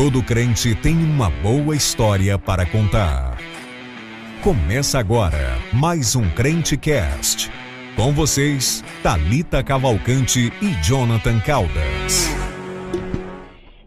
Todo crente tem uma boa história para contar. Começa agora mais um Crente Cast. Com vocês, Talita Cavalcante e Jonathan Caldas.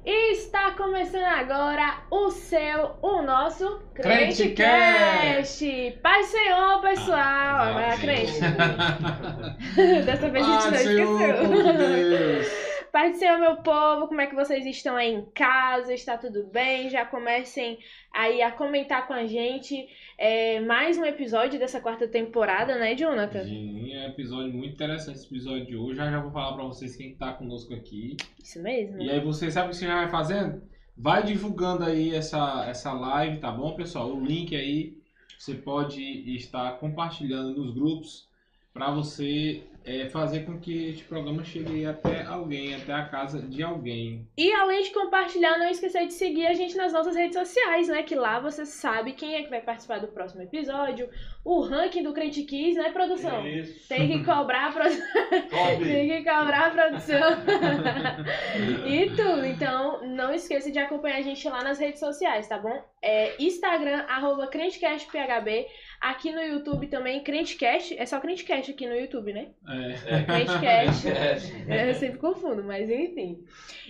E está começando agora o seu, o nosso Crente Crentecast. Paz Senhor, pessoal. Ah, Agora, crente. Dessa vez a gente não Senhor, esqueceu. Paz do Senhor, meu povo, como é que vocês estão aí em casa? Está tudo bem? Já comecem aí a comentar com a gente é, mais um episódio dessa quarta temporada, né, Jonathan? Sim, é um episódio muito interessante esse episódio de hoje. Já já vou falar pra vocês quem tá conosco aqui. Isso mesmo. E aí você sabe o que você já vai fazendo? Vai divulgando aí essa, essa live, tá bom, pessoal? O link aí você pode estar compartilhando nos grupos pra você é, fazer com que este programa chegue até alguém, até a casa de alguém. E além de compartilhar, não esquecer de seguir a gente nas nossas redes sociais, né? Que lá você sabe quem é que vai participar do próximo episódio, o ranking do Crente Kiss, né, produção? Isso. Tem que cobrar a produção. Tem que cobrar a produção. e tudo. Então, não esqueça de acompanhar a gente lá nas redes sociais, tá bom? É Instagram, arroba CrenteCastPHB. Aqui no YouTube também, CrenteCast. É só CrenteCast aqui no YouTube, né? É. CrenteCast. É. Eu sempre confundo, mas enfim.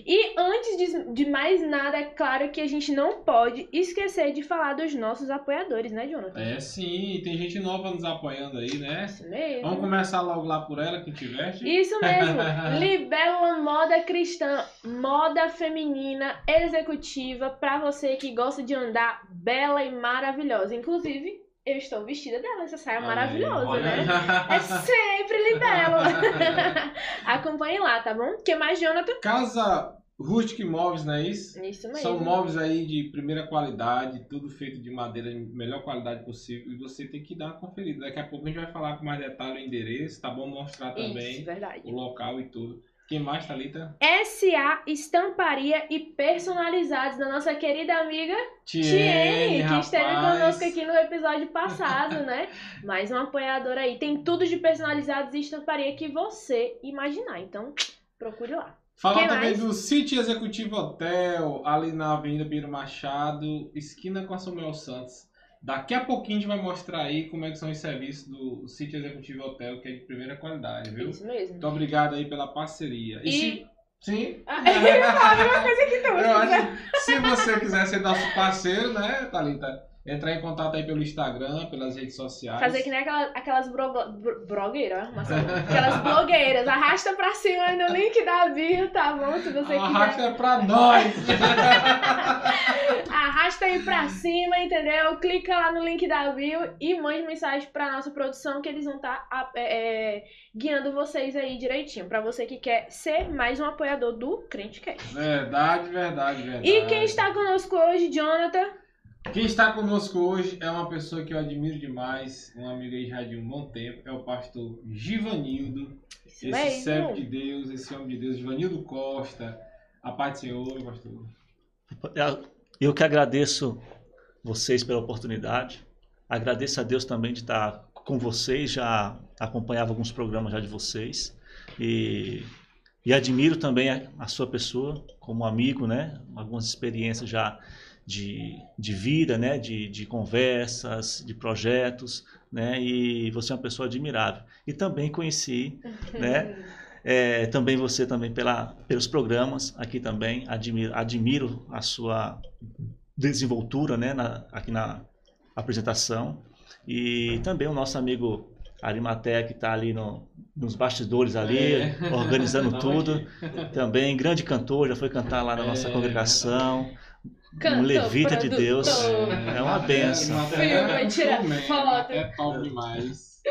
E antes de, de mais nada, é claro que a gente não pode esquecer de falar dos nossos apoiadores, né, Jonathan? É sim, tem gente nova nos apoiando aí, né? Isso mesmo. Vamos começar logo lá por ela que tiveste. Isso mesmo. Libélula Moda Cristã, moda feminina executiva pra você que gosta de andar bela e maravilhosa. Inclusive, eu estou vestida dela, essa saia maravilhosa, Olha né? É sempre Libélula. Acompanhe lá, tá bom? O que mais, Jonathan? Casa Rustic Móveis, não é isso? Isso mesmo. São móveis aí de primeira qualidade, tudo feito de madeira de melhor qualidade possível e você tem que dar uma conferida. Daqui a pouco a gente vai falar com mais detalhe o endereço, tá bom? Mostrar também Isso, o local e tudo. Quem mais, Thalita? SA Estamparia e Personalizados da nossa querida amiga Tiene, que esteve conosco aqui no episódio passado, né? Mais um apoiador aí. Tem tudo de personalizados e estamparia que você imaginar. Então, procure lá. Falar Quem também mais? do City Executivo Hotel, ali na Avenida Pedro Machado, esquina com a Samuel Santos. Daqui a pouquinho a gente vai mostrar aí como é que são os serviços do City Executivo Hotel, que é de primeira qualidade, viu? Isso mesmo. Muito obrigado aí pela parceria. E- se- Sim? Ah, eu ia falar a mesma coisa que tu. Eu acho que se você quiser ser nosso parceiro, né, Thalita? Entrar em contato aí pelo Instagram, pelas redes sociais. Fazer que nem aquela- aquelas bro, bro, blogueiras, aquelas blogueiras. Arrasta pra cima aí no link da bio, tá bom? Se você quiser. Arrasta pra nós! Arrasta aí pra cima, entendeu? Clica lá no link da bio e mande mensagem pra nossa produção que eles vão estar guiando vocês aí direitinho. Pra você que quer ser mais um apoiador do Crente Cast. Verdade, verdade, verdade. E quem está conosco hoje, Jonathan? Quem está conosco hoje é uma pessoa que eu admiro demais, um amigo aí já de um bom tempo, é o pastor Givanildo, Isso esse servo de. Deus, esse homem de Deus, Givanildo Costa. A paz do Senhor, pastor. Eu que agradeço vocês pela oportunidade. Agradeço a Deus também de estar com vocês. Já acompanhava alguns programas já de vocês. E, e admiro também a, a sua pessoa como amigo, né? Algumas experiências já de, de vida, né? De, de conversas, de projetos, né? E você é uma pessoa admirável. E também conheci, né? É, também você também pela, pelos programas aqui também admiro, admiro a sua desenvoltura né, na- aqui na apresentação e também o nosso amigo Arimatea que está ali no- nos bastidores ali É. organizando tudo aqui. também grande cantor já foi cantar lá na nossa É, congregação Cantor, um levita de Deus produtor. é uma benção Filma, tira Showman, foto. É top demais.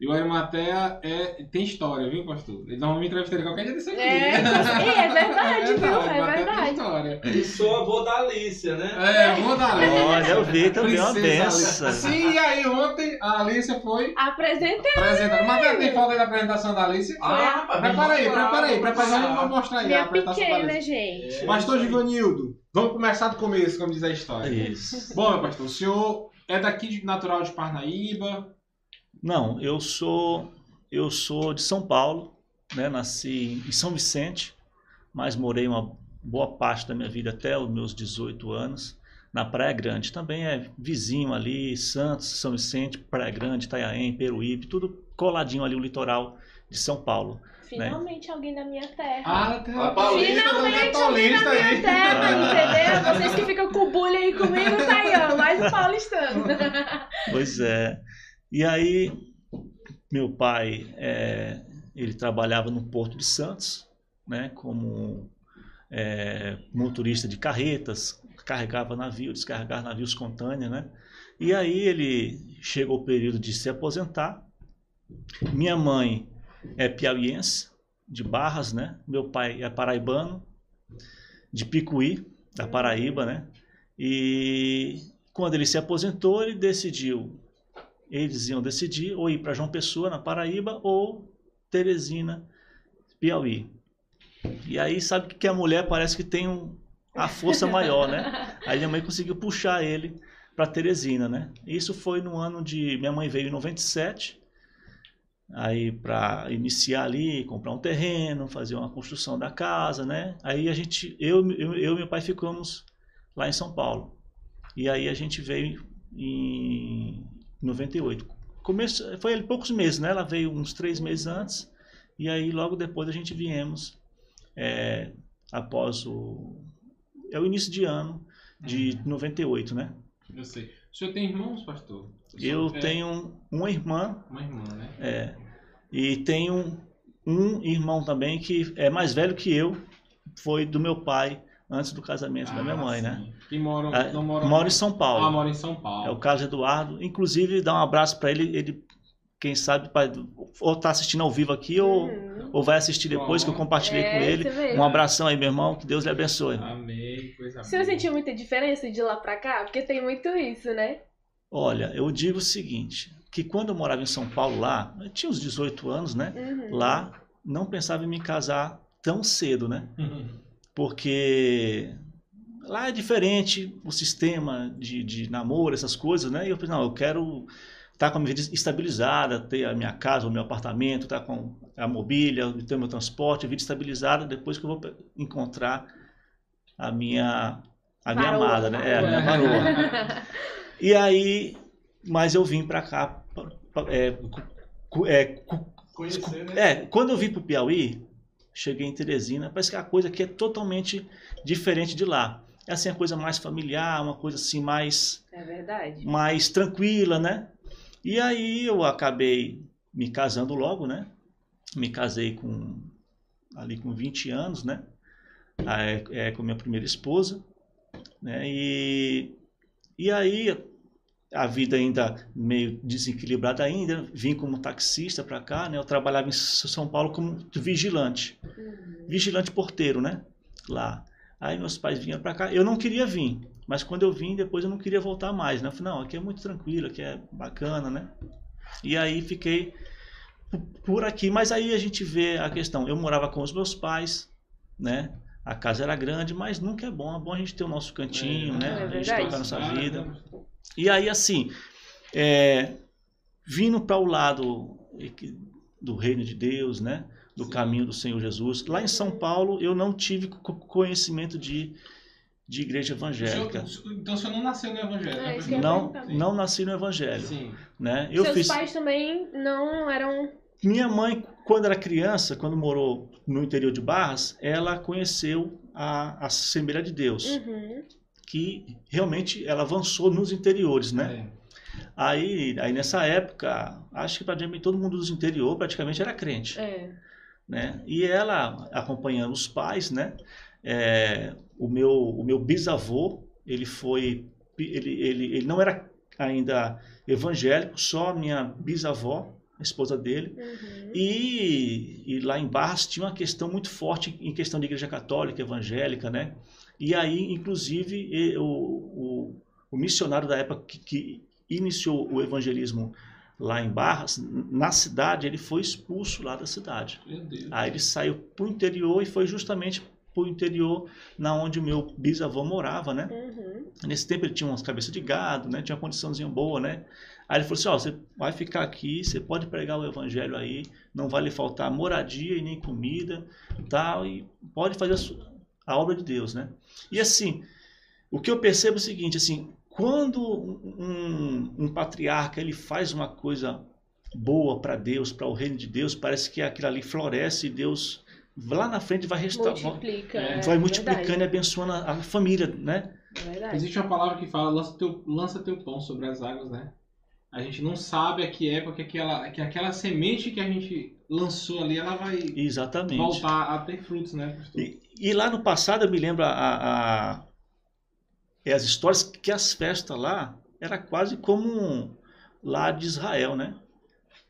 E o Arimatea é, tem história, viu, pastor? Ele normalmente entrevista ele qualquer dia desse aqui. É, é, é verdade, viu? É verdade. história. E sou avô da Alicia, né? É, vou dar olha eu vi também uma benção. Sim, e aí ontem a Alicia foi Apresenta apresentada. Mas tem foto aí da apresentação da Alicia? Ah, rapaz, prepara aí, prepara aí, mostrar, prepara aí, vamos mostrar aí a minha apresentação da pequena, Alicia. gente. É. Pastor Givanildo, vamos começar do começo, como diz a história. isso Bom, meu pastor, o senhor é daqui de natural de Parnaíba, Não, eu sou eu sou de São Paulo, né? Nasci em São Vicente, mas morei uma boa parte da minha vida até os meus 18 anos na Praia Grande. Também é vizinho ali, Santos, São Vicente, Praia Grande, Itanhaém, Peruíbe, tudo coladinho ali o litoral de São Paulo. Finalmente alguém da minha terra. Ah, tem A Paulista, Finalmente é alguém da paulista minha aí. terra, entendeu? Vocês que ficam com bullying aí comigo, tá aí, ó, mais um paulistano. Pois é. E aí, meu pai, é, ele trabalhava no Porto de Santos, né, como é, motorista de carretas, carregava navio, descarregava navios contâneos, né? E aí ele chegou o período de se aposentar. Minha mãe é piauiense, de Barras, né? Meu pai é paraibano, de Picuí, da Paraíba, né? E quando ele se aposentou, ele decidiu, eles iam decidir ou ir para João Pessoa, na Paraíba, ou Teresina, Piauí. E aí sabe que a mulher parece que tem um, a força maior, né? Aí minha mãe conseguiu puxar ele para Teresina, né? Isso foi no ano de minha mãe veio em 97, aí para iniciar ali, comprar um terreno, fazer uma construção da casa, né? Aí a gente, eu, eu, eu e meu pai ficamos lá em São Paulo. E aí a gente veio em 98. Começo, foi ali poucos meses, né? Ela veio uns três meses antes. E aí logo depois a gente viemos é, após o é o início de ano de 98, né? Eu sei. O senhor tem irmãos, pastor? Eu é tenho uma irmã Uma irmã, né? É. E tenho um irmão também que é mais velho que eu, foi do meu pai antes do casamento da minha Ah, mãe, sim. né? Que moram, Ah, não moram Mora em São Ah, Paulo. mora em São Paulo. É o Carlos Eduardo. Inclusive, dá um abraço para ele. Ele, quem sabe, ou tá assistindo ao vivo aqui ou, Uhum. ou vai assistir depois que eu compartilhei É, com ele. Um abração aí, meu irmão. Que Deus lhe abençoe. Amém, coisa Você boa. sentiu muita diferença de lá pra cá? Porque tem muito isso, né? Olha, eu digo o seguinte, que quando eu morava em São Paulo lá, eu tinha uns 18 anos, né? Uhum. Lá, não pensava em me casar tão cedo, né? porque lá é diferente o sistema de, de namoro, essas coisas, né? E eu falei, não, eu quero estar com a minha vida estabilizada, ter a minha casa, o meu apartamento, estar com a mobília, ter o meu transporte, a vida estabilizada, depois que eu vou encontrar a minha, a minha amada, né? É, a minha varoa. E aí, mas eu vim para cá, é, é, Conhecer, né? é, quando eu vim pro Piauí, cheguei em Teresina, parece que a coisa aqui é totalmente diferente de lá. É assim, a coisa mais familiar, uma coisa assim mais, É verdade. mais tranquila, né? E aí eu acabei me casando logo, né? Me casei com ali com 20 anos, né? Aí, é, com minha primeira esposa, né? E, e aí a vida ainda meio desequilibrada ainda, vim como taxista para cá, né? Eu trabalhava em São Paulo como vigilante, Uhum. vigilante porteiro, né? Lá. Aí meus pais vinham para cá. Eu não queria vir, mas quando eu vim, depois eu não queria voltar mais, né? Eu falei, não, aqui é muito tranquilo, aqui é bacana, né? E aí fiquei por aqui, mas aí a gente vê a questão. Eu morava com os meus pais, né? A casa era grande, mas nunca é bom. É bom a gente ter o nosso cantinho, É, né? é a gente tocar a nossa Ah, vida. E aí, assim, é, vindo para o lado do reino de Deus, né? Do Sim. caminho do Senhor Jesus. Lá em São Paulo, eu não tive co- conhecimento de, de igreja evangélica. senhor- então o senhor não nasceu no Evangelho, É, né? Não, não nasci no evangelho, Sim. né? Eu Seus fiz pais também não eram. minha mãe, quando era criança, quando morou no interior de Barras, ela conheceu a a Assembleia de Deus, Uhum. que realmente ela avançou nos interiores, né? É. Aí, aí nessa época, acho que praticamente todo mundo dos interior praticamente era crente, É. né? E ela acompanhando os pais, né? É, o meu o meu bisavô, ele foi ele, ele, ele não era ainda evangélico, só a minha bisavó, a esposa dele, Uhum. e, e lá em Barras tinha uma questão muito forte em questão de igreja católica, evangélica, né? E aí, inclusive, o, o, o missionário da época que, que iniciou o evangelismo lá em Barras, na cidade, ele foi expulso lá da cidade. Aí ele saiu para o interior e foi justamente para o interior na onde o meu bisavô morava, né? Uhum. Nesse tempo ele tinha umas cabeças de gado, né? Tinha uma condiçãozinha boa, né? Aí ele falou assim, ó, você vai ficar aqui, você pode pregar o evangelho aí, não vai lhe faltar moradia e nem comida, tal, e pode fazer a, su- a obra de Deus, né? E assim, o que eu percebo é o seguinte, assim, quando um, um patriarca ele faz uma coisa boa para Deus, para o reino de Deus, parece que aquilo ali floresce e Deus lá na frente vai restaurar, Multiplica. É, é vai multiplicando verdade, e abençoando a, a família, né? verdade. Existe uma palavra que fala, lança teu, lança teu pão sobre as águas, né? A gente não sabe a que época que aquela, que aquela semente que a gente lançou ali, ela vai Exatamente. voltar a ter frutos, né? E, e lá no passado eu me lembro a, a- é as histórias que as festas lá era quase como um- lá de Israel, né?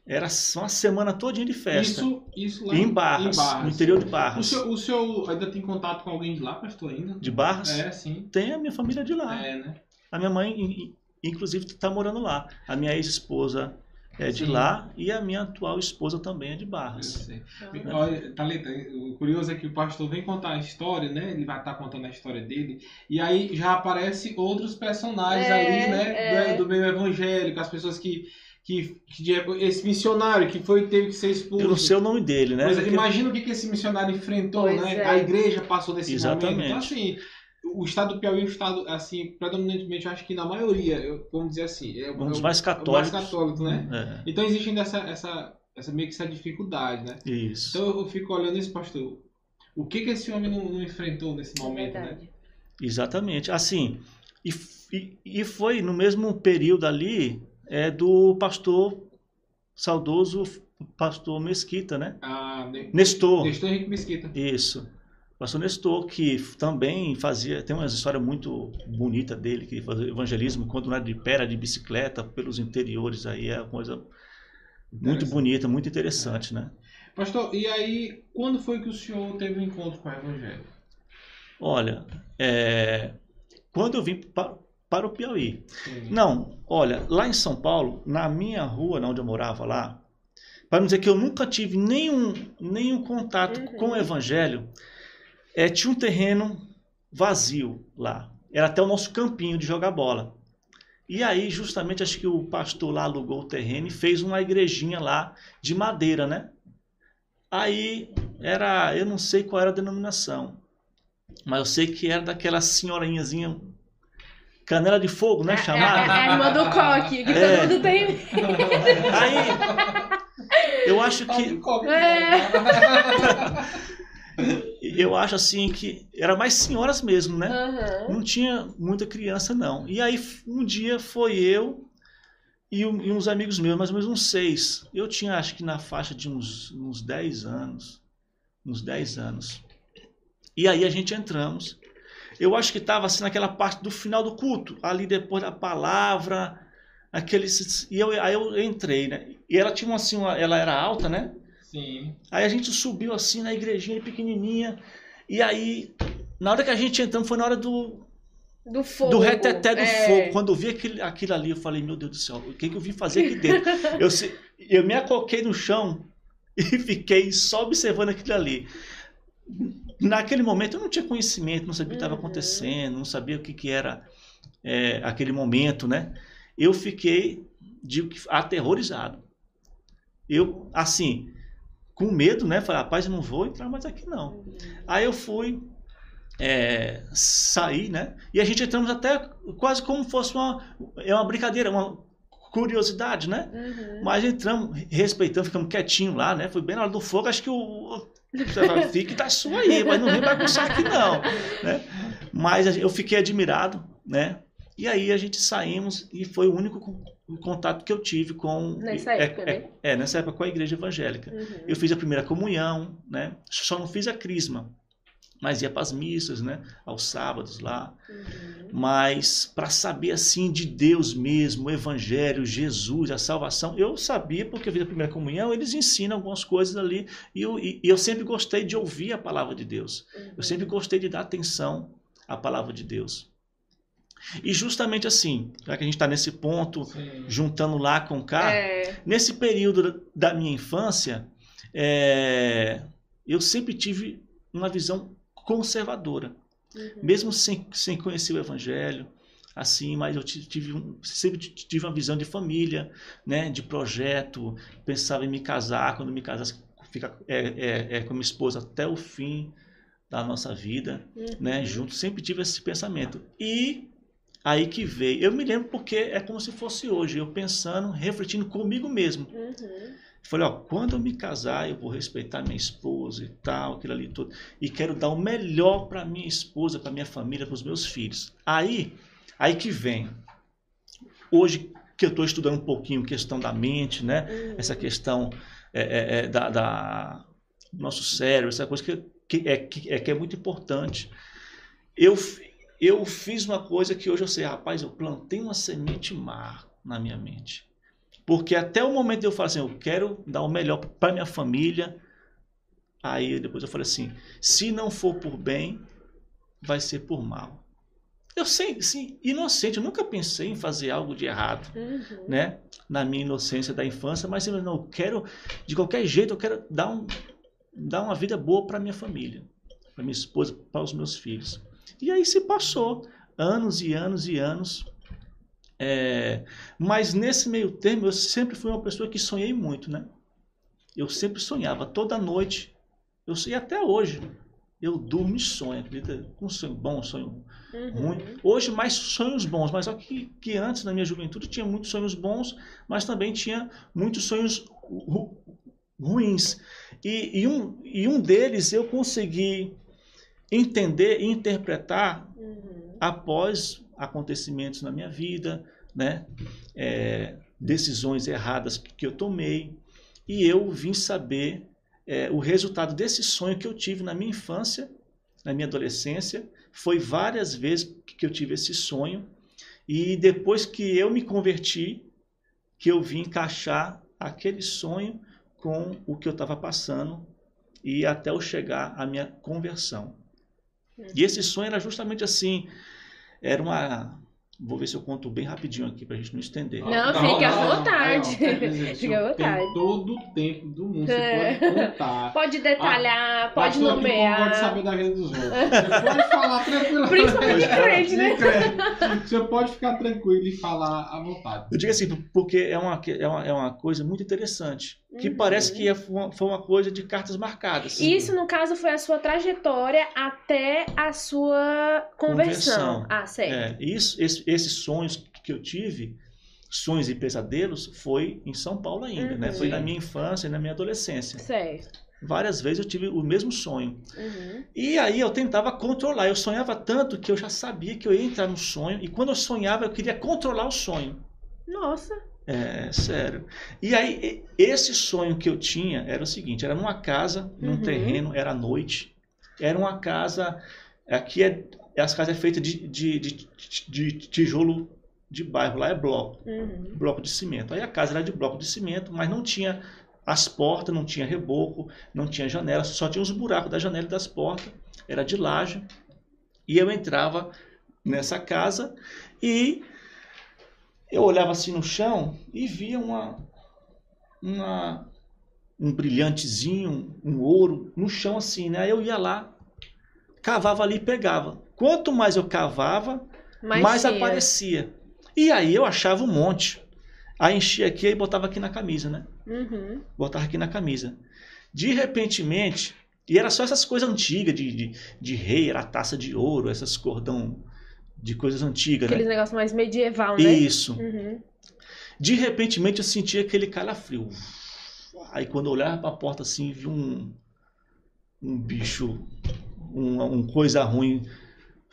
Era só uma semana todinha de festa. Isso, isso lá em Barras, no interior de O Barras. senhor, o senhor ainda tem contato com alguém de lá, pastor, ainda? De Barras? É, sim. Tem a minha família de lá. É, né? A minha mãe, in- in- inclusive, está morando lá. A minha ex-esposa é de Sim. lá e a minha atual esposa também é de Eu Barras. sei. Ah, Olha, Thalita, o curioso é que o pastor vem contar a história, né? Ele vai estar contando a história dele. E aí já aparecem outros personagens É, ali, né? é. Do, do meio evangélico, as pessoas que. que, que esse missionário que foi teve que ser expulso. Eu não sei o nome dele, né? Pois é, Porque- imagina o que, que esse missionário enfrentou, Pois né? é. A igreja passou desse Exatamente. momento. Então, assim, o estado do Piauí é um estado, assim, predominantemente, acho que na maioria, eu- vamos dizer assim, é, Um dos é mais é o católicos. mais católico, né? É, Então existe ainda essa, essa, essa meio que essa dificuldade, né? isso. Então eu fico olhando esse pastor. O que que esse homem não, não enfrentou nesse é momento, né? verdade. Exatamente. Assim, e, e, e foi no mesmo período ali é, do pastor saudoso pastor Mesquita, né? Ah, ne- Nestor. Nestor Henrique Mesquita. Isso. Pastor Nestor, que também fazia, tem uma história muito bonita dele, que fazia evangelismo quando não era de pé, era de bicicleta pelos interiores aí, é uma coisa muito bonita, muito interessante, né? Pastor, e aí, quando foi que o senhor teve um encontro com o evangelho? Olha, é, quando eu vim pa- para o Piauí, Sim. Não, olha, lá em São Paulo, na minha rua, na onde eu morava lá, para não dizer que eu nunca tive nenhum, nenhum contato Uhum. com o evangelho, é, tinha um terreno vazio lá. Era até o nosso campinho de jogar bola. E aí, justamente, acho que o pastor lá alugou o terreno e fez uma igrejinha lá de madeira, né? Aí era, eu não sei qual era a denominação, mas eu sei que era daquela senhorinhazinha canela de fogo, né? É, é, Chamada. é a irmã do coque, que É. todo mundo tem. Aí, eu acho que, É. eu acho assim que era mais senhoras mesmo, né? Aham. Não tinha muita criança não. E aí um dia foi eu e, um- e uns amigos meus, mais ou menos uns seis. Eu tinha acho que na faixa de uns, uns 10 anos, uns 10 anos. E aí a gente entramos. Eu acho que estava assim naquela parte do final do culto, ali depois da palavra, aqueles e eu aí eu entrei, né? E ela tinha assim, uma, ela era alta, né? Sim. Aí a gente subiu assim na igrejinha pequenininha. E aí, na hora que a gente entramos, foi na hora do, Do fogo. do reteté do É. fogo. Quando eu vi aquele, aquilo ali, eu falei, meu Deus do céu, o que, que eu vim fazer aqui dentro? eu, se- eu me acoquei no chão e fiquei só observando aquilo ali. Naquele momento eu não tinha conhecimento, não sabia o que estava Uhum. acontecendo, não sabia o que, que era é, aquele momento, né? Eu fiquei, digo que aterrorizado. Eu, assim, com medo, né? Falei, rapaz, eu não vou entrar mais aqui não. Aí eu fui é, sair, né? E a gente entramos até quase como fosse uma, é uma brincadeira, uma curiosidade, né? Uhum. Mas entramos, respeitando, ficamos quietinho lá, né? Foi bem na hora do fogo, acho que o. Você vai, fique da sua aí, mas não vem bagunçar aqui não. Né? Mas eu fiquei admirado, né? E aí a gente saímos e foi o único con- contato que eu tive com. Nessa é- época, é, né? é, nessa época com a igreja evangélica. Uhum. Eu fiz a primeira comunhão, né? Só não fiz a crisma, mas ia para as missas, né? Aos sábados lá. Uhum. Mas para saber assim de Deus mesmo, o Evangelho, Jesus, a salvação, eu sabia porque eu fiz a primeira comunhão. Eles ensinam algumas coisas ali e eu, e eu sempre gostei de ouvir a palavra de Deus. Uhum. Eu sempre gostei de dar atenção à palavra de Deus. E justamente assim, já que a gente está nesse ponto, Sim. juntando lá com cá, É. Nesse período da minha infância, é, eu sempre tive uma visão conservadora, Uhum. mesmo sem, sem conhecer o Evangelho, assim, mas eu ti- tive um- sempre ti- tive uma visão de família, né, de projeto, pensava em me casar, quando me casasse, ficar é, é, é, com minha esposa até o fim da nossa vida, Uhum. né? Junto, sempre tive esse pensamento. E aí que veio, eu me lembro porque é como se fosse hoje, eu pensando, refletindo comigo mesmo. Uhum. Falei, ó, quando eu me casar, eu vou respeitar minha esposa e tal, aquilo ali tudo. E quero dar o melhor para minha esposa, para minha família, para os meus filhos. Aí, aí que vem. Hoje que eu estou estudando um pouquinho questão da mente, né? Uhum. Essa questão é, é, é, da, da- do nosso cérebro, essa coisa que, que, é, que, é, que é muito importante. Eu, eu fiz uma coisa que hoje eu sei, rapaz, eu plantei uma semente má na minha mente. Porque até o momento de eu falar assim, eu quero dar o melhor para minha família. Aí depois eu falei assim, se não for por bem, vai ser por mal. Eu sei, sim, inocente, eu nunca pensei em fazer algo de errado, Uhum. né? Na minha inocência da infância, mas eu não eu quero, de qualquer jeito, eu quero dar, um, dar uma vida boa para minha família, para minha esposa, para os meus filhos. E aí se passou anos e anos e anos. É, mas nesse meio termo, eu sempre fui uma pessoa que sonhei muito, né? Eu sempre sonhava, toda noite. Eu sei até hoje. Eu durmo e sonho, acredita? Com sonho bom, sonho Uhum. ruim. Hoje, mais sonhos bons, mas só que, que antes, na minha juventude, tinha muitos sonhos bons, mas também tinha muitos sonhos ru- ruins. E, e um, e um deles eu consegui entender e interpretar Uhum. após acontecimentos na minha vida, né? É, decisões erradas que, eu tomei, e eu vim saber é, o resultado desse sonho que eu tive na minha infância, na minha adolescência, foi várias vezes que eu tive esse sonho, e depois que eu me converti, que eu vim encaixar aquele sonho com o que eu estava passando e até eu chegar à minha conversão. E esse sonho era justamente assim, era uma, vou ver se eu conto bem rapidinho aqui para a gente não estender. Não, fique à não, vontade. não, quer dizer, Fique à vontade. Todo o tempo do mundo, É. você pode contar. Pode detalhar, pode Pastor aqui não pode saber nomear. da vida dos outros. Você pode falar tranquilo. Principalmente crente, né? Você pode ficar tranquilo e falar à vontade. Eu digo assim, porque é uma, é uma, é uma coisa muito interessante, que Uhum. parece que é- foi uma, foi uma coisa de cartas marcadas. Isso, no caso, foi a sua trajetória até a sua conversão. Conversão. Ah, certo. É, isso, esse- esses sonhos que eu tive, sonhos e pesadelos, foi em São Paulo ainda, né? Uhum. Foi na minha infância e na minha adolescência. Certo. Várias vezes eu tive o mesmo sonho. Uhum. E aí eu tentava controlar. Eu sonhava tanto que eu já sabia que eu ia entrar no sonho. E quando eu sonhava, eu queria controlar o sonho. Nossa. É, sério. E aí, esse sonho que eu tinha era o seguinte: era numa casa, num Uhum. terreno, era à noite. Era uma casa. Aqui é. As casas é feita de, de, de, de tijolo de bairro, lá é bloco, Uhum. bloco de cimento. Aí a casa era de bloco de cimento, mas não tinha as portas, não tinha reboco, não tinha janela, só tinha os buracos da janela e das portas, era de laje. E eu entrava nessa casa e eu olhava assim no chão e via uma, uma um brilhantezinho, um ouro no chão assim, né? Aí eu ia lá, cavava ali e pegava. Quanto mais eu cavava, mais tinha. aparecia. E aí eu achava um monte. Aí enchia aqui e botava aqui na camisa, né? Uhum. Botava aqui na camisa. De repentemente, e era só essas coisas antigas de, de, de rei, era taça de ouro, essas cordão de coisas antigas, Aqueles né? negócios mais medieval, né? Isso. Uhum. De repentemente eu sentia aquele calafrio. Aí quando eu olhava para a porta assim, vi um, um bicho, um, um coisa ruim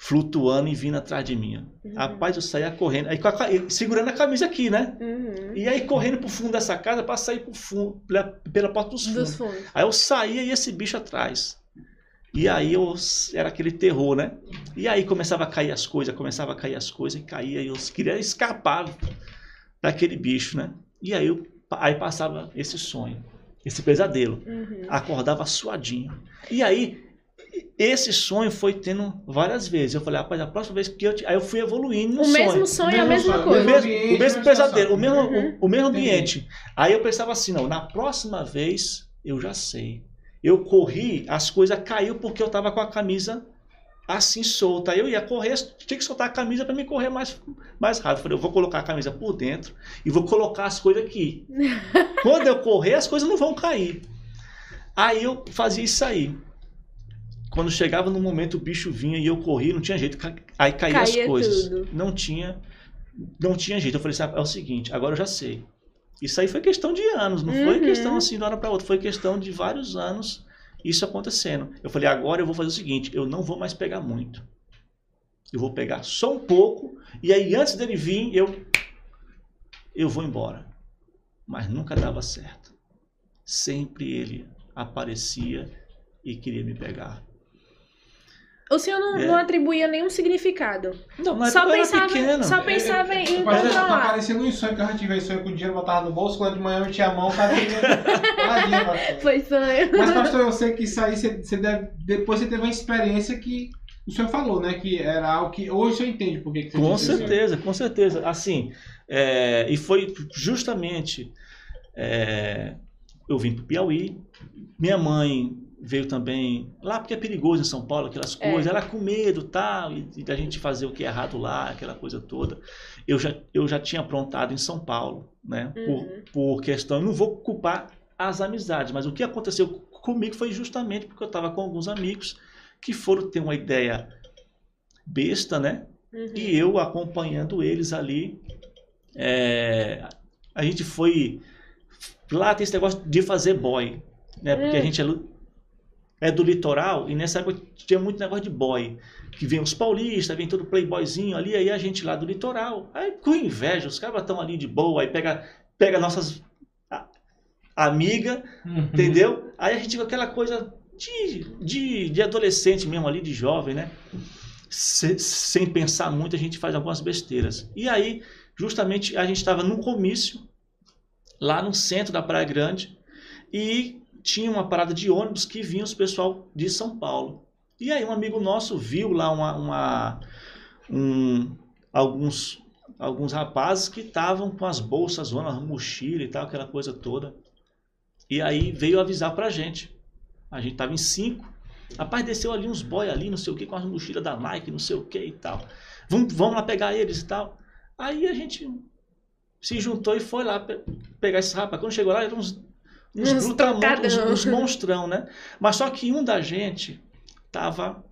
flutuando e vindo atrás de mim. Uhum. Rapaz, eu saía correndo, aí a segurando a camisa aqui, né? Uhum. E aí correndo pro fundo dessa casa para sair pro fundo, pela, pela porta dos fundos. Dos fundos. Aí eu saía e esse bicho atrás. E aí eu, era aquele terror, né? E aí começava a cair as coisas, começava a cair as coisas e caía. E eu queria escapar daquele bicho, né? E aí, eu, aí passava esse sonho, esse pesadelo. Uhum. Acordava suadinho. E aí, esse sonho foi tendo várias vezes. Eu falei, rapaz, a próxima vez que eu. te- Aí eu fui evoluindo no O sonho. mesmo sonho é a mesma sonho, O coisa. mesmo, ambiente, o mesmo pesadelo, o mesmo, Uhum. o, o mesmo Entendi. ambiente. Aí eu pensava assim, não, na próxima vez eu já sei. Eu corri, as coisas caiu porque eu tava com a camisa assim solta. Aí eu ia correr, tinha que soltar a camisa para me correr mais, mais rápido. Eu falei, eu vou colocar a camisa por dentro e vou colocar as coisas aqui. Quando eu correr, as coisas não vão cair. Aí eu fazia isso aí. Quando chegava no momento o bicho vinha e eu corria, não tinha jeito, aí caía, Caía as coisas. tudo. Não tinha, não tinha jeito. Eu falei assim, ah, é o seguinte, agora eu já sei. Isso aí foi questão de anos, não foi Uhum. questão assim de uma hora para outra, foi questão de vários anos isso acontecendo. Eu falei, agora eu vou fazer o seguinte, eu não vou mais pegar muito. Eu vou pegar só um pouco e aí antes dele vir, eu eu vou embora. Mas nunca dava certo. Sempre ele aparecia e queria me pegar. O senhor não, É. não atribuía nenhum significado. Não, na Só pensava, pequeno. só pensava em Mas tá controlar. parecendo um sonho que eu já tive sonho com o dinheiro botava no bolso, quando de manhã eu metia a mão, o cara. Foi sonho. Mas, pastor, eu sei que isso aí, você, você deve, depois você teve uma experiência que o senhor falou, né? Que era algo que hoje o senhor entende por que que você Com certeza, com certeza. Assim, é, e foi justamente. é, eu vim para o Piauí, minha mãe veio também lá porque é perigoso em São Paulo, aquelas É. coisas, ela com medo tal, e, e da gente fazer o que é errado lá, aquela coisa toda. Eu já, eu já tinha aprontado em São Paulo, né? Uhum. Por, por questão, eu não vou culpar as amizades, mas o que aconteceu comigo foi justamente porque eu estava com alguns amigos que foram ter uma ideia besta, né? Uhum. E eu acompanhando eles ali, é, a gente foi. Lá tem esse negócio de fazer boy, né? Porque a Hum. gente é, é do litoral e nessa época tinha muito negócio de boy. Que vem os paulistas, vem todo playboyzinho ali, aí a gente lá do litoral. Aí com inveja, os caras estão ali de boa, aí pega, pega nossas a- amiga, Uhum. entendeu? Aí a gente com aquela coisa de, de, de adolescente mesmo ali, de jovem, né? Se- sem pensar muito, a gente faz algumas besteiras. E aí, justamente, a gente estava num comício, lá no centro da Praia Grande, e tinha uma parada de ônibus que vinha os pessoal de São Paulo. E aí um amigo nosso viu lá uma, uma- um- alguns, alguns rapazes que estavam com as bolsas, uma mochila e tal, aquela coisa toda. E aí veio avisar pra gente. A gente tava em cinco. Rapaz, desceu ali uns boy ali, não sei o que, com as mochilas da Nike, não sei o que e tal. Vamos, vamos lá pegar eles e tal. Aí a gente se juntou e foi lá pe- pegar esses rapazes. Quando chegou lá, eram uns, uns, Uns brutamontes, trocadão. uns monstrão, né? Mas só que um da gente tava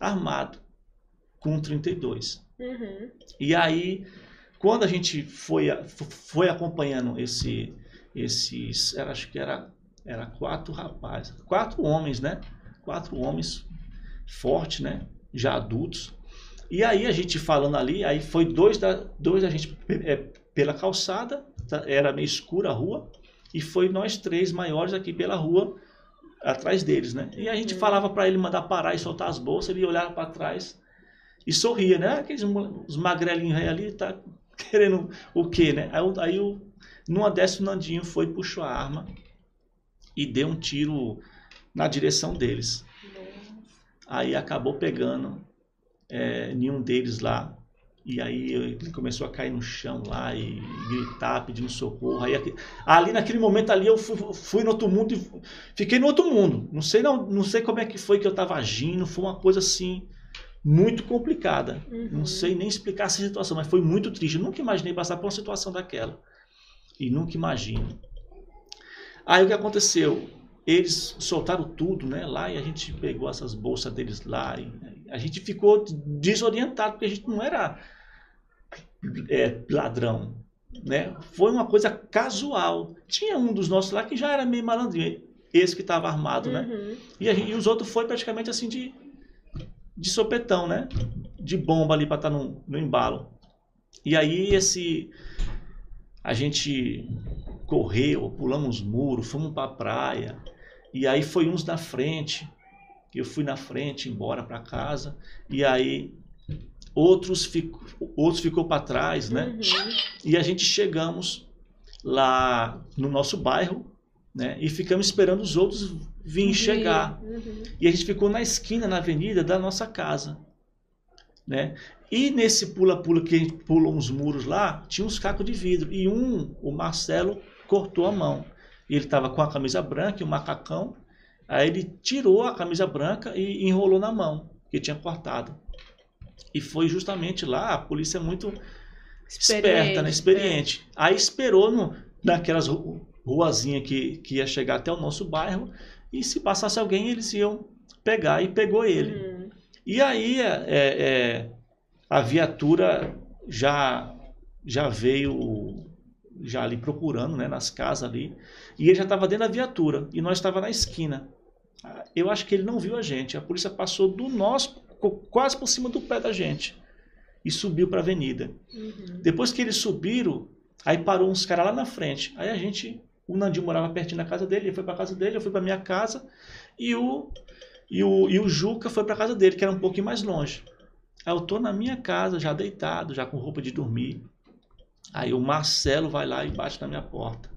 armado com um 32. Uhum. E aí, quando a gente foi, foi acompanhando esse, esses, era- acho que era, era quatro rapazes, quatro homens, né? Quatro homens fortes, né? Já adultos. E aí a gente falando ali, aí foi dois da, dois da gente é, pela calçada, tá? era meio escura a rua, e foi nós três maiores aqui pela rua atrás deles, né? E a gente Uhum. falava para ele mandar parar e soltar as bolsas, ele olhava para trás e sorria, né? Aqueles os magrelinhos aí ali, tá querendo o quê, né? Aí, aí o, numa dessas o Nandinho foi, puxou a arma e deu um tiro na direção deles. Aí acabou pegando é, nenhum deles lá. E aí ele começou a cair no chão lá e gritar, pedindo socorro. Aí, ali naquele momento ali eu fui, fui no outro mundo e fiquei no outro mundo. Não sei, não, não sei como é que foi que eu estava agindo. Foi uma coisa assim muito complicada. Uhum. Não sei nem explicar essa situação, mas foi muito triste. Eu nunca imaginei passar por uma situação daquela. E nunca imagino. Aí o que aconteceu? Eles soltaram tudo, né, lá e a gente pegou essas bolsas deles lá e a gente ficou desorientado porque a gente não era é, ladrão, né? Foi uma coisa casual. Tinha um dos nossos lá que já era meio malandrinho, esse que estava armado, né? Uhum. E, a gente- e os outros foi praticamente assim de, de sopetão, né? De bomba ali para estar no, no embalo. E aí esse a gente correu, pulamos muros, fomos para a praia. E aí foi uns na frente. Eu fui na frente embora para casa. E aí outros ficou outros ficou para trás, né? Uhum. E a gente chegamos lá no nosso bairro, né? E ficamos esperando os outros virem chegar. Uhum. E a gente ficou na esquina, na avenida da nossa casa. Né? E nesse pula-pula que a gente pulou uns muros lá, tinha uns cacos de vidro. E um, o Marcelo, cortou a mão. E ele estava com a camisa branca e o macacão. Aí ele tirou a camisa branca e enrolou na mão, que tinha cortado. E foi justamente lá, a polícia é muito esperta, né? experiente. Aí esperou no, naquelas ru- ruazinhas que, que ia chegar até o nosso bairro e se passasse alguém, eles iam pegar e pegou ele. Hum. E aí é, é, a viatura já, já veio já ali procurando, né, nas casas ali, e ele já estava dentro da viatura, e nós estava na esquina. Eu acho que ele não viu a gente, a polícia passou do nosso, quase por cima do pé da gente, e subiu para a avenida. Uhum. Depois que eles subiram, aí parou uns caras lá na frente, aí a gente, o Nandinho morava pertinho da casa dele, ele foi para casa dele, eu fui para minha casa, e o, e o, e o Juca foi para casa dele, que era um pouquinho mais longe. Aí eu tô na minha casa, já deitado, já com roupa de dormir. Aí o Marcelo vai lá e bate na minha porta.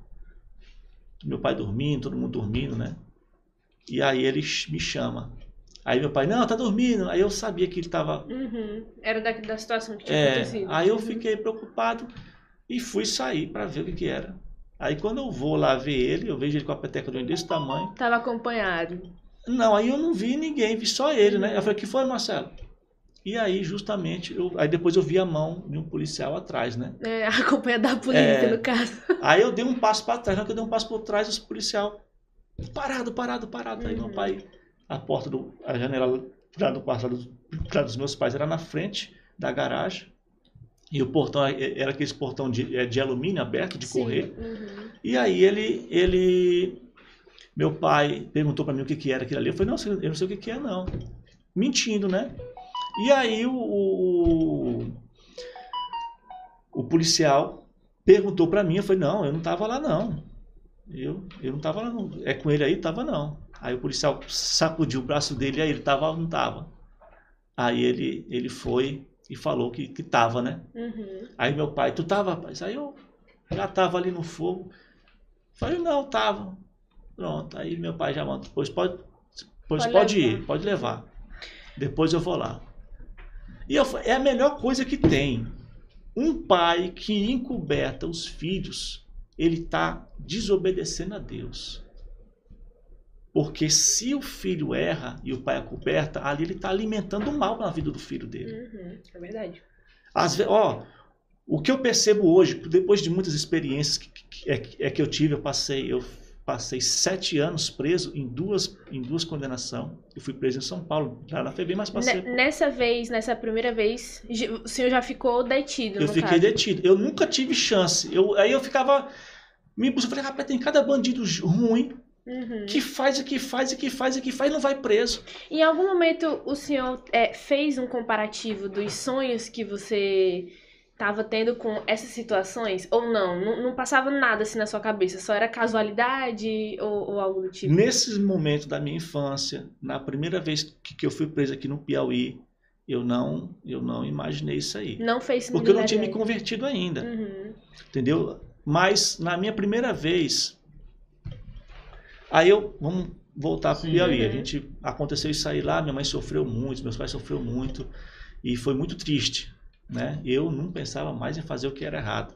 Meu pai dormindo, todo mundo dormindo, né? E aí ele me chama. Aí meu pai, não, tá dormindo. Aí eu sabia que ele estava. Uhum. Era da, da situação que tinha É, acontecido. aí eu Uhum. fiquei preocupado e fui sair para ver o que, que era. Aí quando eu vou lá ver ele, eu vejo ele com a peteca de desse tamanho. Tava acompanhado. Não, aí eu não vi ninguém, vi só ele, né? Eu falei, que foi, Marcelo? E aí, justamente, eu, aí depois eu vi a mão de um policial atrás, né? É, acompanhado da polícia, É. no caso. Aí eu dei um passo para trás, na hora que eu dei um passo para trás, os policial parado, parado, parado. Aí meu Uhum. pai, a porta do, a janela lá do quarto lá dos, lá dos meus pais era na frente da garagem. E o portão é, era aquele portão de, é, de alumínio aberto, de Sim. correr. Uhum. E aí ele, ele, meu pai perguntou para mim o que, que era aquilo ali. Eu falei, não, eu não sei o que, que é não. Mentindo, né? E aí o, o, o policial perguntou para mim, eu falei, não, eu não tava lá não. Eu, eu não tava lá não. É com ele aí? Tava não. Aí o policial sacudiu o braço dele, aí ele tava, não tava. Aí ele, ele foi e falou que, que tava, né? Uhum. Aí meu pai, tu tava, rapaz? Aí eu já tava ali no fogo. Falei, não, tava. Pronto. Aí meu pai já mandou, pois pode, pois Pode pode, ir, pode levar. Depois eu vou lá. E eu, é a melhor coisa que tem. Um pai que encoberta os filhos, ele está desobedecendo a Deus. Porque se o filho erra e o pai é coberta, ali ele está alimentando o mal na vida do filho dele. Uhum. É verdade. Às vezes, ó, o que eu percebo hoje, depois de muitas experiências que, que- é, é que eu tive, eu passei, eu passei sete anos preso em duas, em duas condenações. Eu fui preso em São Paulo, lá na FEBEM, mas passei. Ne- Nessa vez, nessa primeira vez, o senhor já ficou detido, eu fiquei caso. detido. Eu nunca tive chance. Eu, aí eu ficava me buscando, falei, rapaz, tem cada bandido ruim Uhum. que faz e que faz e que faz e que faz e não vai preso. Em algum momento o senhor é, fez um comparativo dos sonhos que você estava tendo com essas situações? Ou não? não? não passava nada assim na sua cabeça? Só era casualidade ou, ou algo do tipo? Nesse momento da minha infância, na primeira vez que, que eu fui preso aqui no Piauí, eu não, eu não imaginei isso aí. Não fez Porque eu não tinha me convertido ainda, Uhum. entendeu? Mas na minha primeira vez, aí eu, vamos voltar para o. Piauí. A Uhum. gente aconteceu isso aí lá, minha mãe sofreu muito, meus pais sofreram muito e foi muito triste, né? Eu não pensava mais em fazer o que era errado.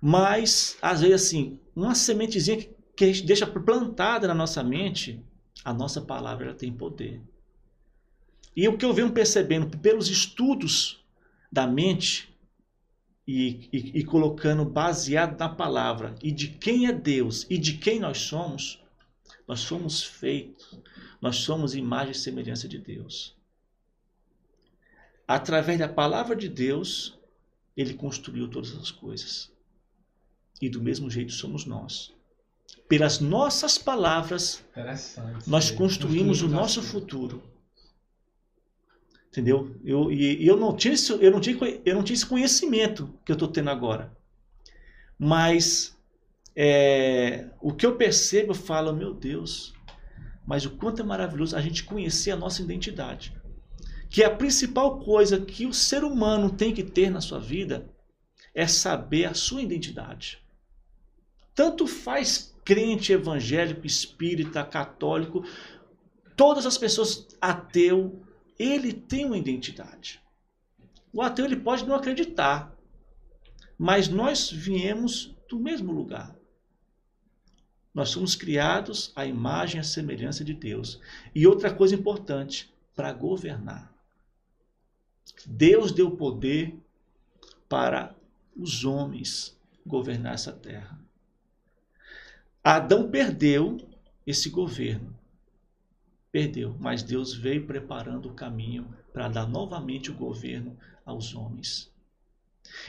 Mas às vezes assim, uma sementezinha que, que a gente deixa plantada na nossa mente, a nossa palavra ela tem poder. E o que eu venho percebendo pelos estudos da mente e, e, e colocando baseado na palavra e de quem é Deus e de quem nós somos, nós somos feitos, nós somos imagem e semelhança de Deus. Através da palavra de Deus, ele construiu todas as coisas. E do mesmo jeito somos nós. Pelas nossas palavras, nós construímos o nosso assim. futuro. Entendeu? Eu, e, eu, não tinha, eu, não tinha, eu não tinha esse conhecimento que eu estou tendo agora. Mas é, o que eu percebo, eu falo, meu Deus, mas o quanto é maravilhoso a gente conhecer a nossa identidade. Que a principal coisa que o ser humano tem que ter na sua vida é saber a sua identidade. Tanto faz crente, evangélico, espírita, católico, todas as pessoas ateu, ele tem uma identidade. O ateu ele pode não acreditar, mas nós viemos do mesmo lugar. Nós somos criados à imagem e à semelhança de Deus. E outra coisa importante, para governar. Deus deu poder para os homens governar essa terra. Adão perdeu esse governo. perdeu, mas Deus veio preparando o caminho para dar novamente o governo aos homens.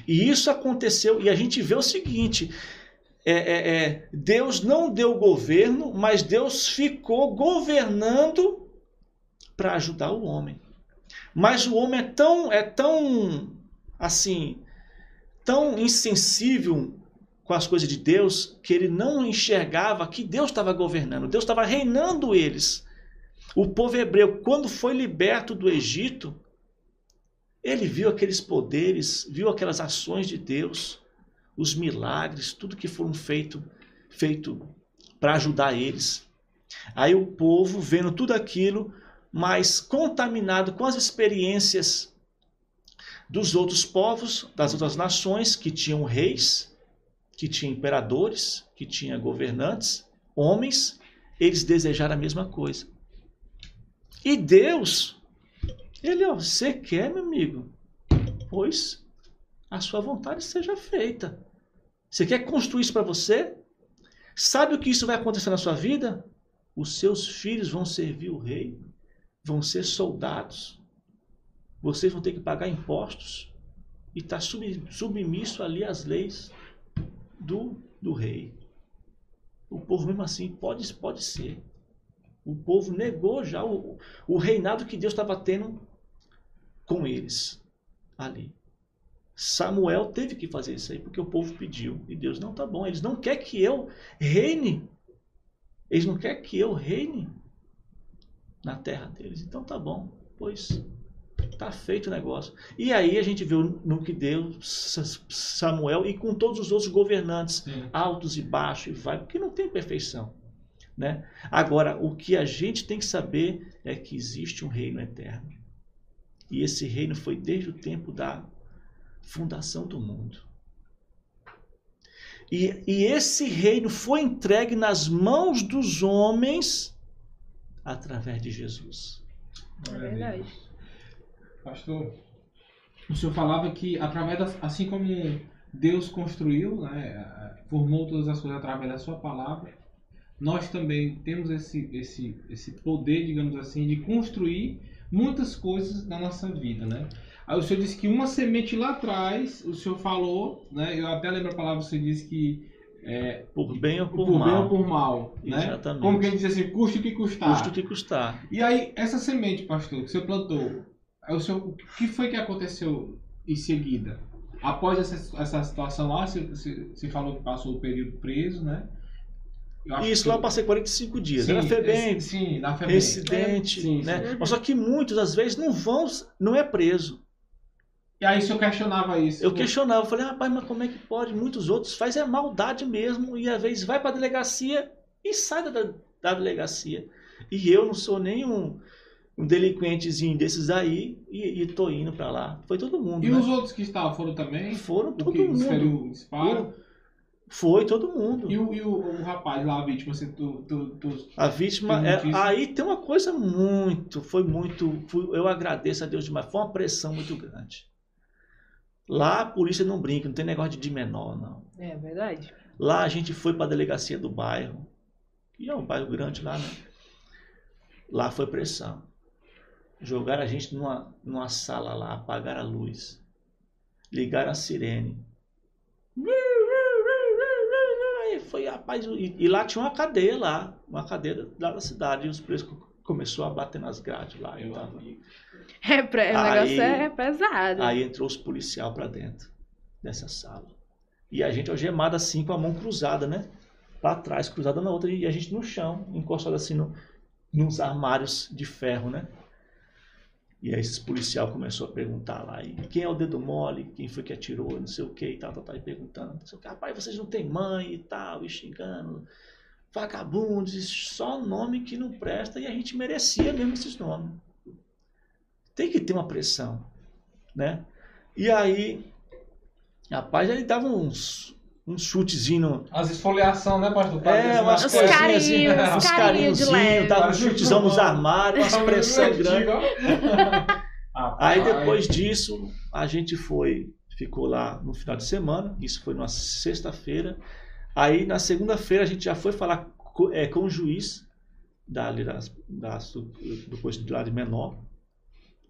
E isso aconteceu, e a gente vê o seguinte: é, é, é, Deus não deu governo, mas Deus ficou governando para ajudar o homem. Mas o homem é tão, é tão, assim, tão insensível com as coisas de Deus que ele não enxergava que Deus estava governando, Deus estava reinando eles. O povo hebreu, quando foi liberto do Egito, ele viu aqueles poderes, viu aquelas ações de Deus, os milagres, tudo que foram feito, feito para ajudar eles. Aí o povo, vendo tudo aquilo, mas contaminado com as experiências dos outros povos, das outras nações que tinham reis, que tinham imperadores, que tinham governantes, homens, eles desejaram a mesma coisa. E Deus ele, ó, você quer, meu amigo? Pois a sua vontade seja feita. Você quer construir isso para você? Sabe o que isso vai acontecer na sua vida? Os seus filhos vão servir o rei, vão ser soldados. Vocês vão ter que pagar impostos e estar tá submisso ali às leis do, do rei. O povo mesmo assim pode, pode ser. O povo negou já o, o reinado que Deus estava tendo com eles ali. Samuel teve que fazer isso aí porque o povo pediu e Deus não tá bom. Eles não querem que eu reine. Eles não querem que eu reine na terra deles. Então tá bom, pois tá feito o negócio. E aí a gente viu no que deu Samuel e com todos os outros governantes, Sim. altos e baixos, e vai, porque não tem perfeição. Né? Agora, o que a gente tem que saber é que existe um reino eterno. E esse reino foi desde o tempo da fundação do mundo. E, e esse reino foi entregue nas mãos dos homens através de Jesus. É verdade. Pastor, o senhor falava que através da, assim como Deus construiu, né, formou todas as coisas através da sua palavra, nós também temos esse, esse, esse poder, digamos assim, de construir muitas coisas na nossa vida, né? Aí o senhor disse que uma semente lá atrás, o senhor falou, né? Eu até lembro a palavra, você disse que é, por bem ou por, por mal. bem ou por mal, né? Exatamente. Como quem diz assim, custe o que custar. Custe o que custar. E aí, essa semente, pastor, que o senhor plantou, o, senhor, o que foi que aconteceu em seguida? Após essa, essa situação lá, você, você falou que passou o período preso, né? Isso, que... lá eu passei 45 dias. Sim, na FEBEM, sim, na FEBEM. residente, sim, né? Sim. Mas só que muitos, às vezes, não vão, não é preso. E aí o senhor questionava isso? Eu questionava, eu falei, rapaz, mas como é que pode? Muitos outros fazem a maldade mesmo e às vezes vai para a delegacia e sai da, da delegacia. E eu não sou nem um, delinquentezinho desses aí e, e tô indo para lá. Foi todo mundo. E né? os outros que estavam foram também? Foram todo mundo. O disparo? Foi todo mundo. E o, e o, o rapaz lá, a vítima, assim, tu, tu, tu A vítima, é, aí tem uma coisa muito, foi muito, foi, eu agradeço a Deus demais, foi uma pressão muito grande. Lá a polícia não brinca, não tem negócio de menor, não. É verdade. Lá a gente foi para a delegacia do bairro, que é um bairro grande lá, né? Lá foi pressão. Jogaram a gente numa, numa sala lá, apagaram a luz, ligaram a sirene foi, rapaz, e, e, lá tinha uma cadeia lá, uma cadeia lá da cidade, e os presos começou a bater nas grades lá. Eu tava... É, o negócio é pesado. Aí entrou os policial para dentro dessa sala. E a gente algemado assim com a mão cruzada, né? Para trás, cruzada na outra, e a gente no chão, encostado assim no, nos armários de ferro, né? E aí esses policial começou a perguntar lá, e quem é o dedo mole, quem foi que atirou, não sei o que, e tal, tal, tal, e perguntando, não sei o que, rapaz, vocês não têm mãe e tal, e xingando, vagabundos, só nome que não presta, e a gente merecia mesmo esses nomes. Tem que ter uma pressão, né? E aí, rapaz, ele dava uns, um chutezinho. As esfoliação, né, pastor? É, umas os carinhos, assim, né? uns carinhos de leve. Tava um chutezão nos armários, umas pressão grande. Aí depois disso, a gente foi, ficou lá no final de semana, isso foi numa sexta-feira. Aí na segunda-feira a gente já foi falar com, é, com o juiz dali das, das, do, do posto de lá de menor.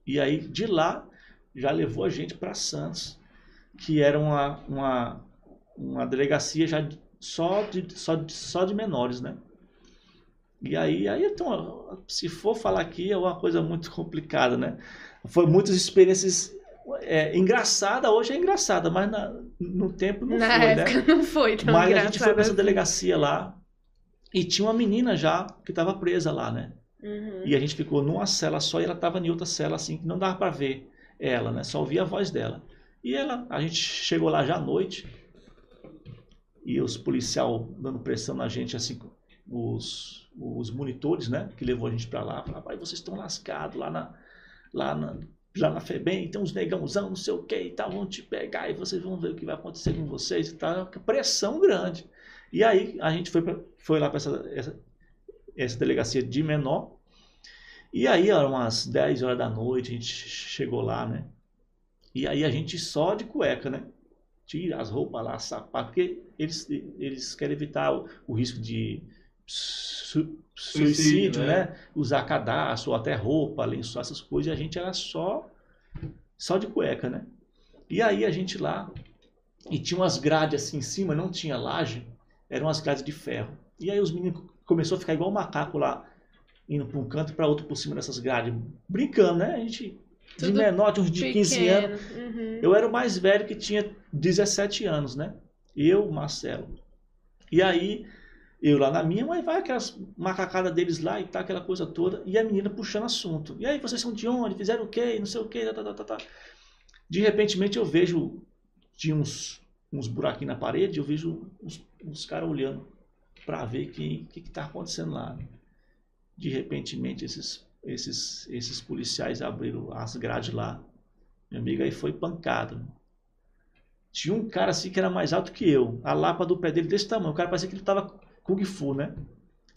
E aí de lá já levou a gente para Santos, que era uma, uma, uma delegacia já só de, só, de, só de menores, né? E aí, aí então, se for falar aqui, é uma coisa muito complicada, né? Foi muitas experiências é, engraçada, hoje é engraçada, mas na, no tempo não Na foi, época né? não foi tão Mas a gente foi pra essa assim. delegacia lá e tinha uma menina já que estava presa lá, né? Uhum. E a gente ficou numa cela só e ela estava em outra cela assim, que não dava para ver ela, né? Só ouvia a voz dela. E ela, a gente chegou lá já à noite e os policial dando pressão na gente, assim, os, os monitores, né? Que levou a gente para lá, falaram, pai, vocês estão lascados lá na, lá na, lá na FEBEM, tem uns negãozão, não sei o que e tal, vão te pegar e vocês vão ver o que vai acontecer com vocês e tal. Pressão grande. E aí a gente foi, pra, foi lá para essa, essa, essa delegacia de menor. E aí, eram umas 10 horas da noite, a gente chegou lá, né? E aí a gente só de cueca, né? Tira as roupas lá, sapato, porque eles, eles querem evitar o, o risco de su- suicídio, Suicídio, né? né? Usar cadastro, ou até roupa, lençol, essas coisas. E a gente era só, só de cueca, né? E aí a gente lá, e tinha umas grades assim em cima, não tinha laje, eram umas grades de ferro. E aí os meninos começou a ficar igual macaco lá, indo para um canto e para outro por cima dessas grades, brincando, né? A gente de Tudo menor, de uns de 15 anos. Pequeno. Uhum. Eu era o mais velho que tinha 17 anos, né? Eu, Marcelo. E aí, eu lá na minha, mas vai aquelas macacadas deles lá e tá, aquela coisa toda, e a menina puxando assunto. E aí, vocês são de onde? Fizeram o quê? Não sei o quê, tá, tá, tá, tá. De repentemente eu vejo, tinha uns, uns buraquinhos na parede, eu vejo uns, uns caras olhando para ver o que, que, que tá acontecendo lá. De repentemente, esses, esses, esses policiais abriram as grades lá. Meu amigo, aí foi pancada. Tinha um cara assim que era mais alto que eu. A lapa do pé dele desse tamanho. O cara parecia que ele tava Kung Fu, né?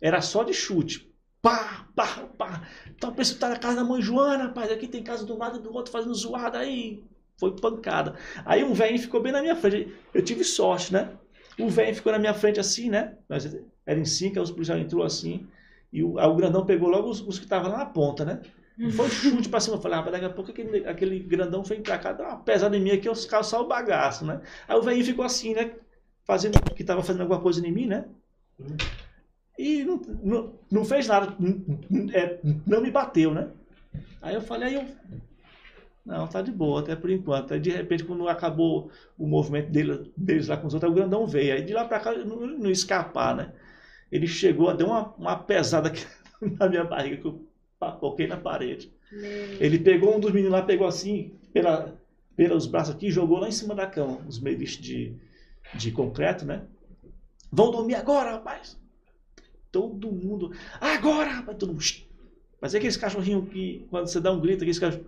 Era só de chute. Pá, pá, pá. Então pensa que tá na casa da mãe Joana, rapaz. Aqui tem casa do lado e do outro fazendo zoada aí. Foi pancada. Aí um velho ficou bem na minha frente. Eu tive sorte, né? O velho ficou na minha frente assim, né? Nós era em cinco, aí os policiais entrou assim. E o, o grandão pegou logo os, os que estavam lá na ponta, né? Foi um chute pra cima. Eu falei, ah, mas daqui a pouco aquele, aquele grandão vem pra cá, dá uma pesada em mim aqui, eu calçar o bagaço, né? Aí o velhinho ficou assim, né? Fazendo, que tava fazendo alguma coisa em mim, né? E não, não, não fez nada, não, não- é, não me bateu, né? Aí eu falei, aí eu. Não, tá de boa, até por enquanto. Aí de repente, quando acabou o movimento dele, deles lá com os outros, o grandão veio. Aí de lá pra cá, não, não escapar, né? Ele chegou, deu uma, uma pesada aqui na minha barriga, que eu papoquei na parede. Meu. Ele pegou um dos meninos lá, pegou assim, pela, pelos braços aqui, jogou lá em cima da cama, os meios de, de concreto, né? Vão dormir agora, rapaz! Todo mundo, agora, rapaz! Todo mundo! Mas é aqueles cachorrinhos que, quando você dá um grito, aqueles cachorros.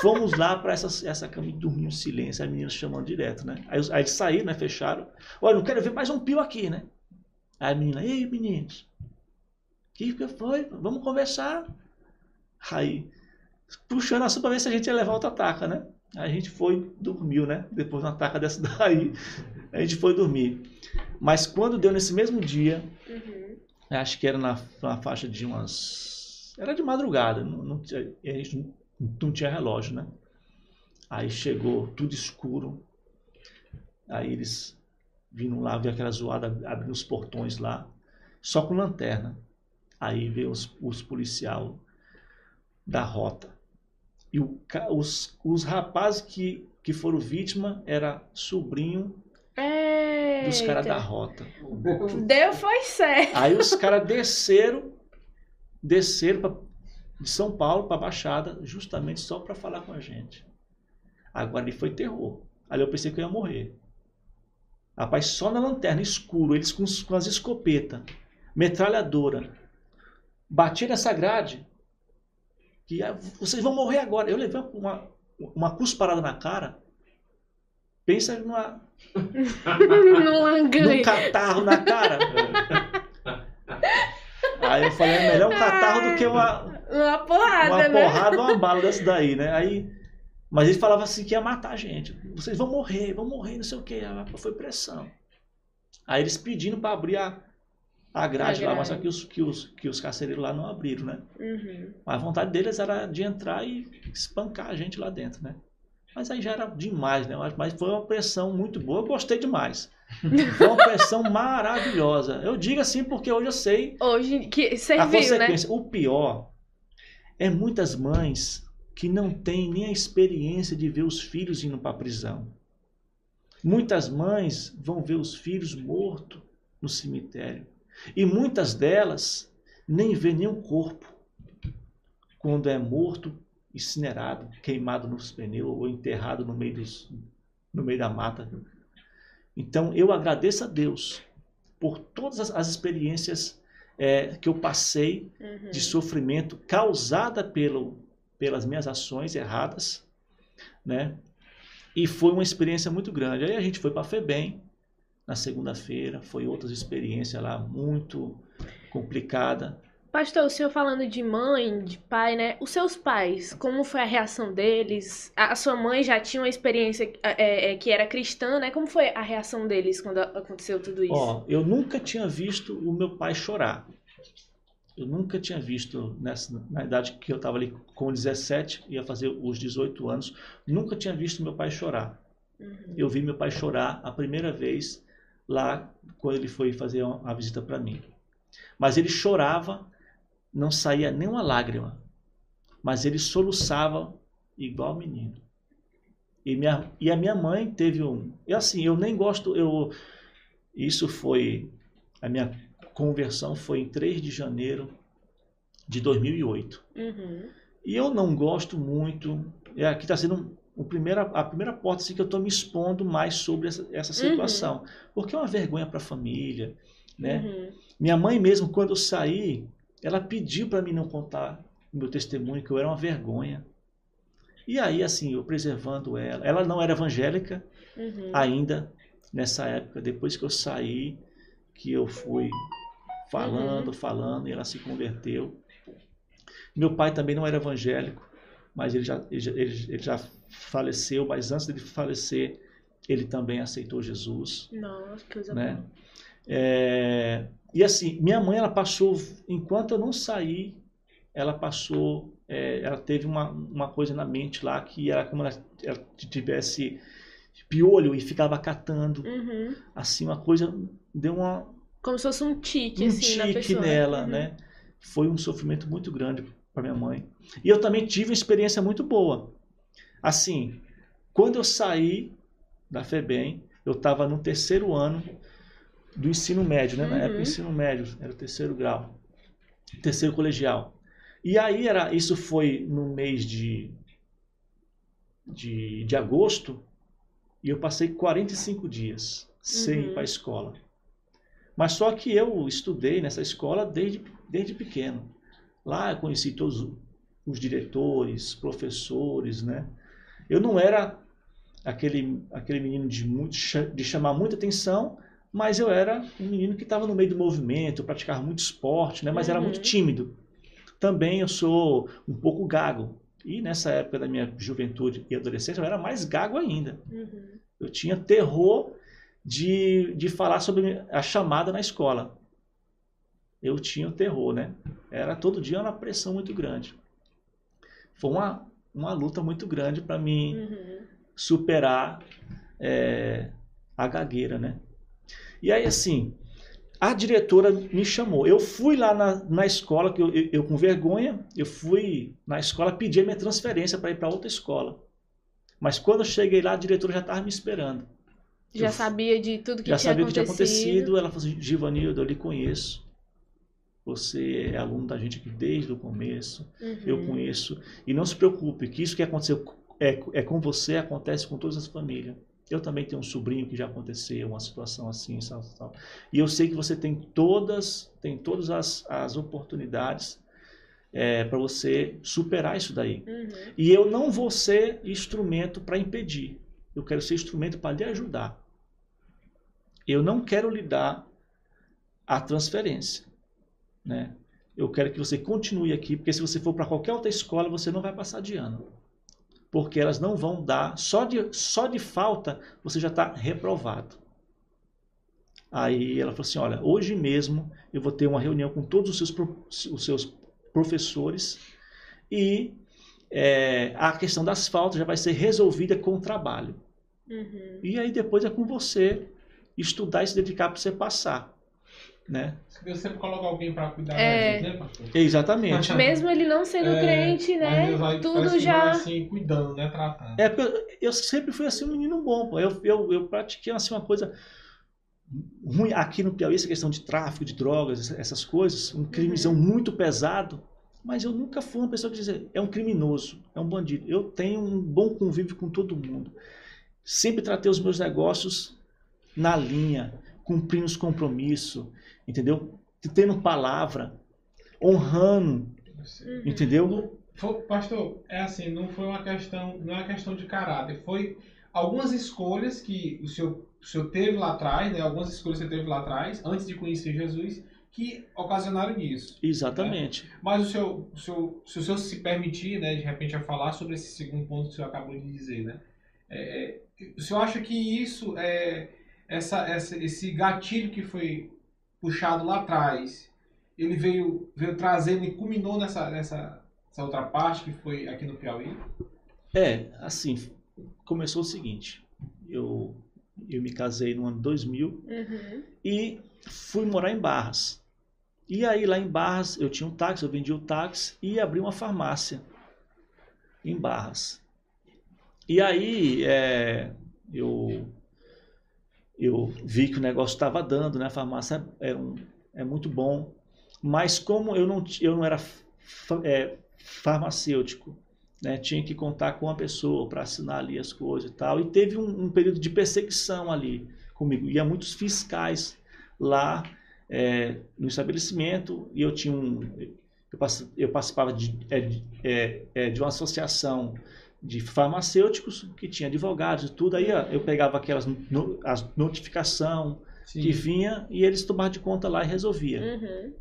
Fomos lá para essa, essa cama e dormir em silêncio, a menina chamando direto, né? Aí, aí eles saíram, né? Fecharam. Olha, não quero ver mais um pio aqui, né? Aí a menina, ei, meninos, o que que foi? Vamos conversar. Aí, puxando assunto para ver se a gente ia levar outra taca, né? Aí a gente foi, dormiu, né? Depois de uma taca dessa daí, a gente foi dormir. Mas quando deu nesse mesmo dia, Uhum. acho que era na, na faixa de umas. Era de madrugada, não, não a gente não, tinha relógio, né? Aí chegou tudo escuro. Aí eles vindo lá, ver aquela zoada, abrindo os portões lá, só com lanterna. Aí veio os, os policial da rota. E o os, os rapazes que, que foram vítima era sobrinho dos caras da Eita. rota. Deu foi certo. Aí os caras desceram, desceram de São Paulo para Baixada, justamente só para falar com a gente. Agora ali foi terror. Ali eu pensei que eu ia morrer. Rapaz, só na lanterna, escuro, eles com, com as escopetas, metralhadora. Bati nessa grade, que ah, vocês vão morrer agora. Eu levei uma, uma cusparada na cara. Pensa numa, no num catarro na cara. Aí eu falei, é melhor um catarro do que uma, Uma porrada, uma né? porrada ou uma bala dessa daí, né? Aí, mas ele falava assim que ia matar a gente. Vocês vão morrer, vão morrer, não sei o que. Foi pressão. Aí eles pedindo para abrir a, a grade A lá, mas só que os, que, os, que os carcereiros lá não abriram, né? Uhum. A vontade deles era de entrar e espancar a gente lá dentro, né? Mas aí já era demais, né? Mas- foi uma pressão muito boa, eu gostei demais. Foi uma pressão maravilhosa. Eu digo assim porque hoje eu sei Hoje, que a serviu, né? consequência. O pior é muitas mães que não têm nem a experiência de ver os filhos indo para a prisão. Muitas mães vão ver os filhos mortos no cemitério. E muitas delas nem vê nenhum corpo quando é morto, incinerado, queimado nos pneus ou enterrado no meio, dos, no meio da mata. Então eu agradeço a Deus por todas as, as experiências é, que eu passei Uhum. de sofrimento causada pelo, pelas minhas ações erradas, né? E foi uma experiência muito grande. Aí a gente foi para a FEBEM na segunda-feira, foi outra experiência lá muito complicada. Pastor, o senhor falando de mãe, de pai, né? Os seus pais, como foi a reação deles? A sua mãe já tinha uma experiência é, é, que era cristã, né? Como foi a reação deles quando aconteceu tudo isso? Ó, eu nunca tinha visto o meu pai chorar. Eu nunca tinha visto, nessa, na idade que eu estava ali com 17, ia fazer os 18 anos, nunca tinha visto meu pai chorar. Uhum. Eu vi meu pai chorar a primeira vez lá quando ele foi fazer uma, uma visita para mim. Mas ele chorava, não saía nem uma lágrima, mas ele soluçava igual menino. E, minha, e a minha mãe teve um. E assim, eu nem gosto. Eu, isso foi. A minha conversão foi em 3 de janeiro de 2008. Uhum. E eu não gosto muito. É, aqui está sendo um- o primeira, a primeira porta assim, que eu estou me expondo mais sobre essa, essa situação. Porque é uma vergonha para a família. Né? Uhum. Minha mãe, mesmo, quando eu saí, ela pediu para mim não contar o meu testemunho, que eu era uma vergonha. E aí, assim, eu preservando ela. Ela não era evangélica Uhum. ainda nessa época. Depois que eu saí, que eu fui falando, falando, e ela se converteu. Meu pai também não era evangélico, mas ele já, ele, já- ele- ele já faleceu. Mas antes dele falecer, ele também aceitou Jesus Nossa, que coisa né? boa. É, e assim, minha mãe, ela passou, enquanto eu não saí, ela passou, é, ela teve uma, uma coisa na mente lá que era como ela, ela tivesse piolho e ficava catando, Uhum. assim, uma coisa, deu uma, Como se fosse um tique, um assim, na tique pessoa. nela, Uhum. né? Foi um sofrimento muito grande para minha mãe. E eu também tive uma experiência muito boa. Assim, quando eu saí da FEBEM, eu estava no terceiro ano do ensino médio, né? Na Uhum. época, ensino médio, era o terceiro grau, terceiro colegial. E aí era, isso foi no mês de, de, de agosto, e eu passei 45 dias sem ir Uhum. para a escola. Mas só que eu estudei nessa escola desde, desde pequeno. Lá eu conheci todos os diretores, professores, né? Eu não era aquele, aquele menino de, muito, de chamar muita atenção, mas eu era um menino que estava no meio do movimento, praticava muito esporte, né? Mas era muito Uhum. tímido. Também eu sou um pouco gago. E nessa época da minha juventude e adolescência eu era mais gago ainda. Uhum. Eu tinha terror de, de falar sobre a chamada na escola. Eu tinha o terror, né? Era todo dia uma pressão muito grande. Foi uma, uma luta muito grande para mim Uhum. superar é, a gagueira, né? E aí, assim, a diretora me chamou. Eu fui lá na, na escola, que eu, eu, eu com vergonha, eu fui na escola pedir a minha transferência para ir para outra escola. Mas quando eu cheguei lá, a diretora já estava me esperando. Já Eu sabia de tudo que já tinha sabia o que acontecido. tinha acontecido. Ela falou assim, Givanildo, eu lhe conheço. Você é aluno da gente aqui desde o começo. Uhum. Eu conheço. E não se preocupe, que isso que aconteceu é, é com você, acontece com todas as famílias. Eu também tenho um sobrinho que já aconteceu uma situação assim, tal, tal. E eu sei que você tem todas, tem todas as, as oportunidades para você superar isso daí. Uhum. E eu não vou ser instrumento para impedir. Eu quero ser instrumento para lhe ajudar. Eu não quero lhe dar a transferência. Né? Eu quero que você continue aqui, porque se você for para qualquer outra escola, você não vai passar de ano. Porque elas não vão dar, só de, só de falta, você já está reprovado. Aí ela falou assim, olha, hoje mesmo eu vou ter uma reunião com todos os seus, os seus professores e é, a questão das faltas já vai ser resolvida com o trabalho. Uhum. E aí depois é com você estudar e se dedicar para você passar, né? Deus sempre coloca alguém pra cuidar É. da gente, né, pastor? Exatamente. Mesmo ele não sendo É, crente, né? Vai- Tudo já. vai, assim, cuidando, né? Tratando. É, porque eu, sempre fui assim um menino bom, pô. Eu, eu, eu pratiquei assim, uma coisa ruim aqui no Piauí, essa questão de tráfico de drogas, essas coisas, um crimezão muito pesado, mas eu nunca fui uma pessoa que dizia, é um criminoso, é um bandido. Eu tenho um bom convívio com todo mundo. Sempre tratei os meus negócios na linha, cumprindo os compromissos, entendeu? Tendo palavra, honrando, Uhum. entendeu? Foi- pastor, é assim, não foi uma questão, não é uma questão de caráter, foi algumas escolhas que o senhor, o senhor teve lá atrás, né? Algumas escolhas que você teve lá atrás, antes de conhecer Jesus, que ocasionaram isso. Exatamente. Mas o senhor, o senhor, se o senhor se permitir, né, de repente, a falar sobre esse segundo ponto que o senhor acabou de dizer, né? é, é, o senhor acha que isso, é, essa, essa, esse gatilho que foi puxado lá atrás, ele veio, veio trazendo e culminou nessa, nessa, nessa outra parte que foi aqui no Piauí? É, assim, começou o seguinte, eu, eu me casei no ano 2000 Uhum. e fui morar em Barras. E aí lá em Barras eu tinha um táxi, eu vendia o táxi e abri uma farmácia em Barras. E aí é, eu, eu vi que o negócio estava dando, né? A farmácia é, um, é muito bom. Mas como eu não, eu não era é, farmacêutico, né? Tinha que contar com uma pessoa para assinar ali as coisas e tal. E teve um, um período de perseguição ali comigo. Ia muitos fiscais lá é, no estabelecimento e eu tinha um eu, eu participava de, é, de- é, é, de uma associação de farmacêuticos que tinha advogados e tudo aí ó, eu pegava aquelas no, as notificação Sim. que vinha e eles tomavam de conta lá e resolvia Uhum.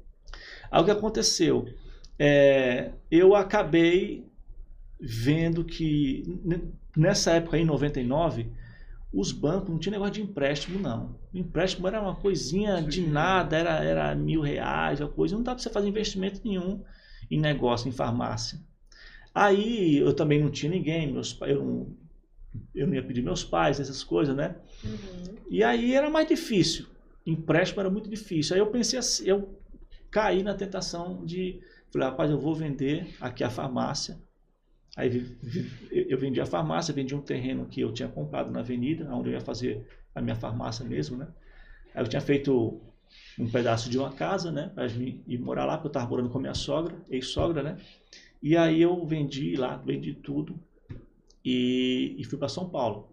Aí o que aconteceu? É, eu acabei vendo que nessa época, em 99, os bancos não tinham negócio de empréstimo, não. O empréstimo era uma coisinha de Sim. nada, era, era mil reais, uma coisa. Não dá para você fazer investimento nenhum em negócio, em farmácia. Aí eu também não tinha ninguém, meus, eu, não, eu não ia pedir meus pais, essas coisas, né? Uhum. E aí era mais difícil. Empréstimo era muito difícil. Aí eu pensei assim, eu caí na tentação de, falei, rapaz, eu vou vender aqui a farmácia. Aí eu vendi a farmácia, vendi um terreno que eu tinha comprado na avenida, onde eu ia fazer a minha farmácia mesmo, né? Aí eu tinha feito um pedaço de uma casa, né, para mim ir morar lá, porque eu estava morando com a minha sogra, ex-sogra, né? E aí eu vendi lá, vendi tudo e, e fui para São Paulo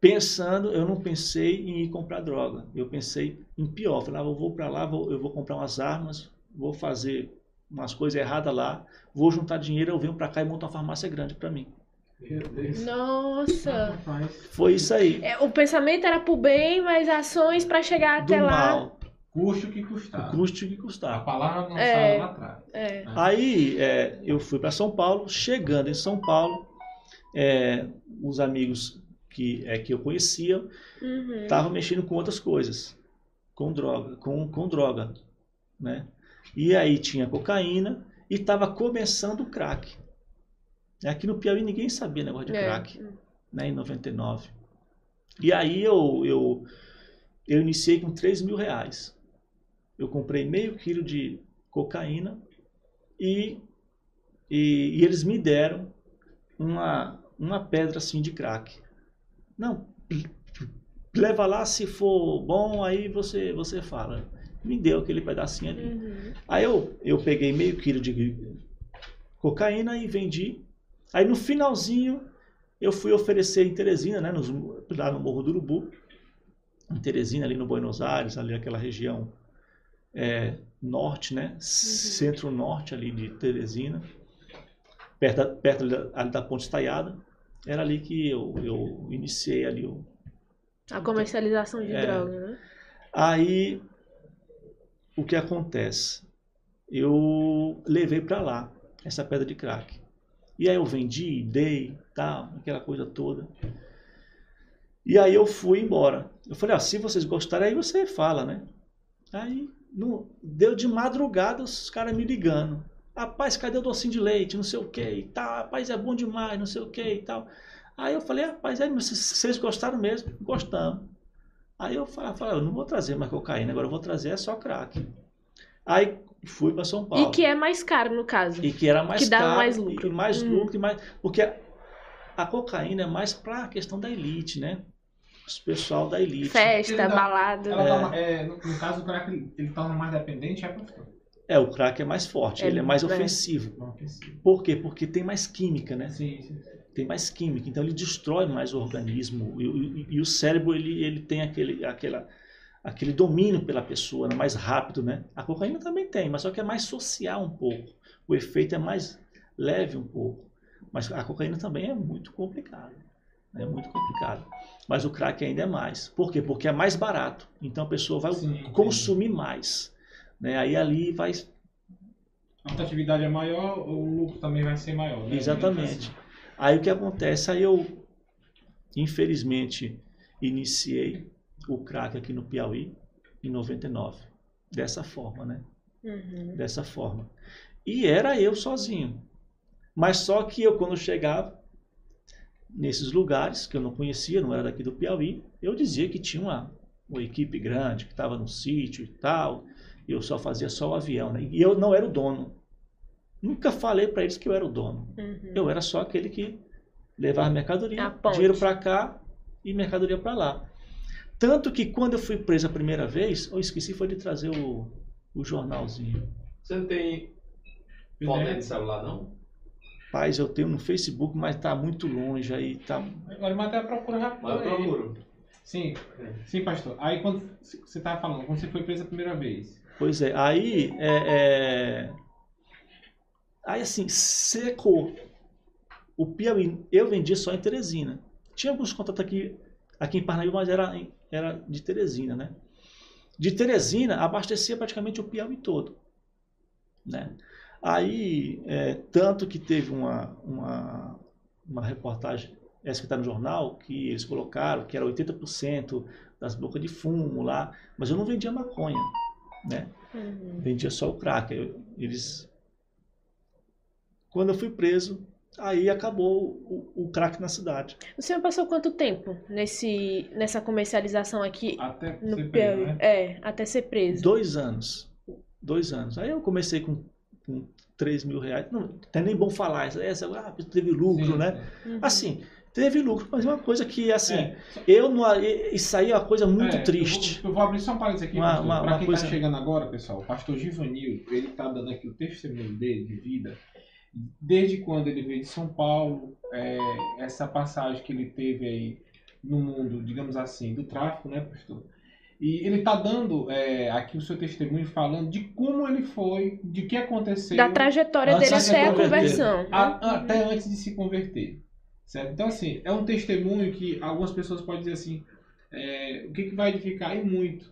pensando, eu não pensei em ir comprar droga. Eu pensei em pior. Falei, ah, eu vou para lá, vou- eu vou comprar umas armas, vou fazer umas coisas erradas lá, vou juntar dinheiro, eu venho para cá e monto uma farmácia grande para mim. Meu Deus. Nossa. Foi isso aí. É, o pensamento era pro bem, mas ações pra chegar Do até lá. Mal, custe o que o custar. custo que A custar. palavra não É. lá atrás. É. Aí é, eu fui para São Paulo, chegando em São Paulo, é, os amigos que, é, que eu conhecia Uhum. estavam mexendo com outras coisas, com droga, com, com droga, né? E aí tinha cocaína e estava começando o crack. Aqui no Piauí ninguém sabia negócio de É. crack, né? Em 99. E aí eu, eu, eu iniciei com 3 mil reais. Eu comprei meio quilo de cocaína e, e, e eles me deram uma, uma pedra assim de crack. Não, leva lá, se for bom, aí você, você fala. Me deu aquele pedacinho ali. Uhum. Aí eu, eu peguei meio quilo de cocaína e vendi. Aí no finalzinho eu fui oferecer em Teresina, né, nos, lá no Morro do Urubu, em Teresina, ali no Buenos Aires, ali naquela região é, norte, né, centro-norte ali de Teresina, perto, da- perto ali da, ali da Ponte Estaiada. Era ali que eu, eu iniciei ali o, A comercialização de É. droga, né? Aí, o que acontece? Eu levei para lá essa pedra de crack. E aí eu vendi, dei, tal, aquela coisa toda. E aí eu fui embora. Eu falei, ah, se vocês gostarem, aí você fala, né? Aí no, deu de madrugada os caras me ligando. Rapaz, cadê o docinho de leite? Não sei o que e tal. Rapaz, é bom demais, não sei o que e tal. Aí eu falei, rapaz, é, vocês gostaram mesmo? Gostamos. Aí eu falei, falei, eu não vou trazer mais cocaína, agora eu vou trazer é só crack. Aí fui para São Paulo. E que é mais caro, no caso. E que era mais que dá caro. mais lucro. E mais Hum. lucro, e mais. Porque a, a cocaína é mais para a questão da elite, né? Os pessoal da elite. Festa, Ele dá- balada. Ela dá uma- é, no, no caso, o crack ele, ele torna mais dependente, é? É, o crack é mais forte, É, ele é mais é. ofensivo. Que sim. Por quê? Porque tem mais química, né? Sim, sim. Tem mais química, então ele destrói mais o organismo. E, e- e o cérebro, ele, ele tem aquele, aquela, aquele domínio pela pessoa, né? mais rápido, né? A cocaína também tem, mas só que é mais social um pouco. O efeito é mais leve um pouco. Mas a cocaína também é muito complicado. É muito complicado. Mas o crack ainda é mais. Por quê? Porque é mais barato. Então a pessoa vai Sim, entendi. consumir mais. Né? Aí ali vai. A rotatividade é maior, o lucro também vai ser maior. Né? Exatamente. Aí o que acontece? Aí eu, infelizmente, iniciei o crack aqui no Piauí em 99. Dessa forma, né? Uhum. Dessa forma. E era eu sozinho. Mas só que eu, quando chegava nesses lugares que eu não conhecia, não era daqui do Piauí, eu dizia que tinha uma, uma equipe grande, que estava no sítio e tal. E eu só fazia só o avião, né? E eu não era o dono. Nunca falei para eles que eu era o dono. Uhum. Eu era só aquele que levava mercadoria, dinheiro para cá e mercadoria para lá. Tanto que quando eu fui preso a primeira vez, eu esqueci foi de trazer o, o jornalzinho. Você não tem foto de celular, não? Paz, eu tenho no Facebook, mas tá muito longe aí, tá. Agora, mas até procura rápido. Mas eu procuro. Sim, sim, pastor. Aí quando você estava falando, quando você foi preso a primeira vez. Pois é, aí é, é- aí assim, secou. O Piauí, eu vendia só em Teresina. Tinha alguns contatos aqui, aqui em Parnaíba, mas era, era de Teresina, né? De Teresina, abastecia praticamente o Piauí todo, né? Aí, é, tanto que teve uma, uma, uma reportagem, essa que está no jornal, que eles colocaram que era 80% das bocas de fumo lá, mas eu não vendia maconha, né? Uhum. vendia só o crack. Eu- Eles, quando eu fui preso, aí acabou o, o crack na cidade. O senhor passou quanto tempo nesse, nessa comercialização aqui Até no ser preso, Piauí? né? É, até ser preso. Dois anos, dois anos. Aí eu comecei com, com 3 mil reais. Não, é nem bom falar. Essa, ah, teve lucro, Sim, né? Uhum. Assim, teve lucro, mas é uma coisa que assim, É, eu não, isso aí é uma coisa muito É, triste. Eu vou, eu vou abrir só um parênteses aqui, Uma- pastor. uma- Pra uma quem coisa- tá chegando agora, pessoal, o pastor Givanil, ele tá dando aqui o testemunho dele de vida. Desde quando ele veio de São Paulo, é, essa passagem que ele teve aí no mundo, digamos assim, do tráfico, né, pastor? E ele tá dando é, aqui o seu testemunho falando de como ele foi, de que aconteceu. Da trajetória dele até a conversão. A- até antes de se converter. Certo? Então, assim, é um testemunho que algumas pessoas podem dizer assim: é, o que, que vai edificar? E muito.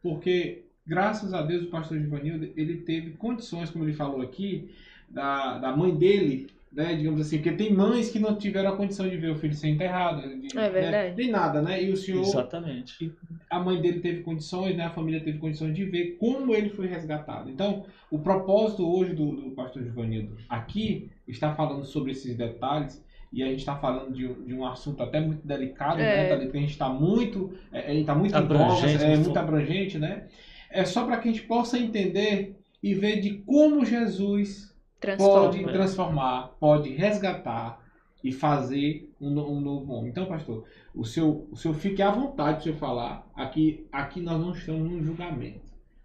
Porque, graças a Deus, o pastor Givanildo, ele teve condições, como ele falou aqui, da, da mãe dele, né? Digamos assim, porque tem mães que não tiveram a condição de ver o filho ser enterrado. de- É verdade. Né? Nem nada, né? E o senhor Exatamente. a mãe dele teve condições, né? a família teve condições de ver como ele foi resgatado. Então, o propósito hoje do, do pastor Givanildo aqui está falando sobre esses detalhes e a gente está falando de, um- de um assunto até muito delicado, É. né? Tá- que a gente está muito, é, tá muito Abrangente, é muito muito abrangente, né? É só para que a gente possa entender e ver de como Jesus Transforma. pode transformar, pode resgatar e fazer um, um novo homem. Então, pastor, o seu, o senhor fique à vontade para você falar. Aqui, aqui nós não estamos num julgamento.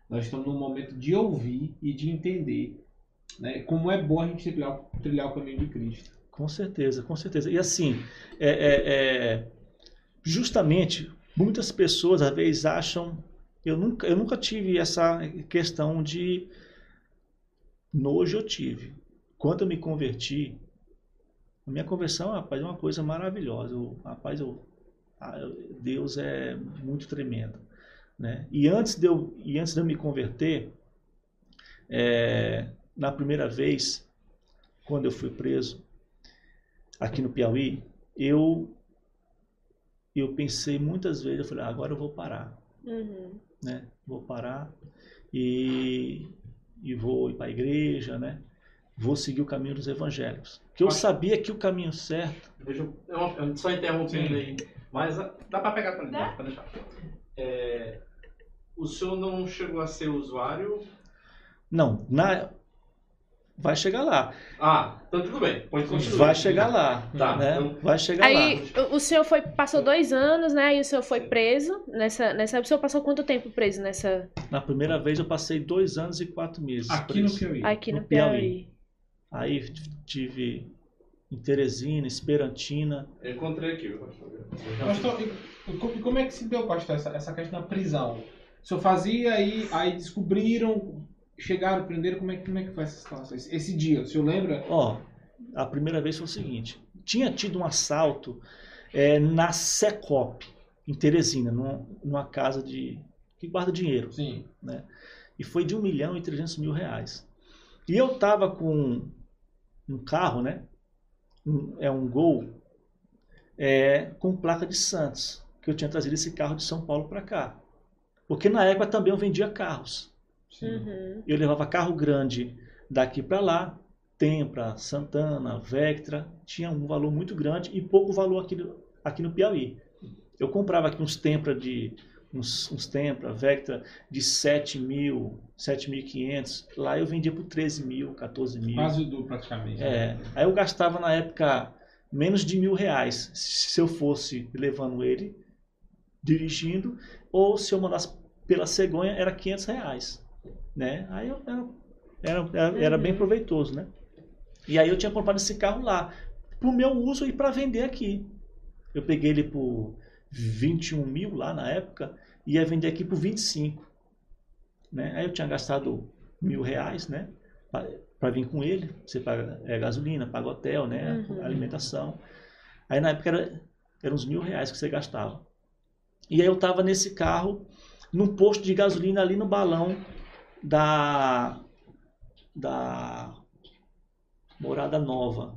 Nós estamos num momento de ouvir e de entender né, como é bom a gente trilhar, trilhar o caminho de Cristo. Com certeza, com certeza. E assim, é, é- é, justamente, muitas pessoas às vezes acham. Eu nunca, eu nunca tive essa questão de nojo, eu tive. Quando eu me converti, a minha conversão, rapaz, é uma coisa maravilhosa. Eu, rapaz, eu, ah, eu- Deus é muito tremendo. Né? E, antes de eu, e antes de eu me converter, é, na primeira vez, quando eu fui preso, aqui no Piauí, eu eu pensei muitas vezes, eu falei, "Ah, agora eu vou parar, Uhum. né? Vou parar e, e vou ir para a igreja, né? Vou seguir o caminho dos evangélicos. Que eu Acho- sabia que o caminho certo Deixa eu, eu- só interrompendo aí. Mas ah, dá pra pegar também, Dá? dá pra deixar. É, o senhor não chegou a ser usuário? Não, na... vai chegar lá. Ah, então tudo bem. Pode continuar. Vai chegar lá. Tá, né? então- Vai chegar Aí lá. o- o senhor foi, passou dois anos, né? E o senhor foi preso nessa, nessa. O senhor passou quanto tempo preso nessa. Na primeira vez eu passei dois anos e quatro meses. Aqui no preso. Piauí. Aqui no No Piauí. Piauí. Aí tive em Teresina, Esperantina. Eu encontrei aqui, pastor? Pastor, co- e como é que se deu, pastor, essa, essa questão da prisão? O senhor fazia aí, aí descobriram, chegaram, prenderam, como é, que- como é que foi essa situação? Esse, dia, o senhor lembra? Ó, a primeira vez foi o seguinte: tinha tido um assalto é, na Secop, em Teresina, numa, numa casa de que guarda dinheiro. Sim. E foi de 1 milhão e 300 mil reais. E eu tava com um carro, né? Um- é um Gol é, com placa de Santos, que eu tinha trazido esse carro de São Paulo para cá. Porque na época também eu vendia carros. Uhum. Eu levava carro grande daqui para lá, Tempra, Santana, Vectra, tinha um valor muito grande e pouco valor aqui no, aqui no Piauí. Eu comprava aqui uns Tempra de uns, uns Tempra, Vectra de 7 mil, 7.500, lá eu vendia por 13 mil, 14 mil. Quase o do praticamente. É, aí eu gastava na época menos de mil reais se eu fosse levando ele dirigindo ou se eu mandasse pela cegonha era 500 reais, né? Aí eu, era, era, era, era bem Uhum. proveitoso, né? E aí eu tinha comprado esse carro lá para o meu uso e para vender aqui. Eu peguei ele por 21 mil lá na época e ia vender aqui por 25, né? Aí eu tinha gastado mil reais, né? para vir com ele, você paga é, gasolina, paga hotel, né, Uhum. alimentação. Aí na época era, eram uns mil reais que você gastava. E aí eu tava nesse carro, num posto de gasolina ali no balão da da Morada Nova,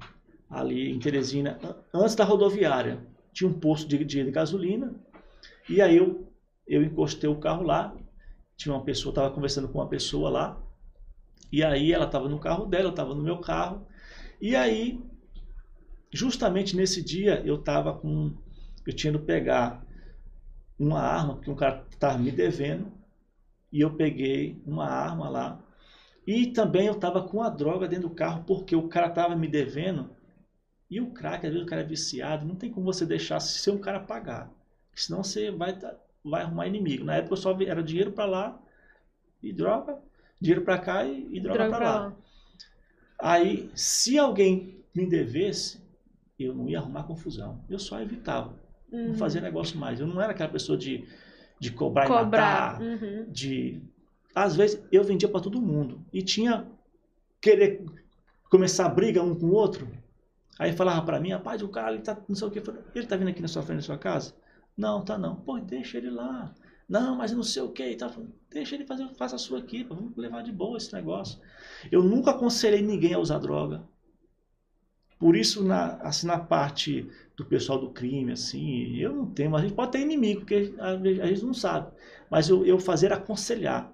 ali em Teresina, an- antes da rodoviária. Tinha um posto de, de gasolina e aí eu eu encostei o carro lá, tinha uma pessoa, estava conversando com uma pessoa lá, e aí ela estava no carro dela, estava no meu carro. E aí, justamente nesse dia, eu estava com. Eu tinha ido pegar uma arma, que um cara estava me devendo. E eu peguei uma arma lá. E também eu estava com a droga dentro do carro, porque o cara estava me devendo. E o crack, às vezes o cara é viciado, não tem como você deixar se um cara pagar. Senão você vai, tá- vai arrumar inimigo. Na época eu só era dinheiro para lá e droga dinheiro para cá e, e droga, Droga para lá. Aí, se alguém me devesse, eu não ia arrumar confusão. Eu só evitava. Uhum. Não fazia negócio mais. Eu não era aquela pessoa de, de cobrar, e Cobrar. matar. Uhum. De... Às vezes, eu vendia para todo mundo. E tinha querer começar a briga um com o outro. Aí falava para mim, rapaz, o cara ali tá não sei o que. Ele tá vindo aqui na sua frente, na sua casa? Não, tá não. Pô, deixa ele lá. Não, mas não sei o que. Tá, deixa ele fazer, faça a sua aqui. pô, Vamos levar de boa esse negócio. Eu nunca aconselhei ninguém a usar droga. Por isso, na, assim, na parte do pessoal do crime, assim, eu não tenho, mas a gente pode ter inimigo, porque a, a gente não sabe. Mas eu, eu fazer aconselhar.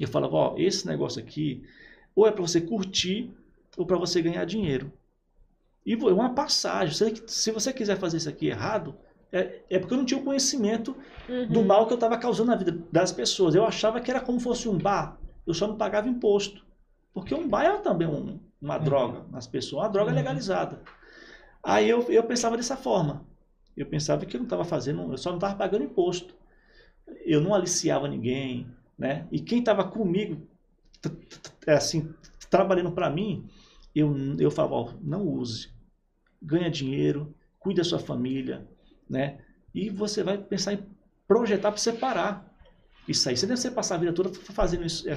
Eu falava, ó, esse negócio aqui, ou é para você curtir, ou para você ganhar dinheiro. E é uma passagem. Se, se você quiser fazer isso aqui errado, é, é porque eu não tinha o conhecimento Uhum. do mal que eu estava causando na vida das pessoas. Eu achava que era como fosse um bar, eu só não pagava imposto. Porque um bar é também um- uma Uhum. droga nas pessoas, uma droga Uhum. legalizada. Aí eu, eu pensava dessa forma. Eu pensava que eu não estava fazendo, eu só não estava pagando imposto. Eu não aliciava ninguém, né? E quem estava comigo, t- assim, trabalhando para mim, eu, eu falava, ó, não use. Ganha dinheiro, cuide da sua família, né? E você vai pensar em projetar para separar isso aí. Você deve ser passar a vida toda fazendo isso,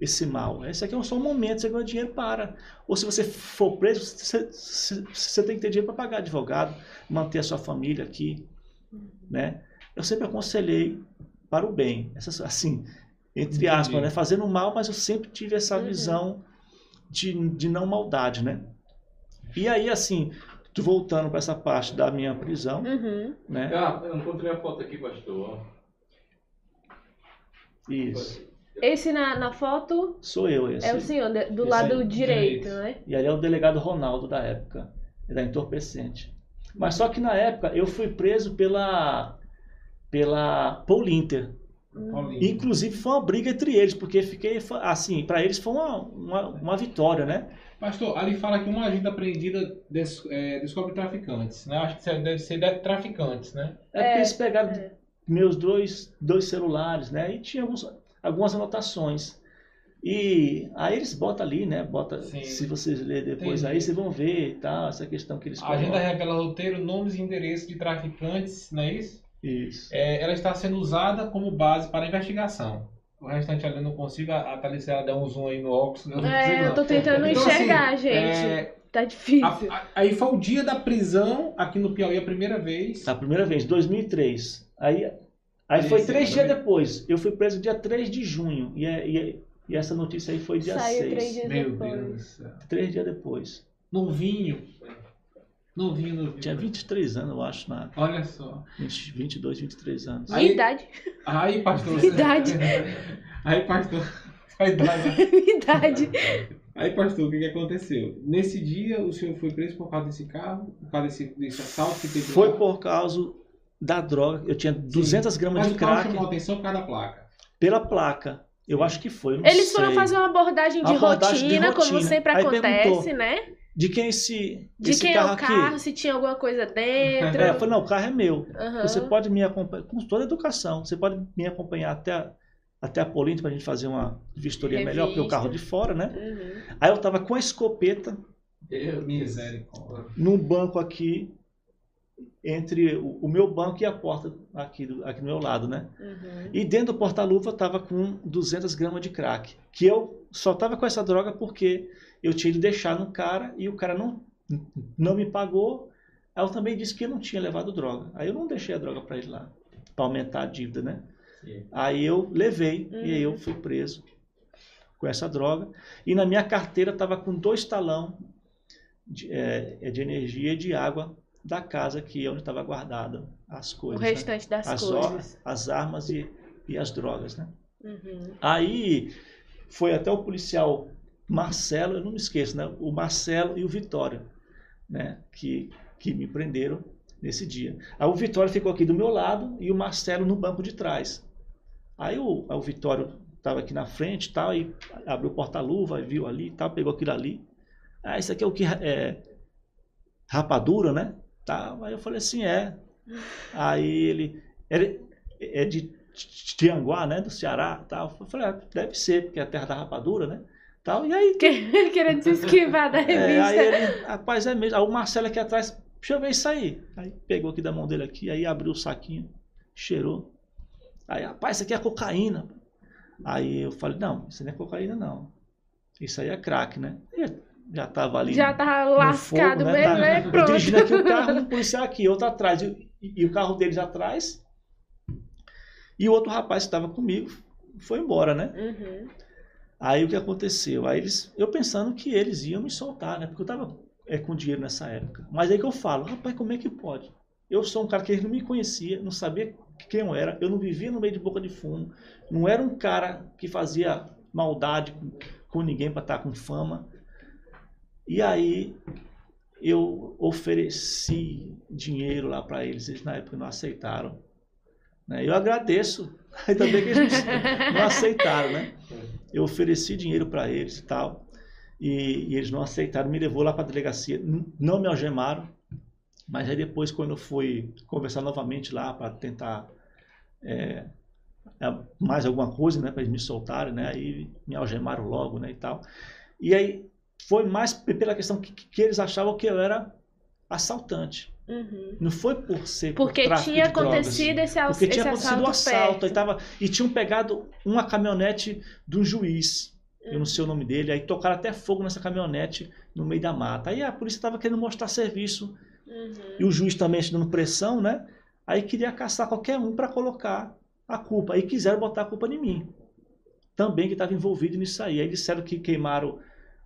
esse, mal. Esse aqui é só um momento, você ganha dinheiro, para. Ou se você for preso, você, você- você tem que ter dinheiro para pagar advogado, manter a sua família aqui, né? Eu sempre aconselhei para o bem, Essas- assim, entre Entendi. aspas, né? Fazendo mal, mas eu sempre tive essa Uhum. visão de, de não maldade, né? E aí, assim, voltando para essa parte da minha prisão, Uhum. né? Ah, eu encontrei a foto aqui, pastor. Isso. Esse na, na foto Sou eu esse. é o senhor, do Esse lado aí, direito, direito. né? E ali é o delegado Ronaldo da época, da entorpecente. Mas só que na época eu fui preso pela pela Paulinter. Paulinho. Inclusive foi uma briga entre eles, porque fiquei assim, para eles foi uma, uma, uma vitória, né? Pastor, ali fala que uma agente apreendida des- é, descobre traficantes, né? Acho que deve ser de traficantes, né? É porque É, eles pegaram é. meus dois, dois celulares, né? E tinha alguns, algumas anotações. E aí eles botam ali, né? Bota, Sim. se vocês lerem depois Entendi. aí, vocês vão ver e tal, essa questão que eles A agenda revela roteiro, nomes e endereços de traficantes, não é isso? Isso. É, ela está sendo usada como base para a investigação. O restante ali eu não consigo, a Thalissa ela deu um zoom aí no óculos. eu não É, eu tô tentando Então, assim, enxergar, gente. é, Tá difícil. a- a- aí foi o dia da prisão aqui no Piauí a primeira vez. A primeira vez, 2003. Aí, aí foi três também. dias depois. Eu fui preso dia 3 de junho. E, é- e, é- e essa notícia aí foi dia Saiu 6. três dias Meu depois. Deus do céu. Três dias depois. Novinho. Novinho, novinho. Tinha 23 anos, eu acho, na Olha só. 20, 22, 23 anos. Aí- idade. Aí, pastor. Idade. Aí, pastor. A idade. Idade. Aí, pastor, o que, que aconteceu? Nesse dia, o senhor foi preso por causa desse carro? Por causa desse, desse assalto que teve Foi lá? por causa da droga. Eu tinha 200 gramas Mas de o crack chamou atenção por causa da placa. pela placa. Eu acho que foi. Eles foram sei. fazer uma abordagem de, Abordagem de rotina, como rotina. sempre Aí acontece, né? De quem esse, De esse quem é carro o aqui? carro, se tinha alguma coisa dentro. É, eu falei, não, o carro é meu. Aham. Você pode me acompanhar, com toda a educação, você pode me acompanhar até, a- até a Polícia para a gente fazer uma vistoria melhor, porque o Revista. carro de fora, né? Uhum. Aí eu tava com a escopeta Eu, Misericórdia. num banco aqui, entre o, o meu banco e a porta aqui do, aqui do meu lado, né? Uhum. E dentro do porta-luva tava com 200 gramas de crack, que eu só tava com essa droga porque eu tinha de deixar no cara e o cara não, não me pagou. Aí eu também disse que eu não tinha levado droga. Aí eu não deixei a droga para ele lá, para aumentar a dívida, né? Sim. Aí eu levei Uhum. e aí eu fui preso com essa droga. E na minha carteira estava com dois talão de, é, de energia e de água da casa que é onde estava guardada as O coisas. né? restante das as, coisas. o- as armas e, e as drogas, né? Uhum. Aí foi até o policial Marcelo, eu não me esqueço, né? O Marcelo e o Vitório, né? Que, que me prenderam nesse dia. Aí o Vitório ficou aqui do meu lado e o Marcelo no banco de trás. Aí o, aí o Vitório estava aqui na frente e tal, e abriu o porta-luva, viu ali e tal, pegou aquilo ali. Ah, isso aqui é o que é rapadura, né? Tá. Aí eu falei assim, é. Aí ele, ele é de Tianguá, né, do Ceará, tal. Eu falei, ah, deve ser, porque é a terra da rapadura, né? Tal. E aí, Que- Querendo se esquivar da é, aí revista. ele, rapaz, é mesmo. Aí o Marcelo aqui atrás, deixa eu ver isso aí. Aí pegou aqui da mão dele aqui, aí abriu o saquinho, cheirou. Aí, rapaz, isso aqui é cocaína. Aí eu falei, não, isso não é cocaína, não. Isso aí é crack, né? E já tava ali. Já tá no lascado fogo, né? mesmo, Tá- né? eu Pronto. Dirigindo aqui o carro, um policial aqui, outro atrás. E, e- e o carro deles atrás. E o outro rapaz que estava comigo foi embora, né? Uhum. Aí o que aconteceu? Aí eles, eu pensando que eles iam me soltar, né? Porque eu tava é, com dinheiro nessa época. Mas aí que eu falo, rapaz, como é que pode? Eu sou um cara que eles não me conhecia, não sabia quem eu era, eu não vivia no meio de boca de fumo, não era um cara que fazia maldade com, com ninguém para estar com fama. E aí eu ofereci dinheiro lá para eles, eles na época não aceitaram. Né? Eu agradeço, ainda bem que eles não, aceitaram, né? Eu ofereci dinheiro para eles e tal, e, e eles não aceitaram, me levou lá para a delegacia, não me algemaram, mas aí depois quando eu fui conversar novamente lá para tentar é, é, mais alguma coisa, né, para eles me soltarem, né, aí me algemaram logo, né, e tal. E aí foi mais pela questão que, que eles achavam que eu era assaltante. Uhum. Não foi por ser por Porque tráfico tinha de drogas. acontecido esse, al- Porque tinha acontecido o assalto perto. aí tava, e tinham pegado uma caminhonete de um juiz, eu não sei o nome dele, aí tocaram até fogo nessa caminhonete no meio da mata. Aí a polícia estava querendo mostrar serviço, Uhum. e o juiz também dando pressão, né? Aí queria caçar qualquer um para colocar a culpa. Aí quiseram botar a culpa em mim. Também que estava envolvido nisso aí. Aí disseram que queimaram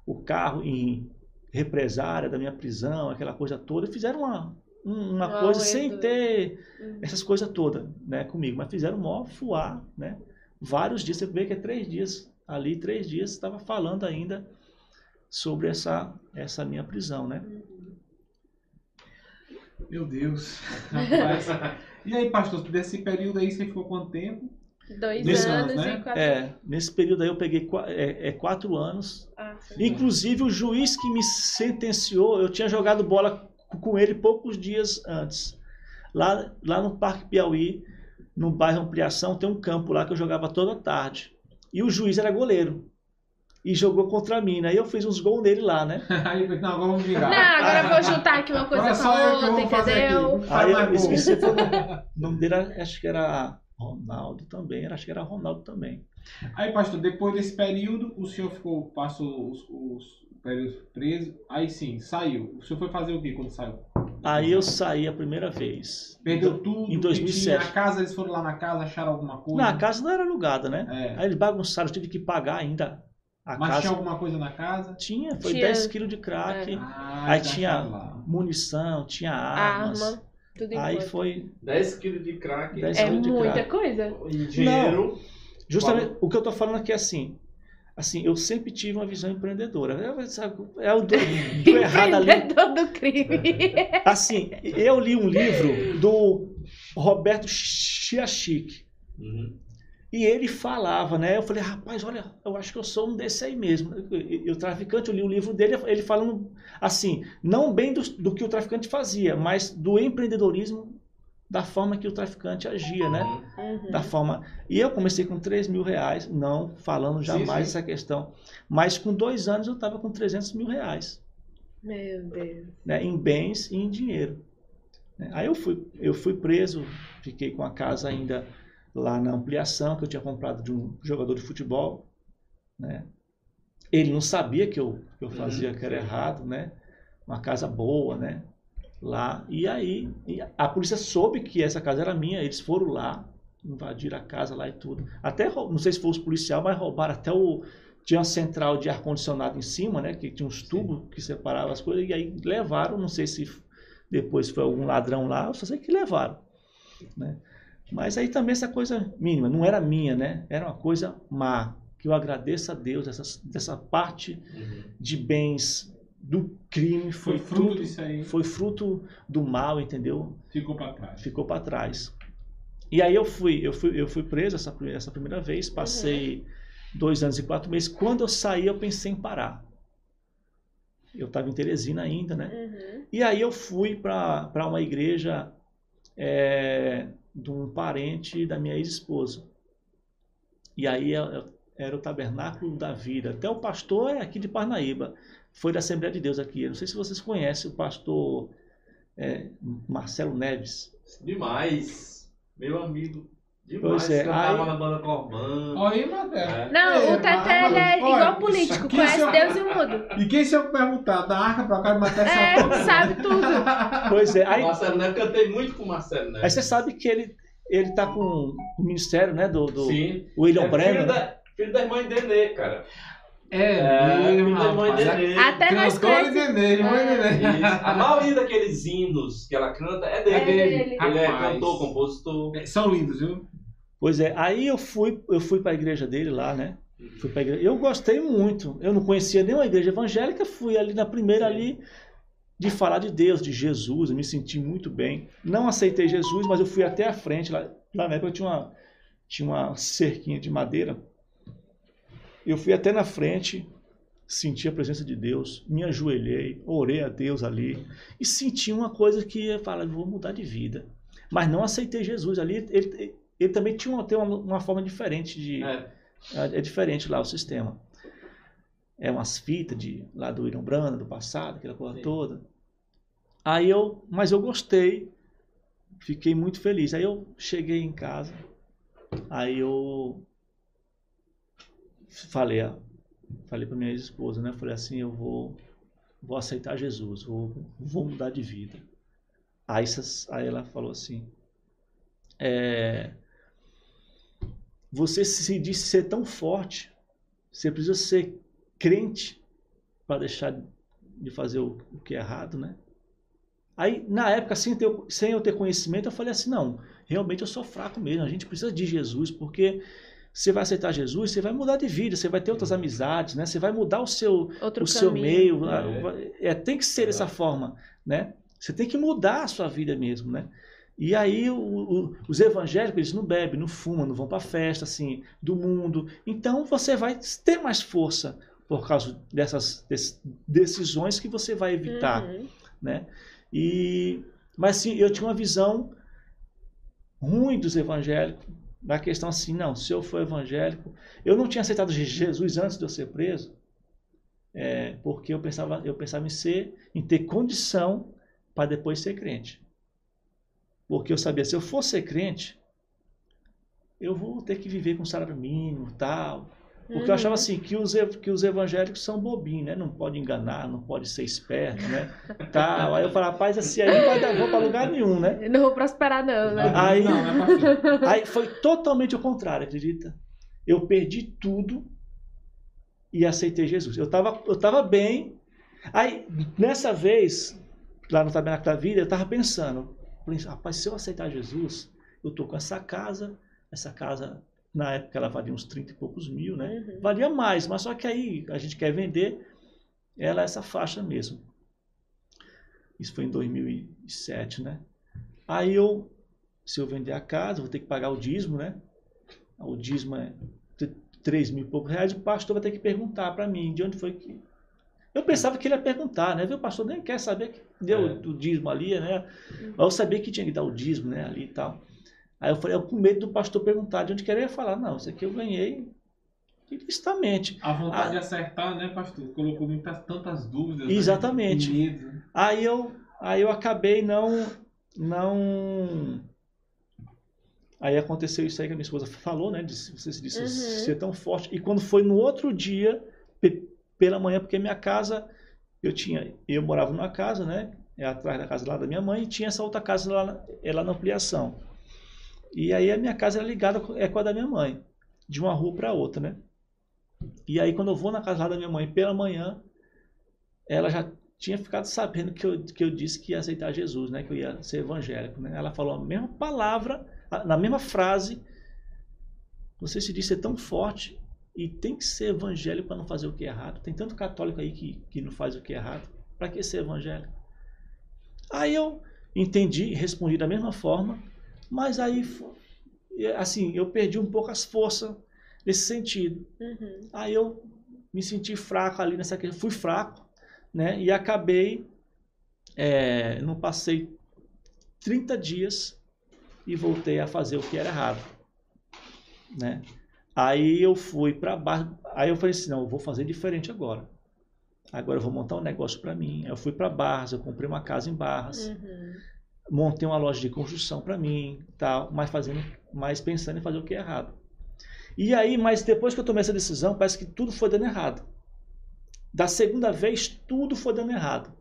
o carro em represária da minha prisão, aquela coisa toda, fizeram uma, um- uma Um coisa sem auê, ter Uhum. essas coisas todas, né, comigo, mas fizeram mó fuar, né? Vários dias, você vê que é três dias, ali três dias, estava falando ainda sobre essa, essa minha prisão, né? Meu Deus. Rapaz. E aí, pastor, desse período aí você ficou quanto tempo? Dois Dois anos, né? e quatro. É, nesse período aí eu peguei é, é, quatro anos, Ah, inclusive o juiz que me sentenciou, eu tinha jogado bola com ele poucos dias antes, lá, lá no Parque Piauí, no bairro Ampliação, tem um campo lá que eu jogava toda tarde, e o juiz era goleiro, e jogou contra mim, né? E eu fiz uns gols nele lá, né? Aí eu falei, não, agora vamos vingar. Não, agora eu vou juntar aqui uma coisa Agora com a outra, entendeu? Aí eu esqueci o nome- dele, era- acho que era Ronaldo também, era- acho que era Ronaldo também. Aí, pastor, depois desse período, o senhor ficou, passou os, os períodos preso. Aí sim, saiu. O senhor foi fazer o que quando saiu? Aí eu saí a primeira vez. Perdeu tudo. Em que 2007. tinha. A casa, eles foram lá na casa, acharam alguma coisa? Não, a casa não era alugada, né? É. Aí eles bagunçaram, eu tive que pagar ainda a Mas casa. tinha alguma coisa na casa? Tinha, foi Tinha. 10 quilos de crack, Ah, Aí tinha- acharam lá. munição, tinha armas. Arma, tudo Aí conta. foi 10 quilos de crack 10 É quilos de muita crack. coisa. e dinheiro. Justamente o que eu tô falando aqui é assim. Assim, eu sempre tive uma visão empreendedora. É, sabe, é o do, do errado ali. Empreendedor do crime. Assim, eu li um livro do Roberto Chiachique. Uhum. E ele falava, né? Eu falei, rapaz, olha, eu acho que eu sou um desse aí mesmo. E o traficante, eu li o livro dele, ele falando assim, não bem do, do que o traficante fazia, mas do empreendedorismo da forma que o traficante agia, né? Uhum. Da forma. E eu comecei com 3 mil reais, não falando jamais Sim, sim. essa questão. Mas com dois anos eu estava com 300 mil reais Meu Deus. né, em bens e em dinheiro. Aí eu fui, eu fui preso, fiquei com a casa ainda lá na ampliação que eu tinha comprado de um jogador de futebol. Né. Ele não sabia que eu, que eu fazia que era errado, né? Uma casa boa, né? Lá. E aí a polícia soube que essa casa era minha, eles foram lá, invadiram a casa lá e tudo. Até, não sei se foi os policiais, mas roubaram até o. Tinha uma central de ar-condicionado em cima, né? Que tinha uns tubos que separavam as coisas, e aí levaram, não sei se depois foi algum ladrão lá, eu só sei que levaram. Né? Mas aí também essa coisa mínima, não era minha, né? Era uma coisa má. Que eu agradeço a Deus, essa, dessa parte Uhum. de bens do crime Foi foi, fruto fruto, disso aí. foi fruto do mal, entendeu? Ficou pra trás. ficou para trás. E aí eu fui, eu fui, eu fui preso essa, essa primeira vez, passei dois anos e quatro meses. Quando eu saí, eu pensei em parar. Eu estava em Teresina ainda, né? Uhum. E aí eu fui para uma igreja é, de um parente da minha ex-esposa. E aí eu- eu- era o Tabernáculo da Vida. Até o pastor é aqui de Parnaíba. Foi da Assembleia de Deus aqui. Eu não sei se vocês conhecem o pastor é, Marcelo Neves. Demais. Meu amigo. Demais. Pois é, Cantava aí- na banda. Olha aí, Matheus. É. Não, É, o Teté ele é igual político, aqui conhece eu- Deus e o mundo. E quem se eu perguntar da arca pra cá, Matheus É, sabe sabe tudo. Pois é, aí, Marcelo Neves, cantei muito com o Marcelo Neves. aí você sabe que ele ele tá com o ministério, né, do, do Sim. William é Brennan. filho, né? da, filho da irmã Denê, cara. É, É, mesmo, filho da irmã rapaz. Denê. Até nós Cantor e conhecemos. Nenê, É. Nenê. Isso. A maioria daqueles hinos que ela canta é dele. É dele. Ele é Rapaz. cantor, compositor. É, São lindos, viu? Pois é, aí eu fui, eu fui para a igreja dele lá, né? Fui pra igreja. Eu gostei muito. Eu não conhecia nenhuma igreja evangélica, fui ali na primeira ali de falar de Deus, de Jesus, eu me senti muito bem. Não aceitei Jesus, mas eu fui até a frente lá, lá na época tinha uma tinha uma cerquinha de madeira. Eu fui até na frente, senti a presença de Deus, me ajoelhei, orei a Deus ali e senti uma coisa que eu falei, vou mudar de vida. Mas não aceitei Jesus ali, ele, ele também tinha uma, tem uma, uma forma diferente de É. é, diferente lá o sistema. É umas fitas de, lá do William Brana, do passado, aquela coisa Sim. toda. Aí eu, mas eu gostei, fiquei muito feliz. Aí eu cheguei em casa, aí eu falei, falei para minha ex-esposa, né? Falei assim, eu vou, vou aceitar Jesus, vou, vou mudar de vida. Aí, aí ela falou assim, é, você se disse ser tão forte, você precisa ser crente para deixar de fazer o, o que é errado, né? Aí, na época, sem, ter, sem eu ter conhecimento, eu falei assim, não, realmente eu sou fraco mesmo, a gente precisa de Jesus, porque você vai aceitar Jesus, você vai mudar de vida, você vai ter outras amizades, né? Você vai mudar o seu, Outro o seu caminho. meio. É. É, tem que ser dessa forma, né? Você tem que mudar a sua vida mesmo, né? E aí o- o- os evangélicos eles não bebem, não fumam, não vão para festa assim do mundo. Então você vai ter mais força por causa dessas des- decisões que você vai evitar Uhum. né? E mas sim, eu tinha uma visão ruim dos evangélicos, da questão assim, não, se eu for evangélico, eu não tinha aceitado Je- Jesus antes de eu ser preso, é, porque eu pensava, eu pensava em ser, em ter condição para depois ser crente. Porque eu sabia, se eu for ser crente, eu vou ter que viver com salário mínimo, tal, porque eu achava assim que os, que os evangélicos são bobinhos, né? Não pode enganar, não pode ser esperto, né? Tal. Aí eu falei, rapaz, assim aí não vai dar vou para lugar nenhum, né? Eu Não vou prosperar, não, né? Aí- não, não é. Aí foi totalmente o contrário, acredita? Eu perdi tudo e aceitei Jesus. Eu tava, eu tava bem. Aí, nessa vez, lá no Tabernáculo da Vida, eu tava pensando, falei, rapaz, se eu aceitar Jesus, eu tô com essa casa, essa casa, na época ela valia uns 30 e poucos mil, né? Uhum. Valia mais, mas só que aí a gente quer vender ela essa faixa mesmo. Isso foi em 2007, né? Aí eu, se eu vender a casa, vou ter que pagar o dízimo, né? O dízimo é t- 3 mil e poucos reais, o pastor vai ter que perguntar para mim de onde foi que... Eu pensava que ele ia perguntar, né? O pastor nem quer saber que deu É. o dízimo ali, né? Mas eu sabia que tinha que dar o dízimo, né? Ali e tal. Aí eu falei, eu com medo do pastor perguntar de onde que ele ia falar. Não, isso aqui eu ganhei ilicitamente. A vontade Ah. de acertar, né, pastor? Colocou muitas, tantas dúvidas. Exatamente. Né? Medo. Aí eu, aí eu acabei não, não. Aí aconteceu isso aí que a minha esposa falou, né? De, você se disse Uhum. ser tão forte. E quando foi no outro dia, pe- pela manhã, porque minha casa, eu tinha, eu morava numa casa, né? É atrás da casa lá da minha mãe, e tinha essa outra casa lá, é lá na ampliação. E aí a minha casa era ligada é com a da minha mãe, de uma rua para outra, né? E aí quando eu vou na casa lá da minha mãe pela manhã, ela já tinha ficado sabendo que eu, que eu disse que ia aceitar Jesus, né? Que eu ia ser evangélico, né? Ela falou a mesma palavra, na mesma frase. Você se diz ser tão forte e tem que ser evangélico para não fazer o que é errado. Tem tanto católico aí que, que não faz o que é errado. Para que ser evangélico? Aí eu entendi e respondi da mesma forma, mas aí, assim, eu perdi um pouco as forças nesse sentido. Uhum. Aí eu me senti fraco ali nessa questão, fui fraco, né? E acabei, é, não passei 30 dias e voltei a fazer o que era errado, né? Aí eu fui para Barra, aí eu falei assim, não, eu vou fazer diferente agora. Agora eu vou montar um negócio para mim. Eu fui para Barras, eu comprei uma casa em Barras, Uhum. Montei uma loja de construção para mim, tal, mas fazendo, mas pensando em fazer o que é errado. E aí, mas depois que eu tomei essa decisão, parece que tudo foi dando errado. Da segunda vez, tudo foi dando errado.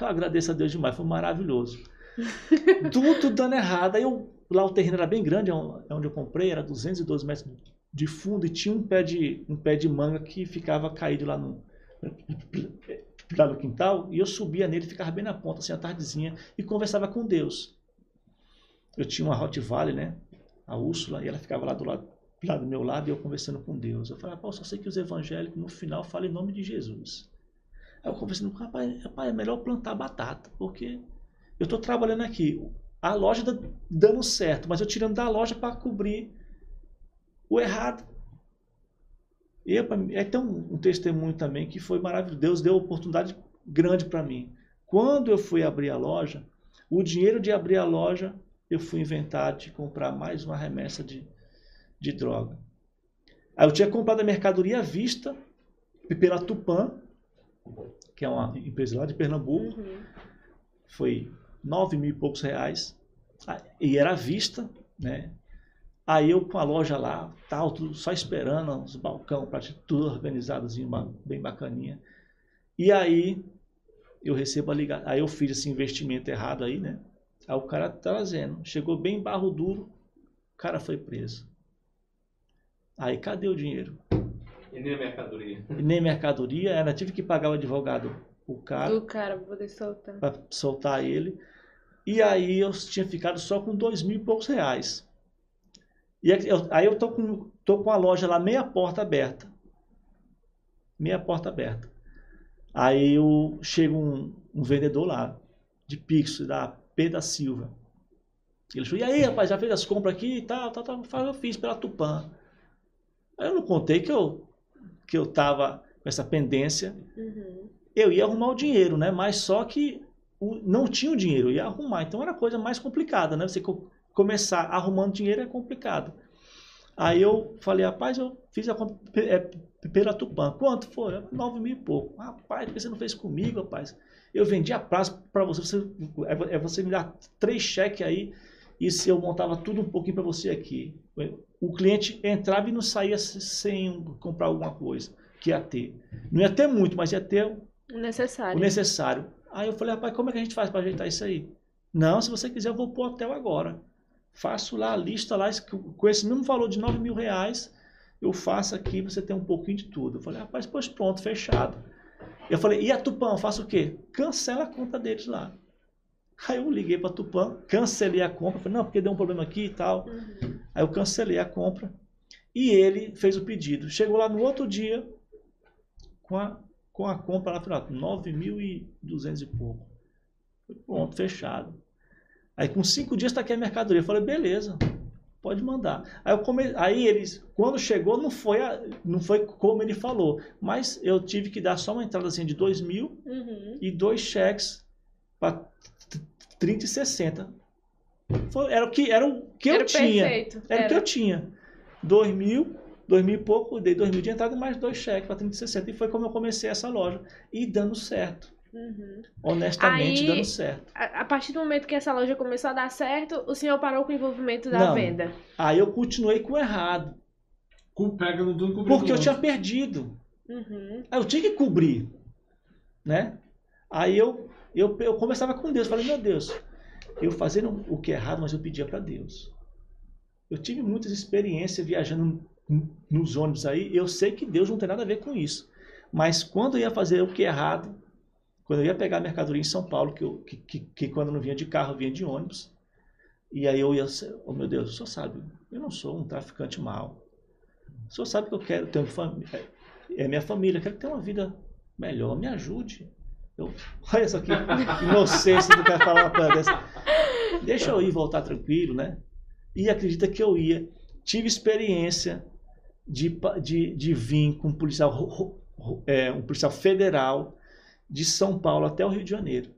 Eu agradeço a Deus demais, foi maravilhoso. tudo dando errado. Aí eu, lá o terreno era bem grande, é onde eu comprei, era 212 metros de fundo e tinha um pé de, um pé de manga que ficava caído lá no, lá no quintal. E eu subia nele, ficava bem na ponta, assim, à tardezinha, e conversava com Deus. Eu tinha uma Rottweiler, né? A Úrsula, e ela ficava lá do lado lá do meu lado e eu conversando com Deus. Eu falei, pô, só sei que os evangélicos no final falam em nome de Jesus. Aí eu conversando com rapaz, rapaz, é melhor plantar batata, porque eu estou trabalhando aqui, a loja tá dando certo, mas eu tirando da loja para cobrir o errado. E é tem um, um testemunho também que foi maravilhoso. Deus deu oportunidade grande para mim. Quando eu fui abrir a loja, o dinheiro de abrir a loja, eu fui inventar de comprar mais uma remessa de, de droga. Aí eu tinha comprado a mercadoria à vista pela Tupã, que é uma empresa lá de Pernambuco. Uhum. Foi nove mil e poucos reais. Ah, E era à vista, né? Aí eu com a loja lá, tal, tudo só esperando, os balcão, pra- tudo organizadozinho, bem bacaninha. E aí eu recebo a ligação. Aí eu fiz esse investimento errado aí, né? Aí o cara trazendo. Chegou bem em barro duro, o cara foi preso. Aí cadê o dinheiro? E nem a mercadoria. E nem mercadoria, ainda tive que pagar o advogado o cara O cara pra poder soltar. para soltar ele. E aí eu tinha ficado só com dois mil e poucos reais. E aí eu, aí eu tô com, tô com a loja lá, meia porta aberta. Meia porta aberta. Aí eu, chega um, um vendedor lá, de Pix, da P da Silva. Ele falou, e aí, rapaz, já fez as compras aqui e tal, tal, tal. Eu fiz pela Tupã. Aí eu não contei que eu, que eu tava com essa pendência Uhum. eu ia arrumar o dinheiro, né? Mas só que o- não tinha o dinheiro, eu ia arrumar. Então era coisa mais complicada, né? Você começar arrumando dinheiro é complicado. Aí eu falei, rapaz, eu fiz a compra é, pela Tupã. Quanto foi? Nove mil e pouco. Rapaz, por que você não fez comigo, rapaz? Eu vendi a praça para você, você é é você me dar três cheques aí e se eu montava tudo um pouquinho para você aqui. O cliente entrava e não saía se- sem comprar alguma coisa que ia ter. Não ia ter muito, mas ia ter O necessário. o necessário. Aí eu falei, rapaz, como é que a gente faz para ajeitar isso aí? Não, se você quiser, eu vou pro hotel agora. Faço lá a lista lá, com esse mesmo valor de 9 mil reais, eu faço aqui, você tem um pouquinho de tudo. Eu falei, rapaz, pois pronto, fechado. Eu falei, e a Tupã, faço o quê? Cancela a conta deles lá. Aí eu liguei para Tupã, cancelei a compra, falei, não, porque deu um problema aqui e tal. Uhum. Aí eu cancelei a compra e ele fez o pedido. Chegou lá no outro dia com a, com a compra lá, falei, ó, 9.200 e pouco. Pronto, fechado. Aí com cinco dias está aqui a mercadoria. Eu falei, beleza, pode mandar. Aí, eu come... Aí eles, quando chegou, não foi, a- não foi como ele falou, mas eu tive que dar só uma entrada assim de 2 mil Uhum. e dois cheques para 30 e 60. Foi, era o que, era o que Era eu tinha. perfeito. Era o que eu tinha. Dois mil, dois mil e pouco, dei dois mil de entrada e mais dois cheques para 30,60. E foi como eu comecei essa loja. E dando certo. Uhum. Honestamente, Aí- dando certo. A, a partir do momento que essa loja começou a dar certo, o senhor parou com o envolvimento da Não. venda. Aí eu continuei com o errado. Cu- Pega no tudo Porque eu com tinha perdido. Uhum. Aí eu tinha que cobrir. Né? Aí eu, eu, eu conversava com Deus. Falei, meu Deus, eu fazendo o que é errado, mas eu pedia para Deus. Eu tive muitas experiências viajando nos ônibus aí. Eu sei que Deus não tem nada a ver com isso. Mas quando eu ia fazer o que é errado, quando eu ia pegar a mercadoria em São Paulo, que, eu, que, que, que quando não vinha de carro, vinha de ônibus. E aí eu ia, oh meu Deus, o senhor sabe, eu não sou um traficante mau. O senhor sabe que eu quero ter família, é minha família, eu quero ter uma vida melhor, me ajude. Eu, olha isso aqui, inocência do cara falar uma coisa dessa. Deixa eu ir voltar tranquilo, né? E acredita que eu ia. Tive experiência de, de, de vir com um policial, é, um policial federal de São Paulo até o Rio de Janeiro.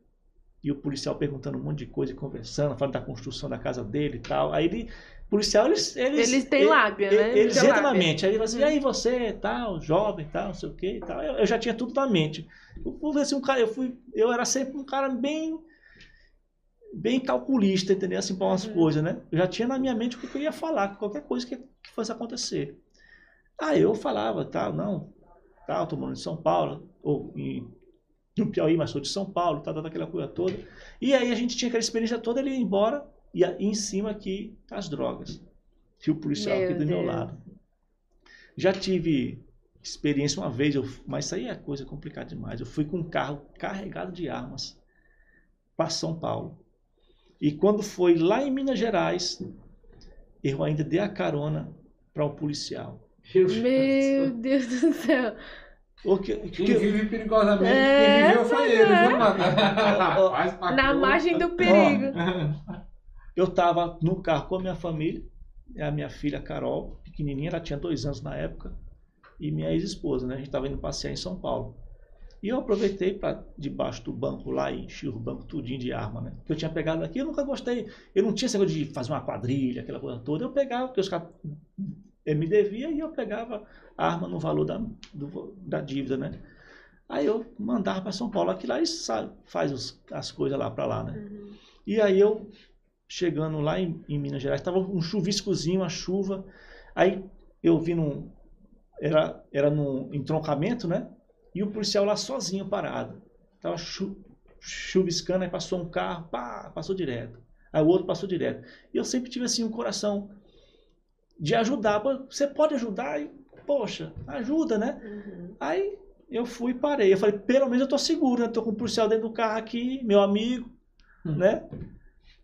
E o policial perguntando um monte de coisa, conversando, falando da construção da casa dele e tal. Aí ele, policial, eles. Eles, Eles têm ele- lábia, ele- né? Eles entram na mente. Aí ele fala assim, e aí você, tal, jovem, tal, não sei o que e tal. Eu, eu já tinha tudo na mente. Eu assim, um cara, eu fui, eu era sempre um cara bem bem calculista, entendeu? Assim, para umas Uhum. coisas, né? Eu já tinha na minha mente o que eu ia falar, qualquer coisa que, que fosse acontecer. Aí eu falava, tal, não, tal, tô morando em São Paulo, ou em, no Piauí, mas sou de São Paulo, tal, tal, aquela coisa toda. E aí a gente tinha aquela experiência toda, ele ia embora, e aí em cima aqui as drogas. E o policial Meu aqui do meu Deus. lado. Já tive experiência uma vez, eu, mas isso aí é coisa complicada demais. Eu fui com um carro carregado de armas para São Paulo. E quando foi lá em Minas Gerais, eu ainda dei a carona para um policial. Meu Deus do céu. O que- Quem que- vive perigosamente, É, quem viveu foi ele, viu, mano? Ó, Na margem do perigo. eu estava no carro com a minha família, é a minha filha Carol, pequenininha, ela tinha dois anos na época, e minha ex-esposa, né? A gente estava indo passear em São Paulo. E eu aproveitei para debaixo do banco lá e enchi o banco tudinho de arma, né? Que eu tinha pegado aqui, eu nunca gostei. Eu não tinha esse negócio de fazer uma quadrilha, aquela coisa toda. Eu pegava, porque os caras eh, me deviam e eu pegava a arma no valor da, do- da dívida, né? Aí eu mandava para São Paulo, aqui lá e faz os- as coisas lá para lá, né? Uhum. E aí eu, chegando lá em, em Minas Gerais, estava um chuviscozinho, uma chuva. Aí eu vi num. Era, era num entroncamento, né? E o policial lá sozinho parado. Tava chu, chuviscando, aí passou um carro, pá, passou direto. Aí o outro passou direto. E eu sempre tive assim um coração de ajudar. Você pode ajudar? E, poxa, ajuda, né? Uhum. Aí eu fui e parei. Eu falei, pelo menos eu tô seguro, né? Tô com o policial dentro do carro aqui, meu amigo, Hum. né?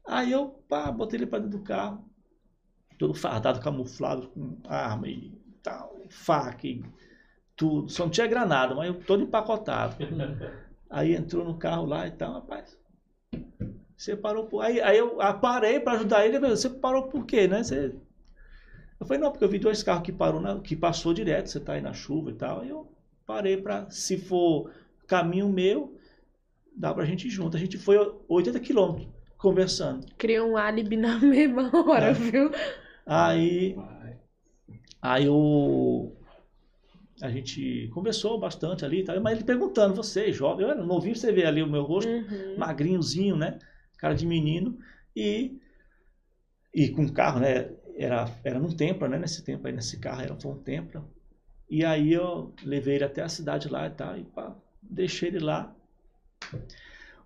Aí eu, pá, botei ele pra dentro do carro, todo fardado, camuflado, com arma e tal, faca e tudo. Só não tinha granada, mas eu todo empacotado. Aí entrou no carro lá e tal, rapaz. Você parou por. Aí, aí eu ah, parei para ajudar ele. Você parou por quê, né? Você... Eu falei, não, porque eu vi dois carros que parou na... que passou direto, você tá aí na chuva e tal. Aí eu parei para, se for caminho meu, dá pra gente ir junto. A gente foi 80 quilômetros conversando. Cria um álibi na mesma hora, É. viu? Aí, aí o a gente conversou bastante ali, e tal, mas ele perguntando, você, jovem, eu era novinho, você vê ali o meu rosto, Uhum. magrinhozinho, né? Cara de menino e e com carro, né? Era era num Tempra, né? Nesse tempo aí nesse carro era um Tempra. E aí eu levei ele até a cidade lá e tal e pá, deixei ele lá.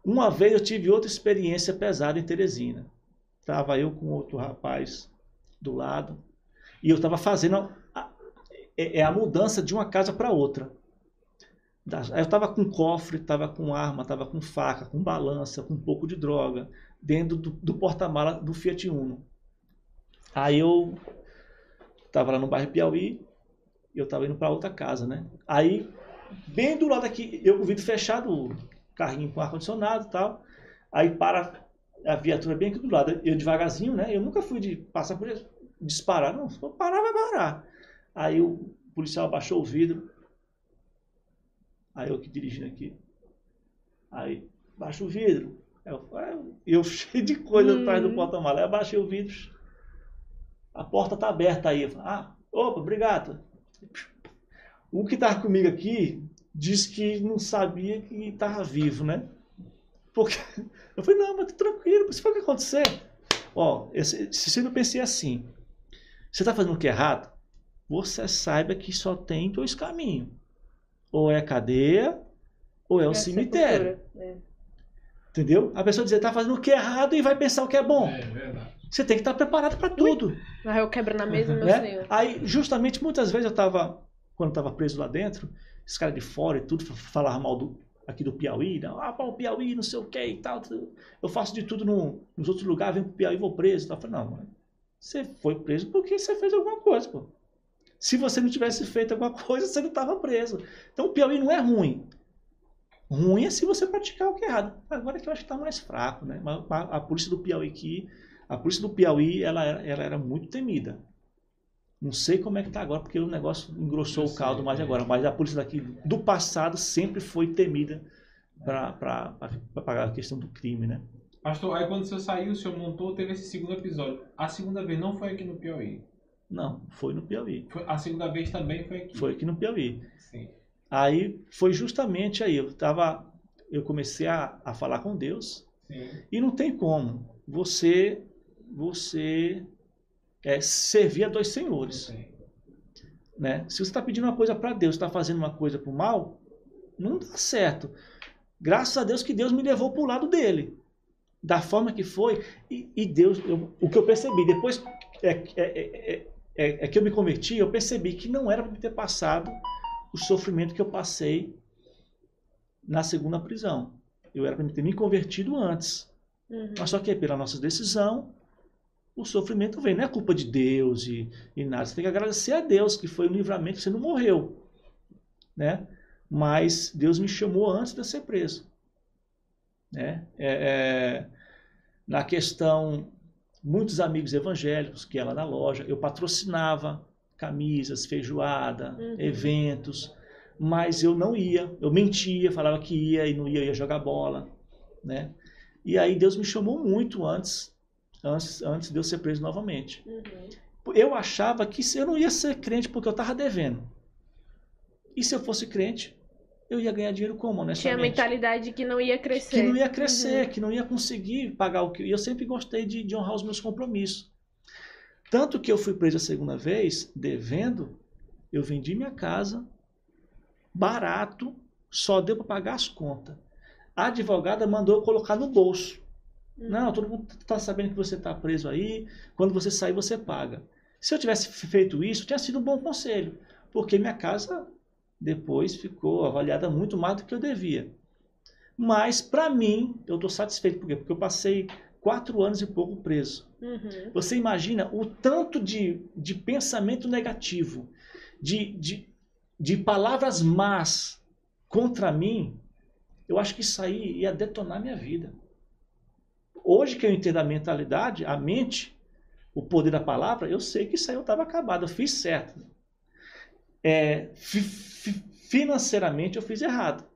Uma vez eu tive outra experiência pesada em Teresina. Tava eu com outro rapaz do lado e eu estava fazendo a, a- é é a mudança de uma casa para outra. Eu estava com cofre, estava com arma, estava com faca, com balança, com um pouco de droga, dentro do, do porta-mala do Fiat Uno. Aí eu estava lá no bairro Piauí, e eu estava indo para outra casa, né? Aí, bem do lado aqui, eu com o vidro fechado, o carrinho com ar-condicionado e tal. Aí para a viatura bem aqui do lado. Eu devagarzinho, né? Eu nunca fui de passar por isso, disparar, não. Se parar, vai parar. Aí o policial abaixou o vidro. Aí eu aqui dirigindo aqui. Aí, baixa o vidro. Eu, eu cheio de coisa Hum. atrás do porta-malas. Aí eu baixei o vidro. A porta tá aberta aí. Eu falei, ah, opa, obrigado. O que tava comigo aqui disse que não sabia que estava vivo, né? Porque eu falei, não, mas tá tranquilo, se for o que acontecer. Ó, esse, se eu pensei assim, você tá fazendo o que é errado, você saiba que só tem dois caminhos. Ou é a cadeia, ou é o É cemitério. sepultura, é. Entendeu? A pessoa dizer, tá fazendo o que é errado e vai pensar o que é bom. É verdade. Você tem que estar preparado para tudo. Mas eu quebro na mesa, meu né? senhor. Aí, justamente, muitas vezes eu tava, quando eu tava preso lá dentro, esse cara de fora e tudo, fa- falava mal do, aqui do Piauí, né? ah, o Piauí, não sei o que e tal. Eu faço de tudo no- nos outros lugares, venho pro Piauí e vou preso. Eu falei, não, mano, você foi preso porque você fez alguma coisa, pô. Se você não tivesse feito alguma coisa, você não estava preso. Então o Piauí não é ruim. Ruim é se você praticar o que é errado. Agora que eu acho que está mais fraco, né? Mas a, a polícia do Piauí aqui, a polícia do Piauí, ela, era- ela era muito temida. Não sei como é que tá agora, porque o negócio engrossou Eu o caldo sei, mais é. agora. Mas a polícia daqui do passado sempre foi temida para pagar a questão do crime, né? Pastor, aí quando você saiu, o senhor montou, teve esse segundo episódio. A segunda vez não foi aqui no Piauí. Não, foi no Piauí. Foi- a segunda vez também foi aqui. Foi aqui no Piauí. Sim. Aí foi justamente aí, eu tava, eu comecei a, a falar com Deus Sim. e não tem como você você é, servir a dois senhores, né? Se você está pedindo uma coisa para Deus, está fazendo uma coisa para o mal, não dá certo. Graças a Deus que Deus me levou para o lado dele, da forma que foi e, e Deus, eu- o que eu percebi depois é, é, é, é- é- é que eu me converti, eu percebi que não era para me ter passado o sofrimento que eu passei na segunda prisão. Eu era para ter me convertido antes. Uhum. Mas só que pela nossa decisão, o sofrimento vem. Não é culpa de Deus e, e nada. Você tem que agradecer a Deus que foi um livramento, que você não morreu. Né? Mas Deus me chamou antes de eu ser preso. Né? É, é, na questão, muitos amigos evangélicos que lá na loja, eu patrocinava camisas, feijoada, Uhum. eventos, mas eu não ia. Eu mentia, falava que ia e não ia, eu ia jogar bola. Né? E aí Deus me chamou muito antes, antes, antes de eu ser preso novamente. Uhum. Eu achava que eu não ia ser crente porque eu estava devendo. E se eu fosse crente, eu ia ganhar dinheiro como, Tinha a mentalidade de que não ia crescer. que não ia crescer, Uhum. que não ia conseguir pagar o que. E eu sempre gostei de, de honrar os meus compromissos. Tanto que eu fui preso a segunda vez, devendo, eu vendi minha casa, barato, só deu para pagar as contas. A advogada mandou eu colocar no bolso. Não, todo mundo está sabendo que você está preso aí. Quando você sair, você paga. Se eu tivesse feito isso, tinha sido um bom conselho, porque minha casa depois ficou avaliada muito mais do que eu devia. Mas, para mim, eu estou satisfeito. Por quê? Porque eu passei quatro anos e pouco preso. Uhum. Você imagina o tanto de, de pensamento negativo, de, de, de palavras más contra mim, eu acho que isso aí ia detonar minha vida. Hoje que eu entendo a mentalidade, a mente, o poder da palavra, eu sei que isso aí eu estava acabado, eu fiz certo. É, fi, fi, financeiramente eu fiz errado.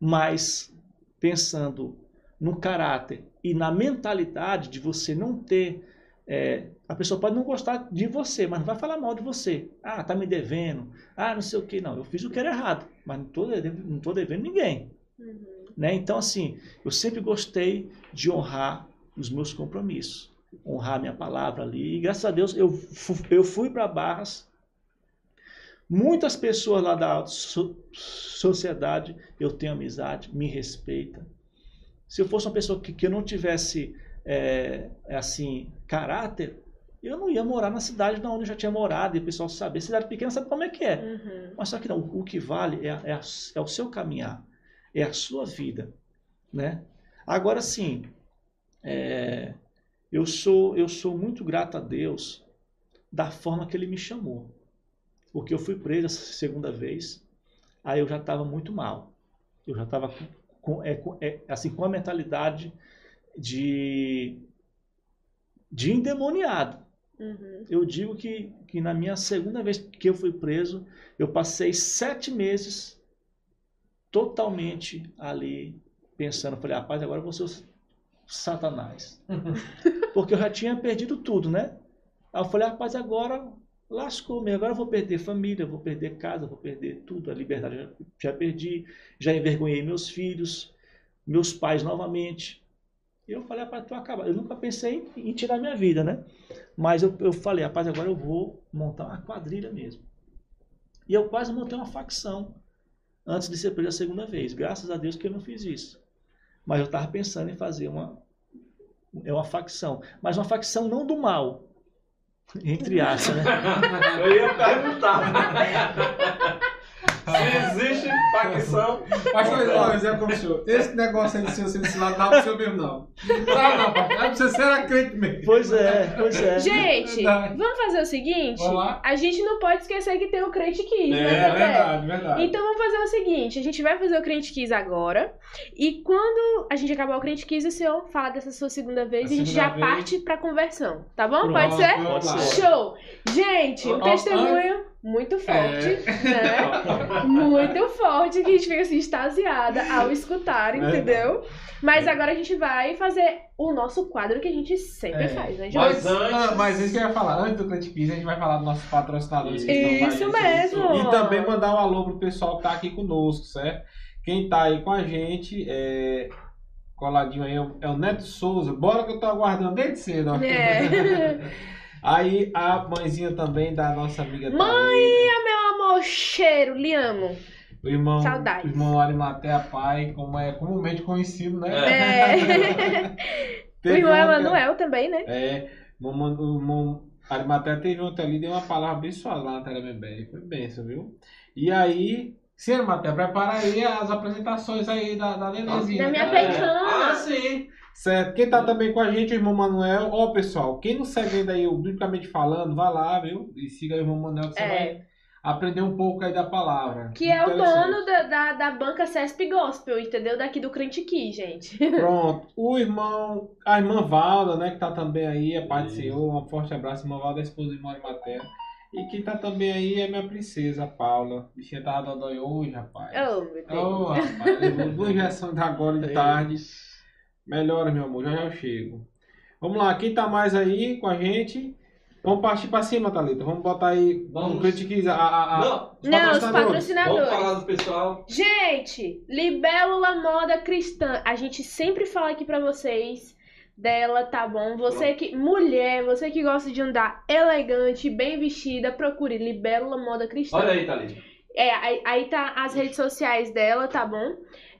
Mas pensando no caráter e na mentalidade de você não ter. É, a pessoa pode não gostar de você, mas não vai falar mal de você. Ah, tá me devendo. Ah, não sei o que. Não, eu fiz o que era errado, mas não estou devendo, não tô devendo ninguém. Uhum. Né? Então, assim, eu sempre gostei de honrar os meus compromissos, honrar a minha palavra ali. E graças a Deus eu, eu fui para Barras. Muitas pessoas lá da so sociedade eu tenho amizade, me respeita. Se eu fosse uma pessoa que, que eu não tivesse é, assim caráter, eu não ia morar na cidade onde eu já tinha morado e o pessoal saber. Cidade pequena sabe como é que é. Uhum. Mas só que não, o que vale é, é, é o seu caminhar é a sua vida, né? Agora sim, é, eu sou eu sou muito grato a Deus da forma que Ele me chamou, porque eu fui preso a segunda vez, aí eu já estava muito mal, eu já estava com, com, é, é, assim com a mentalidade de de endemoniado. Uhum. Eu digo que, que na minha segunda vez que eu fui preso, eu passei sete meses totalmente ali pensando, falei, rapaz, agora eu vou ser o Satanás. Porque eu já tinha perdido tudo, né? Aí eu falei, rapaz, agora lascou-me, agora eu vou perder família, vou perder casa, vou perder tudo, a liberdade já, já perdi, já envergonhei meus filhos, meus pais novamente. E eu falei, rapaz, tu acaba. Eu nunca pensei em, em, tirar minha vida, né? Mas eu, eu falei, rapaz, agora eu vou montar uma quadrilha mesmo. E eu quase montei uma facção antes de ser preso a segunda vez. Graças a Deus que eu não fiz isso. Mas eu estava pensando em fazer uma, é uma facção. Mas uma facção não do mal. Entre aspas, né? eu ia perguntar. Se existe facção. Pastor, ó, exemplo como o senhor. Esse negócio aí de senhor ser ensinado não é pro senhor mesmo, não. Não, não, pastor. É pra você ser crente mesmo. Pois é, pois é. Gente, Verdade. vamos fazer o seguinte? Vamos lá. A gente não pode esquecer que tem o Crente Kiss, É, né? Verdade, verdade. Então vamos fazer o seguinte, a gente vai fazer o Crente Kiss agora. E quando a gente acabar o Crente Kiss, o senhor fala dessa sua segunda vez A e a gente já vez. parte pra conversão. Tá bom? Pronto, Pode ser? Pode ser. Show! Gente, um testemunho muito forte, né? Muito forte, que a gente fica assim, extasiada ao escutar, Verdade. entendeu? Mas agora a gente vai fazer o nosso quadro que a gente sempre É. faz, né, Mas João? antes. Ah, mas isso que eu ia falar, antes do Crente Kiss, a gente vai falar dos nossos patrocinadores que estão com a Isso gente. mesmo! E também mandar um alô pro pessoal que tá aqui conosco, certo? Quem tá aí com a gente é. Coladinho aí é o- é o Neto Souza. Bora que eu tô aguardando desde cedo, ó. É. Aí a mãezinha também da nossa amiga Mãe, Thalita, Meu amor, cheiro, lhe amo. o irmão, saudades. o irmão Arimatea Pai, como é comumente conhecido, né? É. o Teve irmão Emanuel também, né? É, o irmão Arimatea teve ontem ali, deu uma palavra abençoada lá na Telemembé. Foi benção, viu? E aí, sim, Arimatea, prepara aí as apresentações aí da, da Nenezinha. Da minha né? peitana. Ah, sim. Certo. Quem tá também com a gente, o irmão Manuel. Ó, pessoal, quem não segue ainda aí o Biblicamente Falando, vai lá, viu? E siga o irmão Manuel, que você É. vai aprender um pouco aí da palavra. Que é o dono da, da, da banca CESP Gospel, entendeu? Daqui do Crente Key, gente. Pronto. O irmão, a irmã Valda, né, que tá também aí, a paz do. Senhor. Um forte abraço, irmã Valda, a esposa do irmão Arimatea. E quem tá também aí é minha princesa, Paula. Bichinha tava dodói hoje, rapaz. Oh, meu Deus. Ô, rapaz, levou duas injeções agora de tarde. Melhora, meu amor, já já eu chego. Vamos lá, quem tá mais aí com a gente? Vamos partir pra cima, Thalita. Vamos botar aí Vamos. a, a, a, Não, os Não, os patrocinadores. patrocinadores. vamos falar do pessoal. Gente, Libélula Moda Cristã. A gente sempre fala aqui pra vocês dela, tá bom? Você que mulher, você que gosta de andar elegante, bem vestida, procure Libélula Moda Cristã. Olha aí, Thalita. É, aí, aí tá as redes sociais dela, tá bom?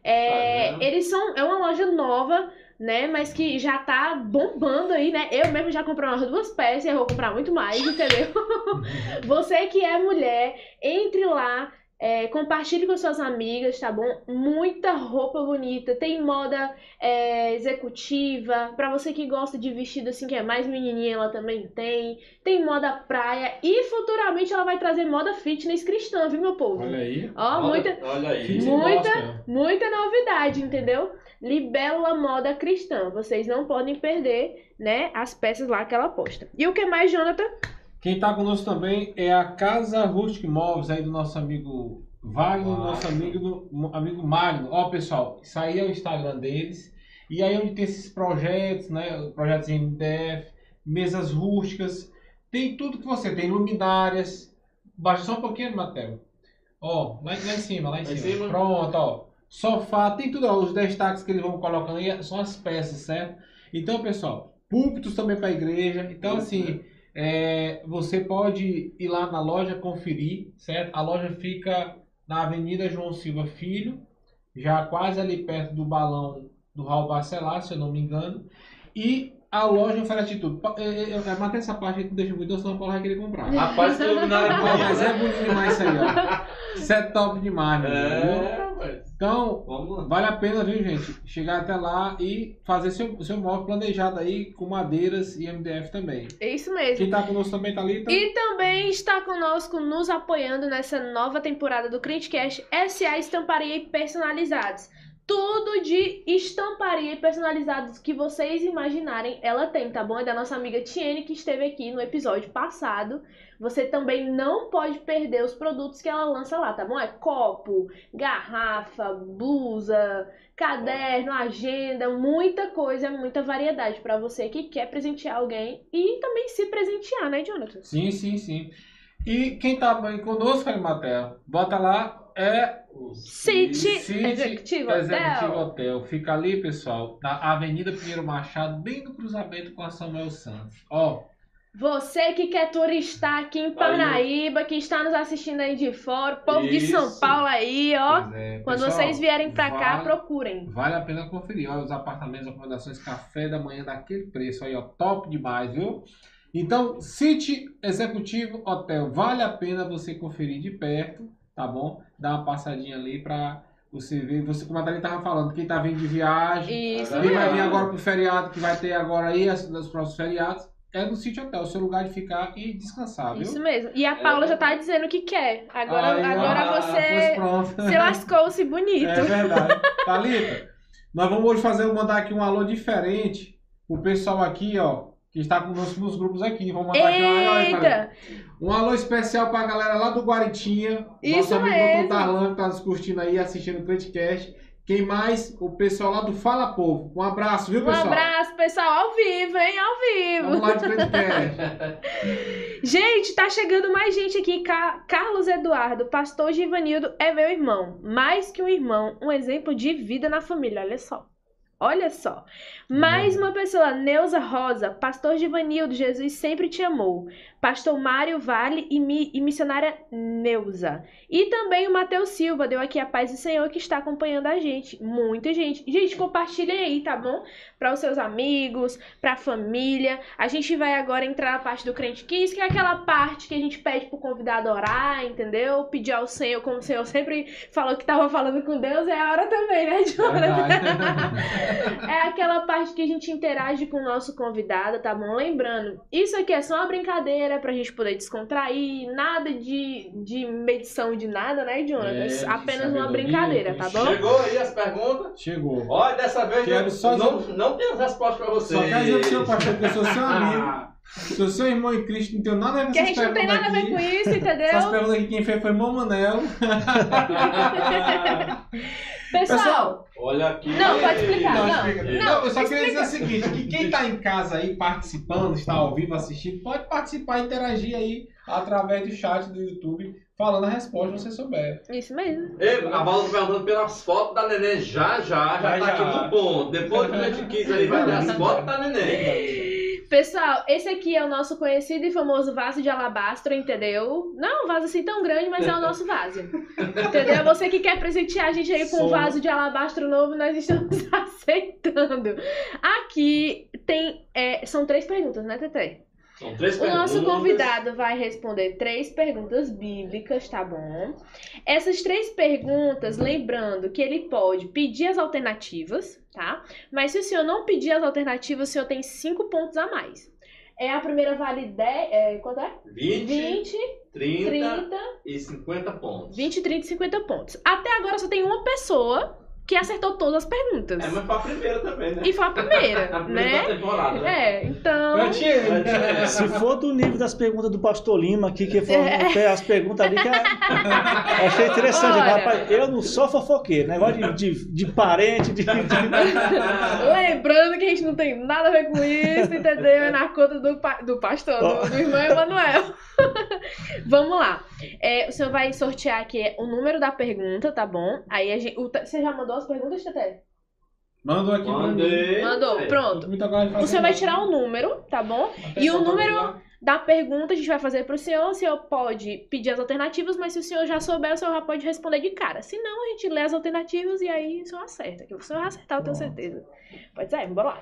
É, Instagram. eles são é uma loja nova, né? Mas que já tá bombando aí, né? Eu mesmo já comprei umas duas peças e eu vou comprar muito mais, entendeu? Você que é mulher, entre lá, É, compartilhe com suas amigas, tá bom? Muita roupa bonita. Tem moda é, executiva. Pra você que gosta de vestido assim, que é mais menininha, ela também tem. Tem moda praia. E futuramente ela vai trazer moda fitness cristã, viu, meu povo? Olha aí. Ó, Olha- muita, Olha aí. Muita- muita novidade, entendeu? Libélula Moda Cristã. Vocês não podem perder, né, as peças lá que ela posta. E o que mais, Jonathan? Quem tá conosco também é a Casa Rustic Móveis aí do nosso amigo Wagner, Wagner. nosso amigo, amigo Magno. Ó, pessoal, isso aí é o Instagram deles. E aí onde tem esses projetos, né? Projetos em MDF, mesas rústicas, tem tudo que você tem, luminárias. Baixa só um pouquinho, Matheus. Ó, lá, lá em cima, lá em Lá cima. cima. Pronto, ó. Sofá, tem tudo, ó. Os destaques que eles vão colocando aí são as peças, certo? Então, pessoal, púlpitos também para igreja. Então, assim, é, você pode ir lá na loja conferir, certo? A loja fica na Avenida João Silva Filho, já quase ali perto do balão do Raul Barcelar, se eu não me engano. E a loja oferece tudo. É, é, é, Mantém essa parte aí que deixa muito, senão o Paulo vai querer comprar. Rapaz, Ó, boa. mas é bonito demais isso aí, ó. Isso é top demais, meu? É, rapaz. Então. Vale a pena, viu, gente? Chegar até lá e fazer seu, seu móvel planejado aí com madeiras e MDF também. É isso mesmo. Quem tá conosco também tá ali, tá? E também está conosco, nos apoiando nessa nova temporada do Crentecast, SA Estamparia e Personalizados. Tudo de estamparia e personalizados que vocês imaginarem, ela tem, tá bom? É da nossa amiga Tiene, que esteve aqui no episódio passado. Você também não pode perder os produtos que ela lança lá, tá bom? É copo, garrafa, blusa, caderno, agenda, muita coisa, muita variedade pra você que quer presentear alguém e também se presentear, né, Jonathan? Sim, sim, sim. E quem tá aí conosco, Arimatea, bota lá, é O City City Executive Executive Hotel. Hotel. Fica ali, pessoal, na Avenida Pinheiro Machado, bem no cruzamento com a Samuel Santos. Ó, Você que quer turistar aqui em Parnaíba, que está nos assistindo aí de fora, povo de São Isso. Paulo aí, ó. é, Quando pessoal, vocês vierem cá, vale- procurem. Vale a pena conferir. Olha os apartamentos, acomodações, café da manhã daquele preço aí, ó. Top demais, viu? Então, City Executivo Hotel. Vale a pena você conferir de perto, tá bom? Dá uma passadinha ali pra você ver. Você, como a Dani tava falando, quem tá vindo de viagem, Isso quem vai vir agora pro feriado, que vai ter agora aí, as- nos próximos feriados, é no City Hotel. O seu lugar de ficar e descansar, viu? Isso mesmo. E a Paula já tá dizendo que quer. Agora, ó. agora ah, você se lascou-se bonito. É verdade. Thalita, nós vamos hoje fazer, mandar aqui um alô diferente pro pessoal aqui, ó, que está conosco nos grupos aqui. Vamos mandar aqui um alô, aí, Thalita. Eita! um alô especial pra galera lá do Guaritinha. Isso nosso amigo mesmo. Darlan, que tá nos curtindo aí, assistindo o Crentcast. Quem mais? O pessoal lá do Fala Povo. Um abraço, viu, Um pessoal? abraço, pessoal, ao vivo, hein? Ao vivo. Vamos lá de Crentcast. Gente, tá chegando mais gente aqui. Ca- Carlos Eduardo, pastor Givanildo é meu irmão. Mais que um irmão, um exemplo de vida na família. Olha só. Olha só. Mais uma pessoa, Neuza Rosa, pastor Givanildo, Jesus sempre te amou. Pastor Mário Vale e, mi- e missionária Neuza. E também o Matheus Silva, deu aqui a paz do Senhor que está acompanhando a gente. Muita gente. Gente, compartilhem aí, tá bom? Para os seus amigos, para a família. A gente vai agora entrar na parte do Crente Kiss, que é aquela parte que a gente pede pro convidado orar, entendeu? Pedir ao Senhor, como o Senhor sempre falou que tava falando com Deus, é a hora também, né, Jonathan? Verdade. É aquela parte que a gente interage com o nosso convidado, tá bom? Lembrando, isso aqui é só uma brincadeira pra gente poder descontrair, nada de, de medição de nada, né, Jonathan? É, Apenas uma brincadeira, tá bom? Chegou aí as perguntas? Chegou. Olha, dessa vez Quero eu só não, não tenho resposta pra vocês. Só quero dizer pro seu pastor que eu sou seu amigo. Sou seu irmão em Cristo, não tenho nada a ver com Que a essas gente não tem nada a ver com aqui. isso, Essas entendeu? perguntas aqui quem fez foi Mamanel. Pessoal, Olha aqui. Não, pode explicar, Não, não. explica. Não, Não, eu só queria explica. dizer o seguinte, que quem tá em casa aí participando, está ao vivo assistindo, pode participar, interagir aí através do chat do YouTube, falando a resposta se você souber. isso mesmo. Ei, a Vala tá perguntando pelas fotos da neném já, já, já, Já, tá já. aqui no ponto. Depois que a gente quis aí, vai ter as fotos da neném. Pessoal, esse aqui é o nosso conhecido e famoso vaso de alabastro, entendeu? Não é um vaso assim tão grande, mas é o nosso vaso. Entendeu? Você que quer presentear a gente aí com um vaso de alabastro novo, nós estamos aceitando. Aqui tem. é, são três perguntas, né, Tete? São três O nosso convidado vai responder três perguntas bíblicas, tá bom? Essas três perguntas, lembrando que ele pode pedir as alternativas, tá? Mas se o senhor não pedir as alternativas, o senhor tem cinco pontos a mais. É a primeira vale 10, é, quanto é? 20, 20, 30, 30, e 50 pontos. 20, 30 e 50 pontos. Até agora só tem uma pessoa que acertou todas as perguntas. É, mas foi a primeira também, né? E foi a primeira, A primeira da né? temporada, né? É, então. Eu tinha- É. Se for do nível das perguntas do Pastor Lima aqui, que foram até as perguntas ali que é- eu achei interessante. Olha. Rapaz, eu não sou fofoqueiro, negócio de, de, de parente, de, de- Lembrando que a gente não tem nada a ver com isso, entendeu? É na conta do, pa- do pastor, do, do irmão Emanuel. Vamos lá. É, o senhor vai sortear aqui o número da pergunta, tá bom? Aí a gente. o você já mandou as perguntas, Tete? Mandou aqui. Mandei. Mandou, É. pronto. O senhor vai tirar o número, tá bom? Até e o botar número-. Da pergunta a gente vai fazer pro senhor. O senhor pode pedir as alternativas, mas se o senhor já souber, o senhor já pode responder de cara. Se não, a gente lê as alternativas e aí o senhor acerta. Que o senhor vai acertar, eu tenho certeza. Pode ser? Bora lá.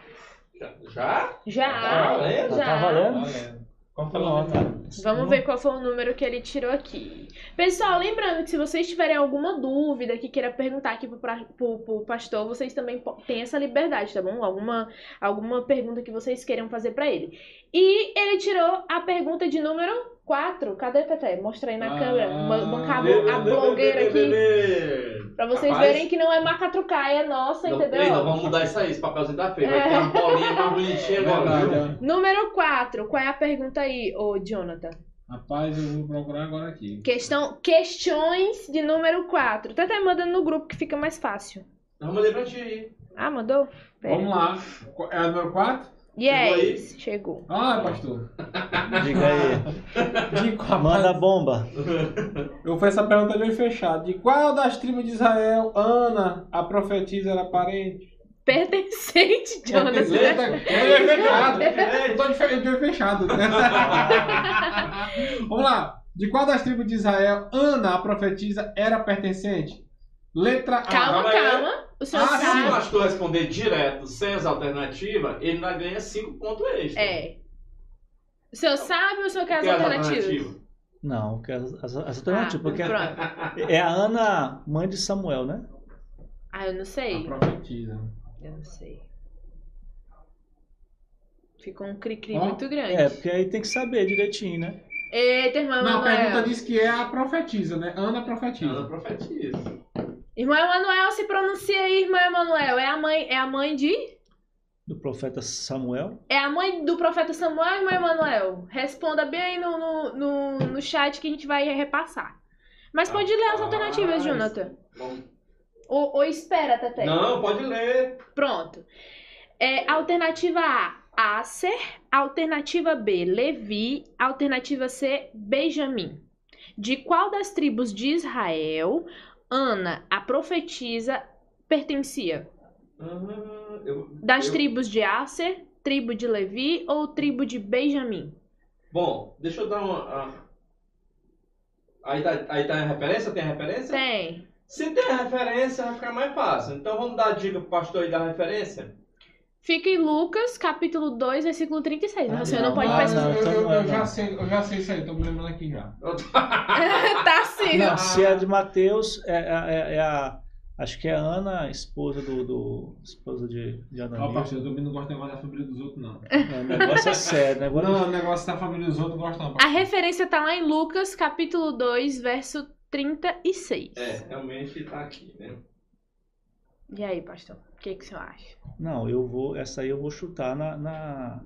Já? Já, Tá valendo? já. Tá valendo? Valendo. Qual foi o Pronto. nome? Vamos ver qual foi o número que ele tirou aqui. Pessoal, lembrando que se vocês tiverem alguma dúvida que queira perguntar aqui pro, pra- pro- pro pastor, vocês também têm essa liberdade, tá bom? Alguma, alguma pergunta que vocês queiram fazer pra ele. E ele tirou a pergunta de número 4. Cadê, Tete? Mostra aí na Ah, câmera. Ba- Bancar a Bê, blo- a bê, blogueira aqui. Pra vocês Rapaz, verem que não é macatrucaia, é nossa, não- entendeu? Ei, nós vamos mudar isso aí, esse papelzinho da feira. Vai É. ter uma bolinha mais bonitinha agora, Verdade, viu? ó. Número 4. Qual é a pergunta aí, ô Jonathan? Rapaz, eu vou procurar agora aqui. Questão, questões de número 4. Tete manda no grupo que fica mais fácil. Eu mandei pra ti aí. Ah, mandou? Pera. Vamos lá. É a número 4? Yes, chegou. Ah, pastor. Diga aí. De qual, Manda a bomba. Eu fiz essa pergunta de olho fechado. De qual das tribos de Israel Ana, a profetisa, era parente? Pertencente, Jonas. Eita, né? é de olho fechado. Eu tô de olho fechado. Vamos lá. De qual das tribos de Israel Ana, a profetisa, era pertencente? Letra A. Calma, Calma aí. calma. O senhor Ah, Se o sabe. pastor responder direto, sem as alternativas, ele ainda ganha 5 pontos extra. É. O senhor sabe ou o senhor quer as Quer as alternativas? alternativas? Não, que as, as, as Ah, alternativas. porque pronto. é a Ana, mãe de Samuel, né? Ah, eu não A sei. profetisa. Eu não sei. Ficou um cri-cri Ó, muito grande. É, porque aí tem que saber direitinho, né? Eita, irmã Não, a pergunta diz que é a profetisa, né? Ana profetiza. profetiza. Irmã Emanuel, se pronuncia aí, irmã Emanuel. É a mãe, é a mãe de? Do profeta Samuel. É a mãe do profeta Samuel, irmã Emanuel? Responda bem aí no, no, no, no chat que a gente vai repassar. Mas pode ler as alternativas, Jonathan. Vamos- Ou, ou espera, Tete. Não, pode ler. Pronto. É, alternativa A, Acer. Alternativa B, Levi. Alternativa C, Benjamim. De qual das tribos de Israel Ana, a profetisa, pertencia? Ah, eu- Das eu- tribos de Acer, tribo de Levi ou tribo de Benjamim? Bom, deixa eu dar uma. a- Aí tá, aí tá a referência? Tem a referência? Tem. Se tem a referência, vai ficar mais fácil. Então vamos dar a dica pro pastor aí da referência? Fica em Lucas, capítulo 2, versículo 36. Ah, você não, não, pode ah, pesquisar. não. eu, eu- eu não. já sei, eu já sei isso aí, tô me lembrando aqui já. tá sim. Não, se é de Mateus, é, é- é a. Acho que é a Ana, esposa do. do esposa de, de Ó, Ananias. pastor, eu também não gosto de negócio da família dos outros, não. É, o negócio é sério. o Negócio Não, o negócio da família dos outros eu gosto não. A pastor. referência tá lá em Lucas, capítulo 2, verso 36. É, realmente tá aqui, né? E aí, pastor? O que, que o senhor acha? Não, eu vou. Essa aí eu vou chutar na. na-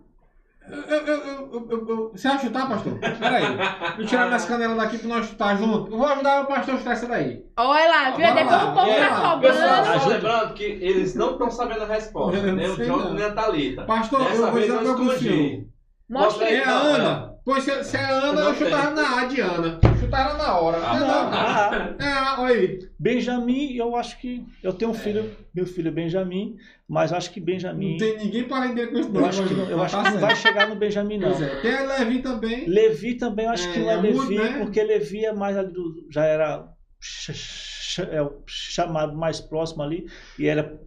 Eu, eu, eu, eu, eu, eu- Você vai chutar, pastor? Pera aí. Deixa eu tirar minhas canelas daqui pra nós chutar junto. Eu vou ajudar o pastor a chutar essa daí. Olha lá, viu? Depois lá, o povo tá. Pessoal, cobrando. só Ajuda. lembrando que eles não estão sabendo a resposta. Nem o Jonathan não. nem a Thalita. Pastor, Dessa eu vou vez dizer eu uma coisa pro senhor. escondi. Mostra aí. É a Ana. Pois se, se é a Ana, eu chutava na A de Ana. Chutava na hora. Ah, Não, não. Ah, É, olha aí. Benjamin, eu acho que. Eu tenho um filho, meu filho é Benjamin, mas acho que Benjamin. Não tem ninguém para render com esse Eu acho que, não- eu acho que não vai chegar no Benjamin, não. Pois é. Tem a Levi também. Levi também, eu acho que É, não é é Levi, muito, né? porque Levi é mais ali do, já era é o chamado mais próximo ali e era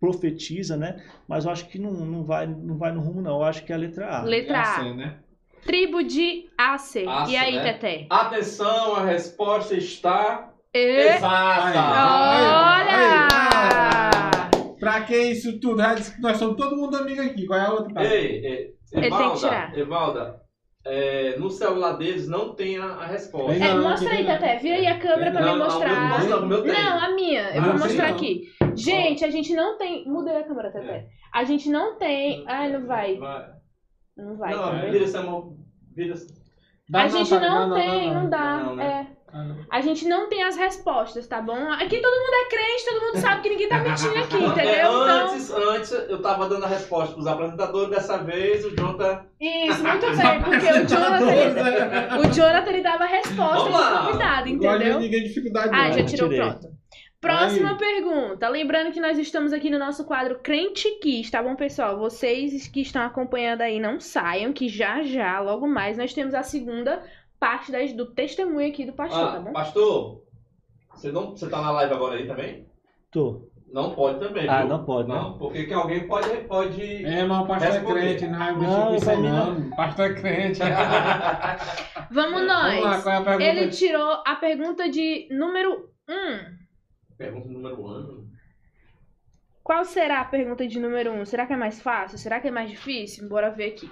profetiza, né? Mas eu acho que não, não vai não vai no rumo não. Eu acho que é a letra A. Letra É a A. C, né? Tribo de Acer. Acer, e aí, né? Teté? Atenção, a resposta está E... exata. Olha! Pra que isso tudo? Nós somos todo mundo amigo aqui. Qual é a outra? Ei, ei, tem que Evalda, tirar. Evalda, é, no celular deles não tem a, a resposta. É, Não, mostra aí, não. Teté. Vira aí a câmera pra Não, me não, mostrar. o meu- mostra, o meu tem. Não, a minha. Eu Ah, vou mostrar não. aqui. Gente, a gente não tem. Mudei a câmera, Teté. A gente não tem. Ai, não vai. Vai. Não vai. não, vira essa mão. Vira. Dá a gente tá? não, tem, não, dá. Não, né? É. Ah, não. A gente não tem as respostas, tá bom? Aqui todo mundo é crente, todo mundo sabe que ninguém tá mentindo aqui, É, entendeu? Então, antes, antes eu tava dando a resposta pros apresentadores, dessa vez o tá. isso, muito bem, porque o Jonathan, ele, o Jonathan ele dava a resposta pro convidado, Não entendeu? ninguém dificuldade, Ah, não. já tirou tirei. pronto. Próxima Aí. pergunta. Lembrando que nós estamos aqui no nosso quadro Crente Kiss, tá bom, pessoal? Vocês que estão acompanhando aí, não saiam, que já já, logo mais, nós temos a segunda parte das- do testemunho aqui do pastor, Ah, tá bom? pastor, você, não, você tá na live agora aí também? Tô. Não pode também, Ah, viu? não pode, né? Não, porque que alguém pode. pode... É, mas o pastor é Responder. crente, não é Não, bicho isso mim não. Pastor é crente. Vamos Vamos lá, nós. qual é a pergunta? Ele tirou a pergunta de número 1. Pergunta número 1. Qual será a pergunta de número 1? Será que é mais fácil? Será que é mais difícil? Bora ver aqui.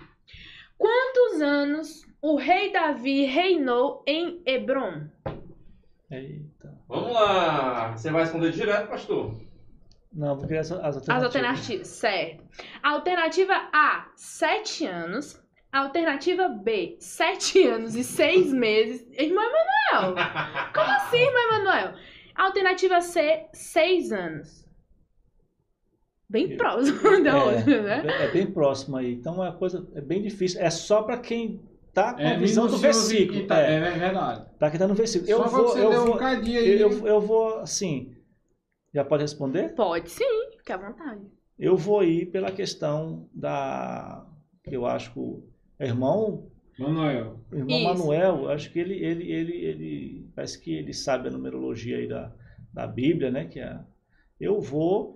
Quantos anos o rei Davi reinou em Hebron? Eita. Vamos lá. Você vai responder direto, pastor? Não, vou criar as, as alternativas. As alternativas, certo. Alternativa A, 7 anos. Alternativa B, 7 anos e 6 meses. Irmã Emanuel! Como assim, irmã Emanuel? Alternativa C, 6 anos. Bem próximo da outra, né? É, é bem próximo aí. Então é uma coisa é bem difícil. É só para quem tá com a É visão do versículo. tá- é, É verdade. tá aqui tá no versículo. Eu Só vou, você eu deu um vou, bocadinho aí. eu, eu vou assim. Já pode responder? Pode sim, fica à vontade. Eu vou ir pela questão da que eu acho que o irmão, Manuel. o irmão Isso. Manuel, acho que ele ele ele ele parece que ele sabe a numerologia aí da, da Bíblia, né, que é eu vou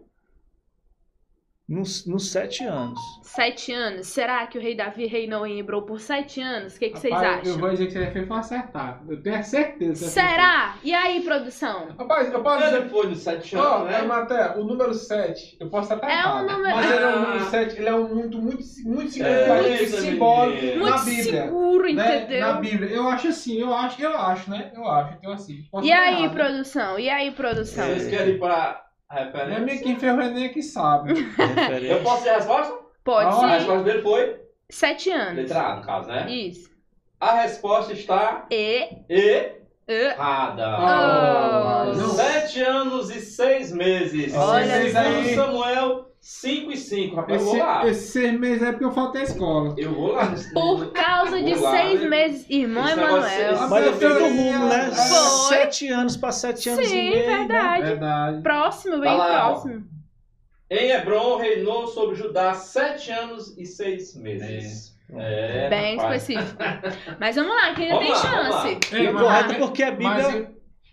nos, nos sete anos. 7 anos. Será que o rei Davi reinou em Hebron por 7 anos? O que, que vocês Rapaz, Eu acham? vou dizer que você fez pra acertar. Eu tenho certeza. você Será? E aí, produção? Rapaz, eu posso dizer. Foi nos 7 Ó, anos, é, né? Maté, o número 7, eu posso estar É um número- Mas ele é um Ah. número 7, ele é um muito, muito, muito É, significativo isso, simbólico menino. na Muito Bíblia. seguro, né? entendeu? Na Bíblia. Eu acho assim, eu acho, eu acho, né? Eu acho, então assim. E aí, errado, né? produção? E aí, produção? Vocês querem ir para é referência? meio quem fez o Enem que sabe. Referente. Eu posso ter a resposta? Pode Ah, A resposta dele foi 7 anos. letra A, no caso, né? Isso. A resposta está E. E. errada. Ah, Oh. Sete anos e seis meses. Olha aí. Samuel, 5 e 5. Rapaz, eu vou lá. Esse, esse seis meses é porque eu faltei a escola. Eu vou lá. Por causa de Vou lá, 6 né? meses, irmão Esse Emanuel. esse- Mas eu fiz o rumo, né? Foi. Sete anos para sete anos Sim, e meio. né? verdade. Verdade. Próximo, bem Tá lá, ó. próximo. Em Hebron reinou sobre Judá sete anos e seis meses. É, Bem rapaz. específico. Mas vamos lá, que ainda tem Vamos vamos lá. chance. Mas- correto porque a Bíblia mas-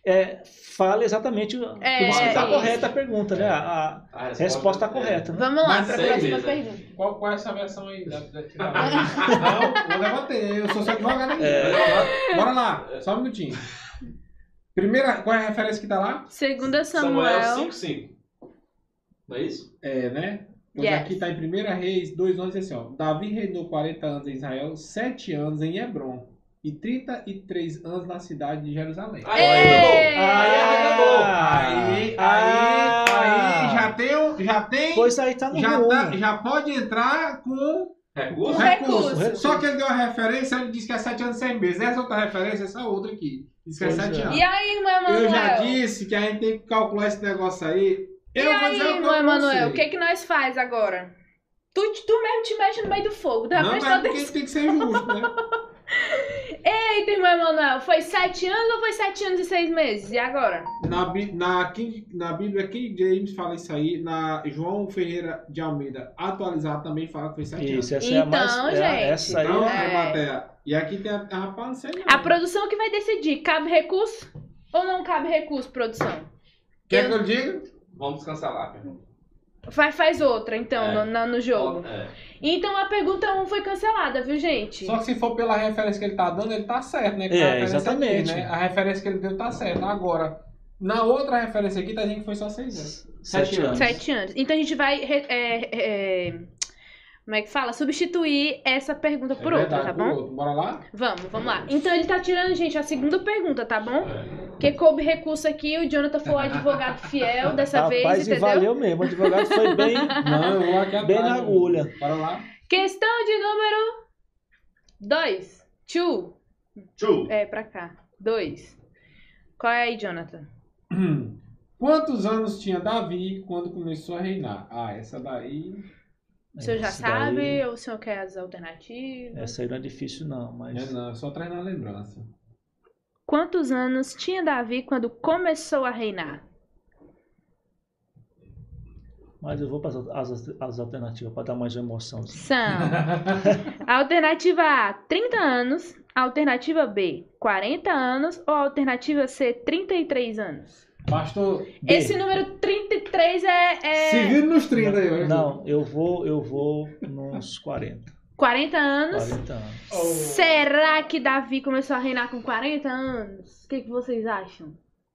é, fala exatamente o É, por isso que está isso. correta a pergunta, né? A, A a resposta está é- correta. Né? Vamos lá para a próxima pergunta. Qual, qual é essa versão aí? Da, da, da- não, eu levantei, eu sou seu advogado aqui. É. Bora lá, só um minutinho. Primeira, qual é a referência que tá lá? Segunda Samuel Samuel. 5, 5. Não é isso? É, né? Pois Yes. aqui tá em 1 Reis 2, 11, assim, ó. Davi reinou 40 anos em Israel, 7 anos em Hebron e 33 anos na cidade de Jerusalém. Aí, Ei! arredondou. Aí. Aí, aí, Ah. aí, já tem, já tem, Pois aí tá no já, tá- já pode entrar com Recurso? Um recurso. recurso. Só que ele deu a referência, ele disse que é 7 anos e 6 meses. Essa outra referência, essa outra aqui, diz que é Pois 7 é. anos. E aí, irmão Emanuel? Eu já disse que a gente tem que calcular esse negócio aí. E Eu vou aí, dizer o que irmão Emanuel, o que, que nós faz agora? Tu, tu mesmo te mexe no meio do fogo, tá? Não, mas tem que ser justo, né? Eita, irmão Emanuel, foi 7 anos ou foi 7 anos e 6 meses? E agora? Na, na, King- na Bíblia, King James fala isso aí. Na João Ferreira de Almeida, atualizado, também fala que foi 7 anos. Isso, essa é a mais. Então, é a- gente. essa aí Então, é. é, É. matéria. E aqui tem a, a rapaz, não sei não. A produção que vai decidir, cabe recurso ou não cabe recurso, produção? Quer que eu diga? Vamos meu irmão. Vai, faz outra, então, É. no, na- no jogo. É. Então a pergunta 1 foi cancelada, viu, gente? Só que se for pela referência que ele tá dando, ele tá certo, né? Que É, a exatamente. Aqui, né? A referência que ele deu tá certa. Agora, na outra referência aqui, tá dizendo que foi só seis anos. Sete anos. Sete anos. Então a gente vai. é, é, como é que fala? Substituir essa pergunta por é outra, tá bom? outro. Bora lá? Vamos, vamos lá. Então ele tá tirando, gente, a segunda pergunta, tá bom? É. Porque coube recurso aqui, o Jonathan foi o advogado fiel dessa vez, Rapaz, e entendeu? valeu mesmo. O advogado foi bem, Não, eu vou aqui atrás. bem na agulha. Bora lá. Questão de número 2. Two. Tchu. É, pra cá. 2. Qual é aí, Jonathan? Quantos anos tinha Davi quando começou a reinar? Ah, essa daí. O senhor já sabe daí- ou o senhor quer as alternativas? Essa aí não é difícil, não, mas. É, não, é só treinar a lembrança. Quantos anos tinha Davi quando começou a reinar? Mas eu vou para as, as alternativas para dar mais uma emoção. São alternativa A, 30 anos, alternativa B, 40 anos ou alternativa C, 33 anos? Pastor, B. Esse número 33 é, é se vira nos 30 aí, olha. Não, eu vou, eu vou nos 40. 40 anos. 40 anos. Será que Davi começou a reinar com 40 anos? O que, que vocês acham?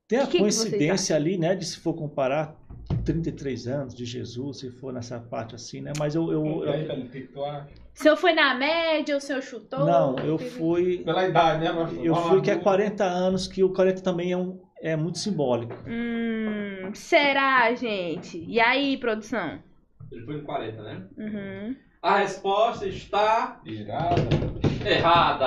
Tem a Que que coincidência ali, né, de se for comparar 33 anos de Jesus, se for nessa parte assim, né? Mas eu, eu, eu- o que que? O senhor foi na média ou o senhor chutou? não, eu Que- fui, Pela idade, né, eu fui que é vamos- 40 anos, que o 40 também é um é muito simbólico. Hum, será, gente? E aí, produção? Ele foi no 40, né? Uhum. A resposta está Irada. errada.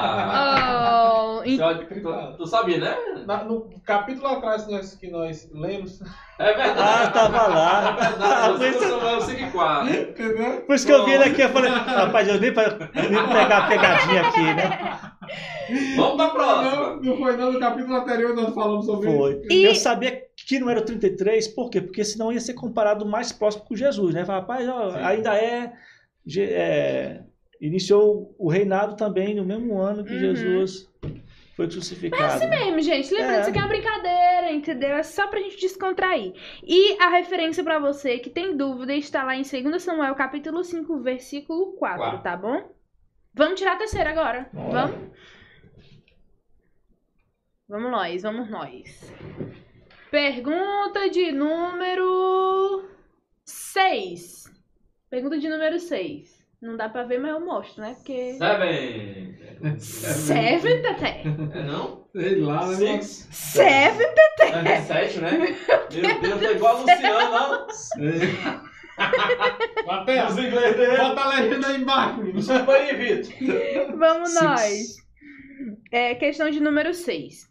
Oh, Você olha- tu, tu sabia, né? Na- no capítulo atrás que nós, que nós lemos, É verdade. Ah, tava lá. É verdade. Por isso- Você Samuel 5 e 4. entendeu? Por isso que eu vi ele aqui, eu falei, rapaz, eu nem pra nem pegar a pegadinha aqui, né? Vamos pra Não, próxima. não foi não, no capítulo anterior nós falamos sobre Foi. E- Eu sabia que não era o 33, por quê? Porque senão ia ser comparado mais próximo com Jesus, né? Fala, Rapaz, ó, ainda é, é, Iniciou o reinado também no mesmo ano que Uhum. Jesus foi crucificado. né? mesmo, gente. Lembrando, É. isso aqui é uma brincadeira, entendeu? É só pra gente descontrair. E a referência pra você que tem dúvida está lá em 2 Samuel, capítulo 5, versículo 4, Quatro. tá bom? Vamos tirar a terceira agora. Bora. Vamos? Vamos nós, vamos nós. Pergunta de número 6. Pergunta de número 6. Não dá pra ver, mas eu mostro, né? Porque. Seven. Seven, Tete. É não? Sei lá, né? Six. Seven, É sete, né? Meu Deus, tá igual a Luciano, não? Até, Os inglês dele. bota a legenda aí embaixo. Desculpa aí, Vitor. Vamos Six. nós. É, questão de número 6.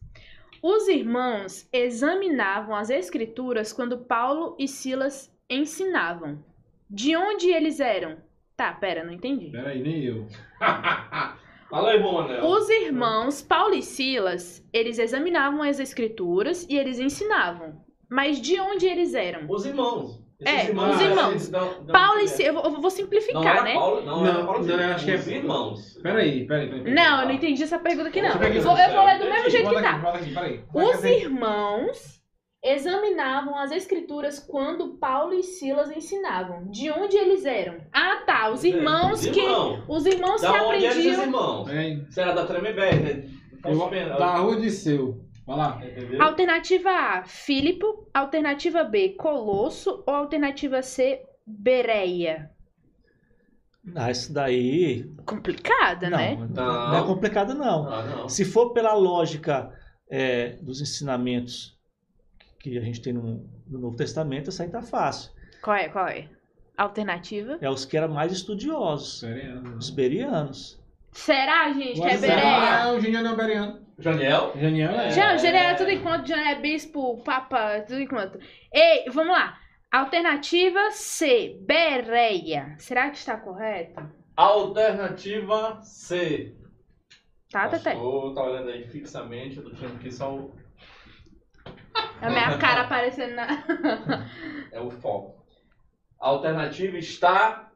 Os irmãos examinavam as escrituras quando Paulo e Silas ensinavam. De onde eles eram? Tá, pera, não entendi. Peraí, nem eu. Fala aí, bom Manel. Os irmãos Paulo e Silas, eles examinavam as escrituras e eles ensinavam. Mas de onde eles eram? Os irmãos. É, os irmãos. dão- dão- Paulo e é. Silas, eu vou- eu vou Não simplificar, era né? Paulo, não, Não, era Paulo. não, eu acho que é- Os irmãos. Peraí, peraí, peraí. peraí. Não, eu não entendi essa pergunta aqui, não. Eu vou, eu vou ler do mesmo jeito que tá. Os irmãos examinavam as escrituras quando Paulo e Silas ensinavam. De onde eles eram? Ah, tá. Os irmãos Os que. irmãos. Os irmãos que eram os aprendiam. irmãos? Era da Tremembé, né? Eu- Da rua de seu. Vai lá. Alternativa A, Filipo. Alternativa B, Colosso. Ou alternativa C, Bereia. Ah, isso daí. Complicada, Não, né? não, Não. é complicado, não. Ah, não. Se for pela lógica é, dos ensinamentos que a gente tem no, no Novo Testamento, isso aí tá fácil. Qual é? Qual é? Alternativa. É os que eram mais estudiosos, Peraí. os berianos. Será, gente, que é Agora, Bereia? Ah, o Juniano é o Beriano. Janiel? Janiel é. Já, já é tudo enquanto, já é bispo, papa, tudo enquanto. Ei, vamos lá. Alternativa C, Bereia. Será que está correto? Alternativa C. Tá, Tete? Pastor, tá olhando aí fixamente, eu tô achando que só o- A minha cara aparecendo na. é o foco. A alternativa está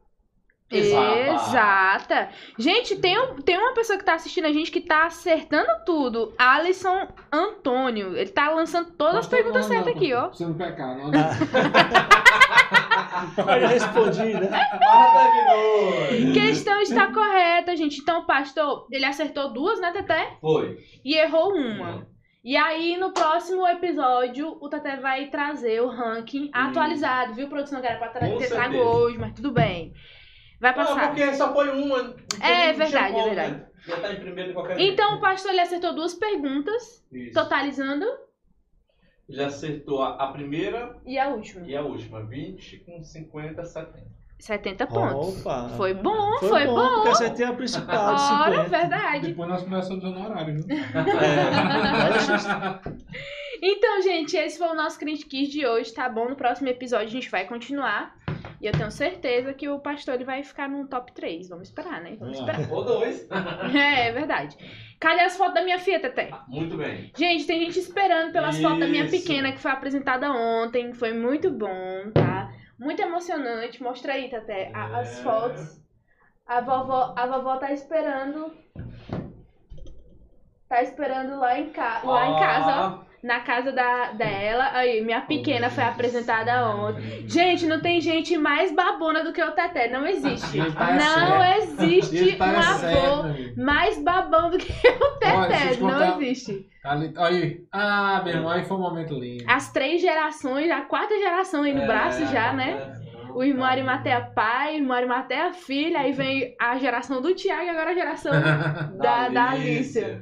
exata. Exata. Gente, tem, um, tem uma pessoa que tá assistindo a gente que tá acertando tudo. Alisson Antônio. Ele tá lançando todas as perguntas não, não, certas aqui, ó. Você não pecar, não. Aí eu respondi, né? Ah, terminou. Questão está correta, gente. Então, pastor, ele acertou duas, né, Teté? Foi. E errou uma. E aí, no próximo episódio, o Teté vai trazer o ranking atualizado, viu, produção? Que era pra tra Com ter trago certeza. hoje, mas tudo bem. Vai Não, passar. porque só foi uma. É, tinha verdade, é verdade. né? Já tá em primeiro de qualquer Então, o pastor ele acertou duas perguntas. Isso. totalizando, Ele acertou a, a primeira e a última. e a última. 20 com 50, 70. 70 pontos. Opa. Foi bom, foi, bom. Porque acertei a principal Ora, 50. verdade. Depois nós começamos os honorários, viu? É, Então, gente, esse foi o nosso Crente Kiss de hoje, tá bom? No próximo episódio a gente vai continuar. E eu tenho certeza que o pastor ele vai ficar no top 3. Vamos esperar, né? Vamos lá. esperar. Ou dois. É, é verdade. Cadê as fotos da minha filha, Teté? Muito bem. Gente, tem gente esperando pelas fotos da minha Isso. pequena que foi apresentada ontem. Foi muito bom, tá? Muito emocionante. Mostra aí, Teté, a- as É. fotos. A vovó, a vovó tá esperando. Tá esperando lá em, ca... lá em casa, ó. Na casa da, dela. Aí, minha pequena foi apresentada ontem. Gente, não tem gente mais babona do que o Teté. Não existe. Tá Não existe tá um avô mais babão do que o Teté. te Não existe. Ali, aí. Ah, meu irmão, aí foi um momento lindo. As três gerações, a quarta geração aí no É, braço já, né? O irmão Arimateia pai, o irmão Arimateia filha, aí vem a geração do Tiago e agora a geração da, da Alicia.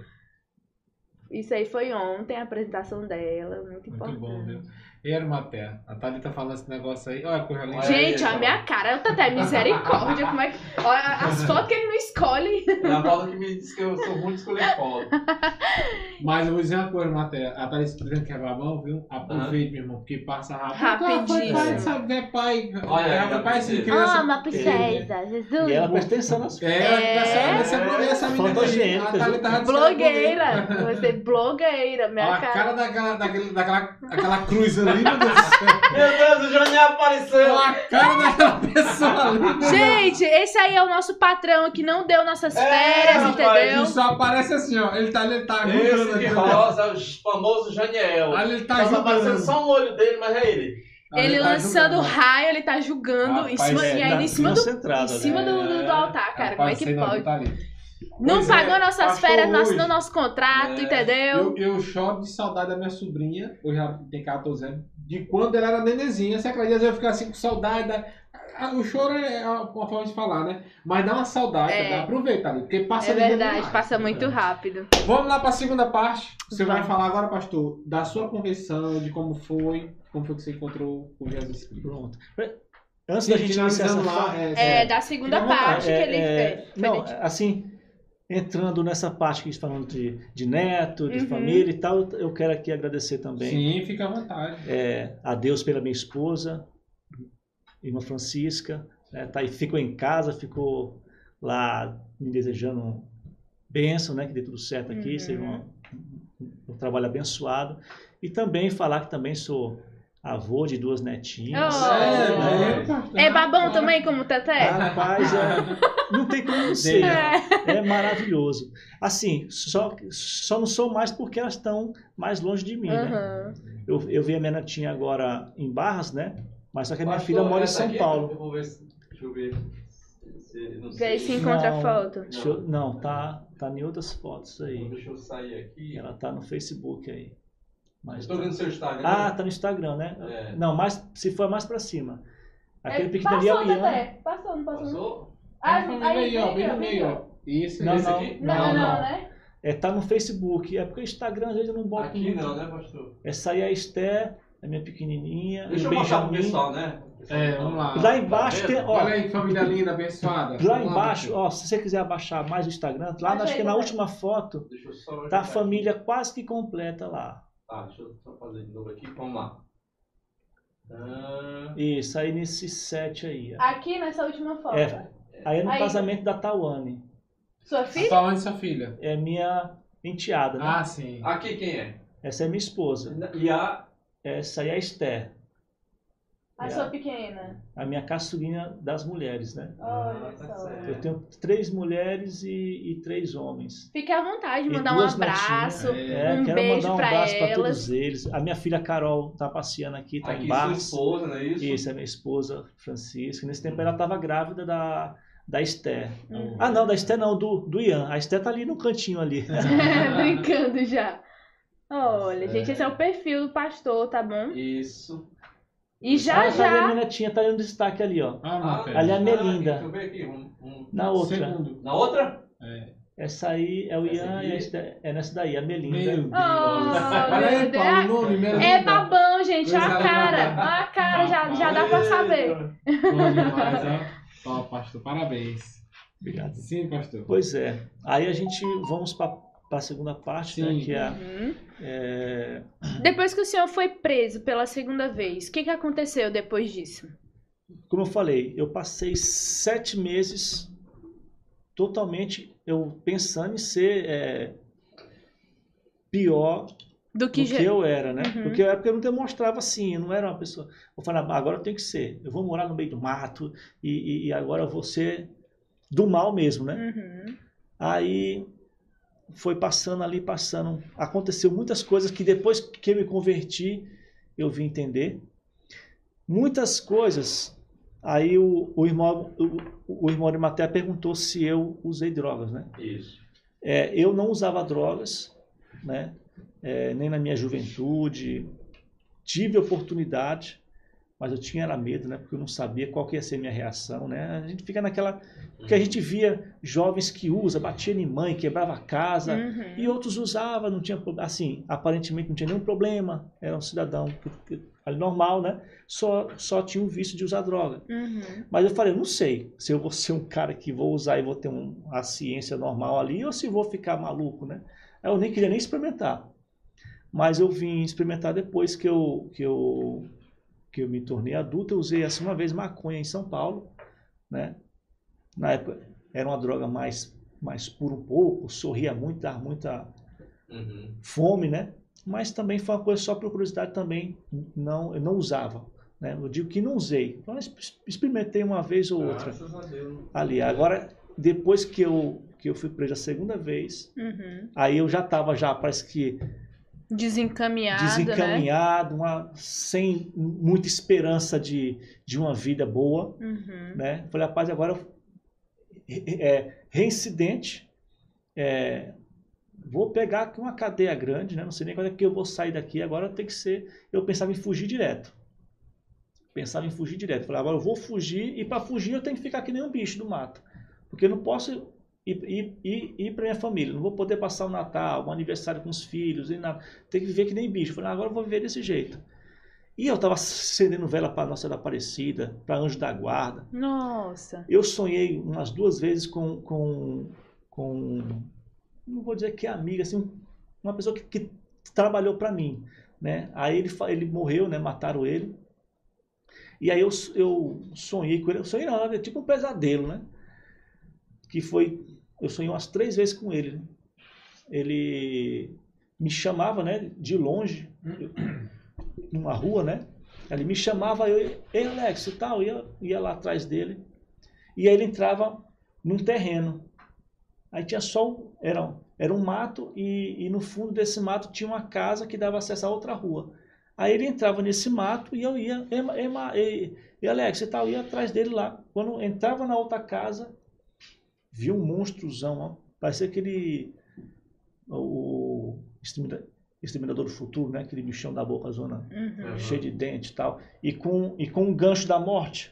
Isso aí foi ontem, a apresentação dela, muito Muito importante. bom, viu? E era uma terra. A Thalita falando esse negócio aí. Olha, linda. Olha Gente, aí, a minha cara, eu tô até misericórdia, como é que... Olha, as fotos que ele não escolhe. É a Paula que me disse que eu sou ruim de escolher foto. Mas eu vou dizer uma coisa, Matéria. A Thalita dizendo que é babão, viu? Aproveite, meu irmão, porque passa rápido. Rapidíssimo. Pai, pai, sabe, né, pai? Olha aí, é, pai, assim, Gabriel. criança. Ama, princesa, Jesus. E ela presta atenção nas É, É. essa, essa, essa menina a Blogueira. Você blogueira, minha A cara. cara daquela, daquele, daquela aquela cruz ali, meu Deus do céu. Meu Deus, o Johnny apareceu! A cara daquela pessoa ali. Gente, esse aí é o nosso patrão que não deu nossas É, férias, rapaz, entendeu? Ele só aparece assim, ó. Ele tá, ele tá Esse aqui. rosa, o famoso Janiel. Ali ele tá Tá aparecendo só um olho dele, mas é ele. Ali Ele tá lançando jogando. raio, ele tá julgando em Rapaz, cima, é, e ainda em cima do, concentrado, em cima né? do, do- do altar, cara. Como é Rapaz, que sei não, pode? tá ali. Não Pois pagou é, nossas férias, não assinou nosso contrato, É. entendeu? Eu, eu choro de saudade da minha sobrinha, hoje ela tem 14 anos, de quando ela era nenenzinha. Você acredita? Eu fico assim com saudade. Da... O choro é uma forma de falar, né? Mas dá uma saudade, É. aproveita ali, porque passa É verdade, demais. passa muito rápido. Vamos lá para a segunda parte. Você vai falar agora, pastor, da sua conversão, de como foi, como foi que você encontrou com Jesus Cristo. Pronto. Antes da gente iniciar essa lá, é, É, da segunda parte que ele fez. Foi não, assim, entrando nessa parte que a gente tá falando de, de neto, de Uhum. família e tal, eu quero aqui agradecer também Sim, fica à vontade. é, a Deus pela minha esposa, irmã Francisca, né, tá, aí ficou em casa, ficou lá me desejando bênção, né, que dê tudo certo aqui, Uhum. seja um, um trabalho abençoado. E também falar que também sou avô de duas netinhas. Oh. É, né? é, pastor. É babão também, como o Teté? Rapaz, é, não tem como não ser. É. É maravilhoso. Assim, só, só não sou mais porque elas estão mais longe de mim, né? Aham. Eu, eu vi a minha netinha agora em Barras, né? Mas só que a minha Pastor, filha mora em essa São aqui, Paulo. Eu vou ver se. Deixa eu ver. Se, não Vê sei. se encontra a Não. foto. Deixa eu- não, tá, tá em outras fotos aí. Deixa eu sair aqui. Ela tá no Facebook aí. Mas Estou vendo seu Instagram. Ah, tá no Instagram, né? É. Não, mais, se for mais pra cima. Aquele É, pequeno ali é o passou, Ian. Passou, não passou. não? Passou? Ah, no meio aí, ó, bem no vem, meio, ó. Isso, Não, esse não. aqui? Não, não, não. né? É, tá no Facebook. É porque o Instagram às vezes eu não boto Aqui muito. não, né, pastor? Essa aí é a Esther, a minha pequenininha. Deixa eu mostrar pro pessoal, né? É, vamos lá. Lá embaixo Tá tem, ó, Olha aí, família linda, abençoada. lá Vamos embaixo, pastor. ó, se você quiser abaixar mais o Instagram, lá acho aí, que na última foto Deixa eu só. tá a família quase que completa lá. Tá, deixa eu só fazer de novo aqui. Vamos lá. Ah, Isso, aí nesse set aí. ó. Aqui nessa última foto. É, aí é no Aí. casamento da Tawane. Sua filha? falando de sua filha. É minha enteada, né? Ah, sim. aqui quem é? Essa é minha esposa. E a. Essa aí é a Esther. A É. sua pequena. a minha caçulinha das mulheres, né? Olha Ah, tá só. certo. Eu tenho três mulheres e, e três homens. Fique à vontade de mandar um abraço. netinhas. É, Um quero beijo mandar um pra abraço para elas. todos eles. A minha filha Carol tá passeando aqui, tá Aqui em sua Barras. esposa, não é isso? Isso, é minha esposa, Francisca. Nesse tempo ela estava grávida da, da Esther. Uhum. Ah, não, da Esther não, do, do Ian. A Esther tá ali no cantinho ali. Brincando já. Olha, Certo. gente, esse é o perfil do pastor, tá bom? Isso. E já ah, ali a já. minha netinha, tá ali no destaque ali, ó. Ah, não, pera. Ali é a ah, Melinda. Deixa eu ver aqui. Um, um- Na outra. Segundo. Na outra? É. Essa aí é o Ian e a. É nessa daí, a Melinda. Meu Deus. Oh, meu Deus. Paulo, o nome, Melinda. É babão, gente. Olha a cara. Olha a cara, já, já dá pra saber. Bom demais, ó. Top, pastor. Parabéns. Obrigado. Sim, pastor. Pois é. Aí a gente vamos para a segunda parte, né, Sim. que é, Uhum. é, Depois que o senhor foi preso pela segunda vez, o que, que aconteceu depois disso? como eu falei, eu passei sete meses totalmente eu pensando em ser é, pior Do que do que eu era, né? Uhum. Porque eu, porque eu não demonstrava assim, eu não era uma pessoa. Eu falava, "Ah, agora eu tenho que ser. Eu vou morar no meio do mato e, e- e agora eu vou ser do mal mesmo, né? Uhum. Aí foi passando ali, passando. Aconteceu muitas coisas que depois que eu me converti, eu vim entender. Muitas coisas. Aí o, o irmão, o, o irmão de Maté perguntou se eu usei drogas, né? Isso. É, eu não usava drogas, né? É, nem na minha juventude. Tive oportunidade, mas eu tinha era medo, né? Porque eu não sabia qual que ia ser a minha reação, né? A gente fica naquela... Porque a gente via jovens que usa, batia em mãe, quebrava a casa, Uhum. e outros usavam, não tinha problema. Assim, aparentemente não tinha nenhum problema, era um cidadão normal, né? Só, só tinha o vício de usar droga. Uhum. Mas eu falei, eu não sei se eu vou ser um cara que vou usar e vou ter um, a ciência normal ali ou se vou ficar maluco, né? Eu nem queria nem experimentar. Mas eu vim experimentar depois que eu, que eu, que eu me tornei adulto. Eu usei assim uma vez maconha em São Paulo, né? Na época era uma droga mais, mais pura um pouco, sorria muito, dava muita Uhum. fome, né? Mas também foi uma coisa só por curiosidade também, não, eu não usava. Né? Eu digo que não usei, mas experimentei uma vez ou outra ali. Agora, depois que eu, que eu fui preso a segunda vez, Uhum. aí eu já estava já, parece que Desencaminhado, né? desencaminhado, uma, sem muita esperança de, de uma vida boa, Uhum. né? Falei, rapaz, agora é, reincidente, é, vou pegar aqui uma cadeia grande, né? Não sei nem quando é que eu vou sair daqui, agora tem que ser. Eu pensava em fugir direto. Pensava em fugir direto. Falei, agora eu vou fugir, e para fugir eu tenho que ficar que nem um bicho do mato. Porque eu não posso ir, ir, ir, ir para minha família, não vou poder passar o Natal, um aniversário com os filhos, e nada. Tem que viver que nem bicho. Falei, agora eu vou viver desse jeito. E eu estava acendendo vela para Nossa Senhora Aparecida, para Anjo da Guarda. Nossa. Eu sonhei umas duas vezes com, com, com não vou dizer que é amiga, assim, uma pessoa que, que trabalhou para mim, né? Aí ele, ele morreu, né? Mataram ele. E aí eu, eu sonhei com ele, eu sonhei não, é tipo um pesadelo, né? Que foi, eu sonhei umas três vezes com ele. né? Ele me chamava, né? De longe, numa rua, né? Ele me chamava, eu, ei Alex e tal, ia, ia lá atrás dele. E aí ele entrava num terreno. Aí tinha só, era, era um mato e, e no fundo desse mato tinha uma casa que dava acesso a outra rua. Aí ele entrava nesse mato e eu ia, e, e, e Alex e tal, ia atrás dele lá. Quando entrava na outra casa, vi um monstrozão, ó, parecia aquele, o extermina- exterminador do futuro, né? Aquele bichão da boca zona Uhum. cheio de dente e tal, e com, e com um gancho da morte.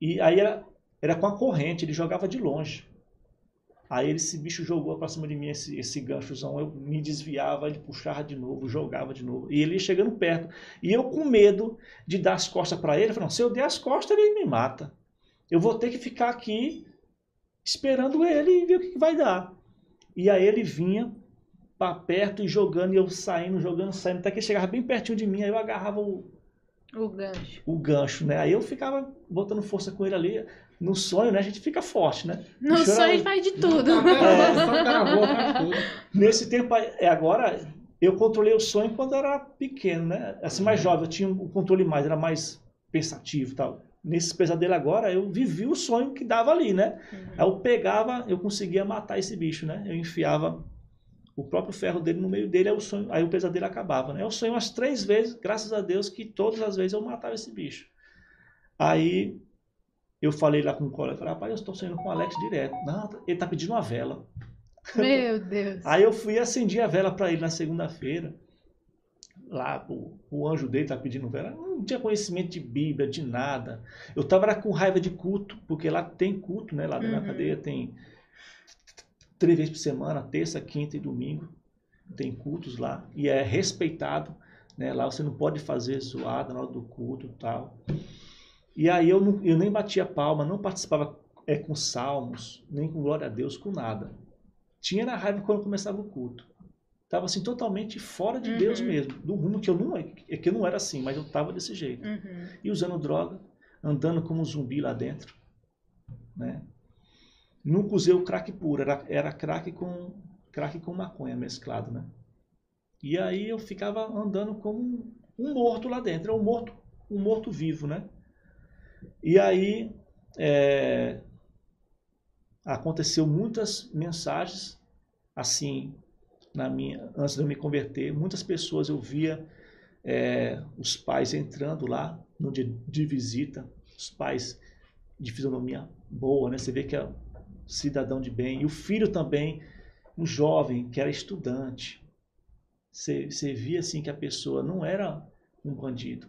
E aí era, era com a corrente, ele jogava de longe. Aí esse bicho jogou pra cima de mim esse, esse ganchozão, eu me desviava, ele puxava de novo, jogava de novo. E ele ia chegando perto. E eu com medo de dar as costas para ele, não, se eu der as costas, ele me mata. Eu vou ter que ficar aqui esperando ele e ver o que vai dar. E aí ele vinha para perto e jogando, e eu saindo, jogando, saindo, até que ele chegava bem pertinho de mim, aí eu agarrava o, O gancho. o gancho, né? Aí eu ficava botando força com ele ali. No sonho, né? A gente fica forte, né? No sonho a gente faz de tudo. É. Nesse tempo, é agora, eu controlei o sonho quando eu era pequeno, né? Assim, mais jovem, eu tinha um controle mais, era mais, pensativo e tal. Nesse pesadelo agora, eu vivi o sonho que dava ali, né? Uhum. Aí eu pegava, eu conseguia matar esse bicho, né? Eu enfiava o próprio ferro dele no meio dele, aí o, sonho, aí o pesadelo acabava, né? Eu sonhei umas três vezes, graças a Deus, que todas as vezes eu matava esse bicho. Aí eu falei lá com o colega, falei, rapaz, eu estou sonhando com o Alex direto. Não, ele tá pedindo uma vela. Meu Deus. Aí eu fui e acendi a vela para ele na segunda-feira. Lá, o, o anjo dele tá pedindo vela. Eu Não tinha conhecimento de Bíblia, de nada. Eu tava lá com raiva de culto, porque lá tem culto, né? Lá dentro Uhum. da cadeia tem três vezes por semana, terça, quinta e domingo. Tem cultos lá. E é respeitado. Né? Lá você não pode fazer zoada na hora do culto e tal. E aí eu, não, eu nem batia palma, não participava é, com salmos, nem com glória a Deus, com nada. Tinha na raiva quando começava o culto. Tava assim totalmente fora de Uhum. Deus mesmo, do rumo que eu não é que eu não era assim, mas eu tava desse jeito. Uhum. E usando droga, andando como um zumbi lá dentro, né? Nunca usei o crack puro, era, era crack com crack com maconha mesclado, né? E aí eu ficava andando como um, morto lá dentro, um morto, um morto vivo, né? E aí é, aconteceu muitas mensagens assim na minha antes de eu me converter, muitas pessoas eu via é, os pais entrando lá no dia de visita, os pais de fisionomia boa, né? Você vê que é cidadão de bem e o filho também, um jovem que era estudante. Você, você via assim que a pessoa não era um bandido.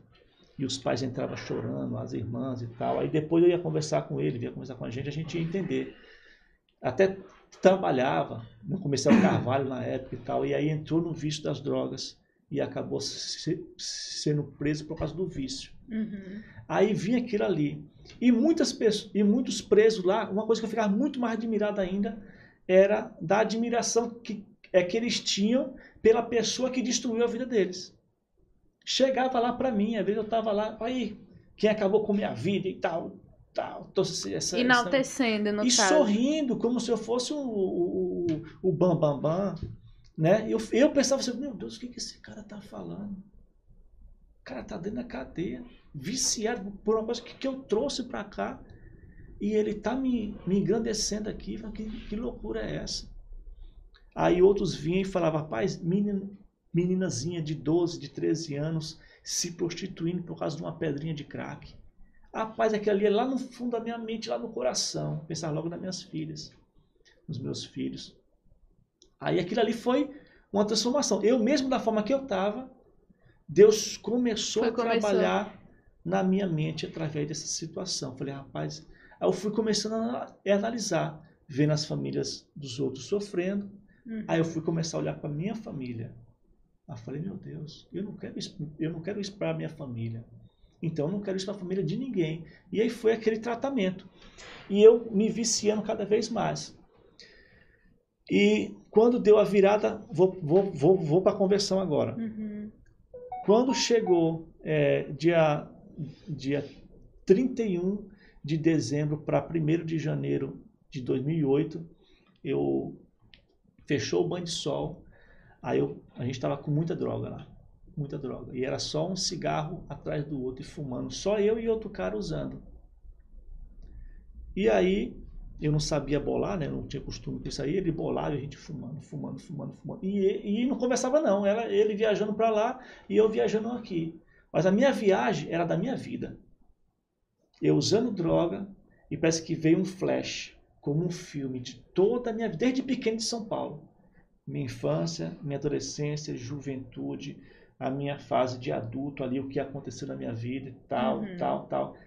E os pais entravam chorando, as irmãs e tal. Aí depois eu ia conversar com ele, ia conversar com a gente, a gente ia entender. Até trabalhava no comercial Carvalho na época e tal, e aí entrou no vício das drogas e acabou se- sendo preso por causa do vício. Uhum. Aí vinha aquilo ali. E muitas pessoas, e muitos presos lá, uma coisa que eu ficava muito mais admirado ainda era da admiração que é que eles tinham pela pessoa que destruiu a vida deles. Chegava lá para mim, às vezes eu tava lá, aí quem acabou com minha vida e tal, tal, então, essa, essa- Enaltecendo, no e caso. sorrindo como se eu fosse o, o, o, o bam bam bam, né? Eu, eu pensava assim, meu Deus, o que, que esse cara tá falando? O cara tá dentro da cadeia, viciado por uma coisa que, que eu trouxe para cá e ele tá me, me engrandecendo aqui, falando, que, que loucura é essa? Aí outros vinham e falavam, rapaz, menina, meninazinha de 12, de 13 anos se prostituindo por causa de uma pedrinha de crack. Rapaz, aquilo ali é lá no fundo da minha mente, lá no coração. Pensar logo nas minhas filhas, nos meus filhos. Aí aquilo ali foi uma transformação. Eu mesmo, da forma que eu estava, Deus começou Foi, a começou. trabalhar na minha mente através dessa situação. Falei, rapaz, aí eu fui começando a analisar, vendo as famílias dos outros sofrendo. Uhum. Aí eu fui começar a olhar para minha família. Aí eu falei, meu Deus, eu não quero isso, eu não quero isso para minha família. Então eu não quero isso para a família de ninguém. E aí foi aquele tratamento. E eu me viciando cada vez mais. E quando deu a virada, vou, vou, vou, vou para a conversão agora. Uhum. Quando chegou é, dia, dia 31 de dezembro para 1 de janeiro de 2008, eu fechou o banho de sol, aí eu, a gente estava com muita droga lá, muita droga, e era só um cigarro atrás do outro e fumando, só eu e outro cara usando. E aí eu não sabia bolar, né? Não tinha costume com isso aí. Ele bolava e a gente fumando, fumando, fumando, fumando. E, e não conversava não. Era ele viajando para lá e eu viajando aqui. Mas a minha viagem era da minha vida. Eu usando droga e parece que veio um flash, como um filme de toda a minha vida, desde pequeno de São Paulo. Minha infância, minha adolescência, juventude, a minha fase de adulto ali, o que aconteceu na minha vida, e tal, Uhum. tal, tal.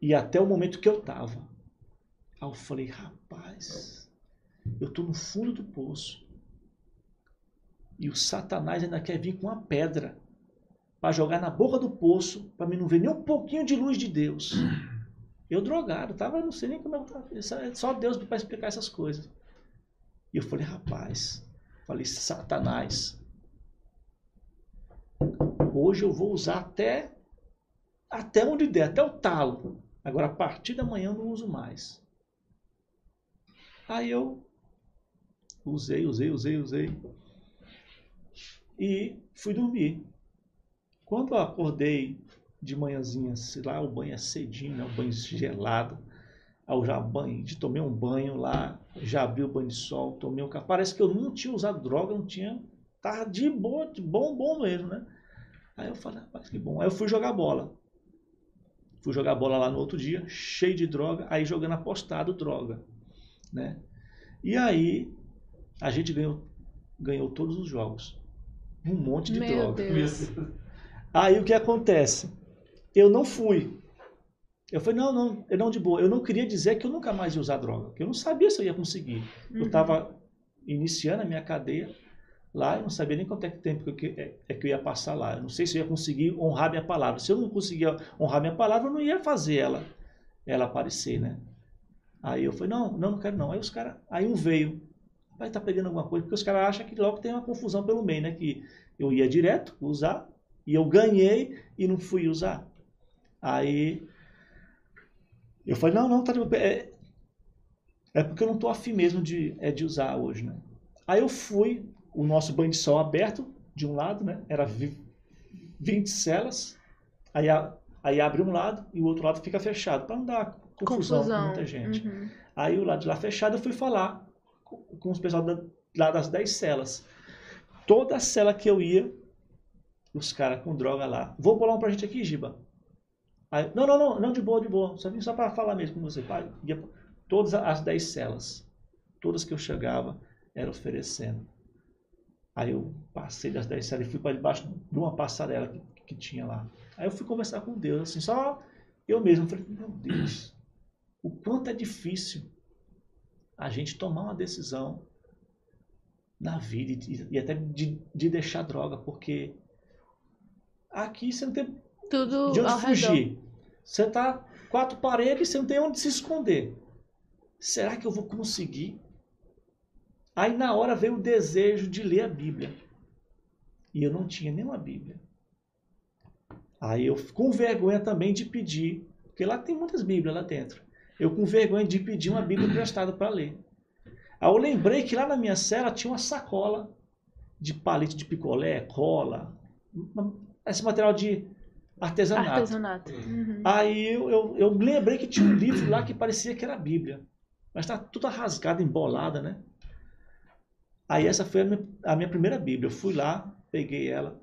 E até o momento que eu tava. Aí eu falei, rapaz, eu tô no fundo do poço. E o Satanás ainda quer vir com uma pedra para jogar na boca do poço, para mim não ver nem um pouquinho de luz de Deus. Eu drogado, tava, não sei nem como eu tava. é Só Deus para explicar essas coisas. E eu falei, rapaz, falei, Satanás, hoje eu vou usar até até onde der, até o talo. Agora, a partir da manhã eu não uso mais. Aí eu usei, usei, usei, usei. E fui dormir. Quando eu acordei de manhãzinha, sei lá, o banho é cedinho, né? O banho gelado. Aí eu já banho, tomei um banho lá, já abri o banho de sol, tomei um café. Parece que eu não tinha usado droga, não tinha. Tava de boa, de bom, bom mesmo, né? Aí eu falei, rapaz, que bom. Aí eu fui jogar bola. Fui jogar bola lá no outro dia, cheio de droga, aí jogando apostado droga, né? E aí a gente ganhou, ganhou todos os jogos. Um monte de Meu droga. Deus. Aí o que acontece? Eu não fui. Eu falei, não, não, eu não de boa. Eu não queria dizer que eu nunca mais ia usar droga, porque eu não sabia se eu ia conseguir. Eu Uhum. estava iniciando a minha cadeia lá, eu não sabia nem quanto é que tempo que é, é que eu ia passar lá. Eu não sei se eu ia conseguir honrar minha palavra. Se eu não conseguia honrar minha palavra, eu não ia fazer ela, ela aparecer, né? Aí eu falei, não, não, não quero não. Aí os caras, aí um veio, vai estar pegando alguma coisa, porque os caras acham que logo tem uma confusão pelo meio, né? Que eu ia direto usar, e eu ganhei e não fui usar. Aí eu falei, não, não, tá de. É, é porque eu não tô afim mesmo de, é, de usar hoje, né? Aí eu fui, o nosso banho de sol aberto, de um lado, né? Era vi- 20 celas, aí, a- aí abre um lado e o outro lado fica fechado, para não dar confusão, com Confusão. muita gente. Uhum. Aí o lado de lá fechado, eu fui falar com, com os pessoal da, lá das 10 celas. Toda cela que eu ia, os caras com droga lá. Vou bolar um pra gente aqui, Giba. Aí, não, não, não, não, de boa, de boa. Só vim só para falar mesmo com você, pai. Ia- Todas as 10 celas, todas que eu chegava, era oferecendo. Aí eu passei das 10 celas e fui para debaixo de uma passarela que, que tinha lá. Aí eu fui conversar com Deus, assim, só eu mesmo. Falei, meu Deus, o quanto é difícil a gente tomar uma decisão na vida e, e até de, de deixar droga, porque aqui você não tem Tudo de onde redor. fugir. Você tá quatro paredes, você não tem onde se esconder. Será que eu vou conseguir? Aí na hora veio o desejo de ler a Bíblia. E eu não tinha nenhuma Bíblia. Aí eu com vergonha também de pedir, porque lá tem muitas Bíblias lá dentro. Eu com vergonha de pedir uma Bíblia emprestada para ler. Aí eu lembrei que lá na minha cela tinha uma sacola de palito de picolé, cola, esse material de artesanato. Artesanato. Uhum. Aí eu, eu, eu lembrei que tinha um livro lá que parecia que era a Bíblia. Mas tá toda rasgada, embolada, né? Aí essa foi a minha, a minha primeira Bíblia. Eu fui lá, peguei ela,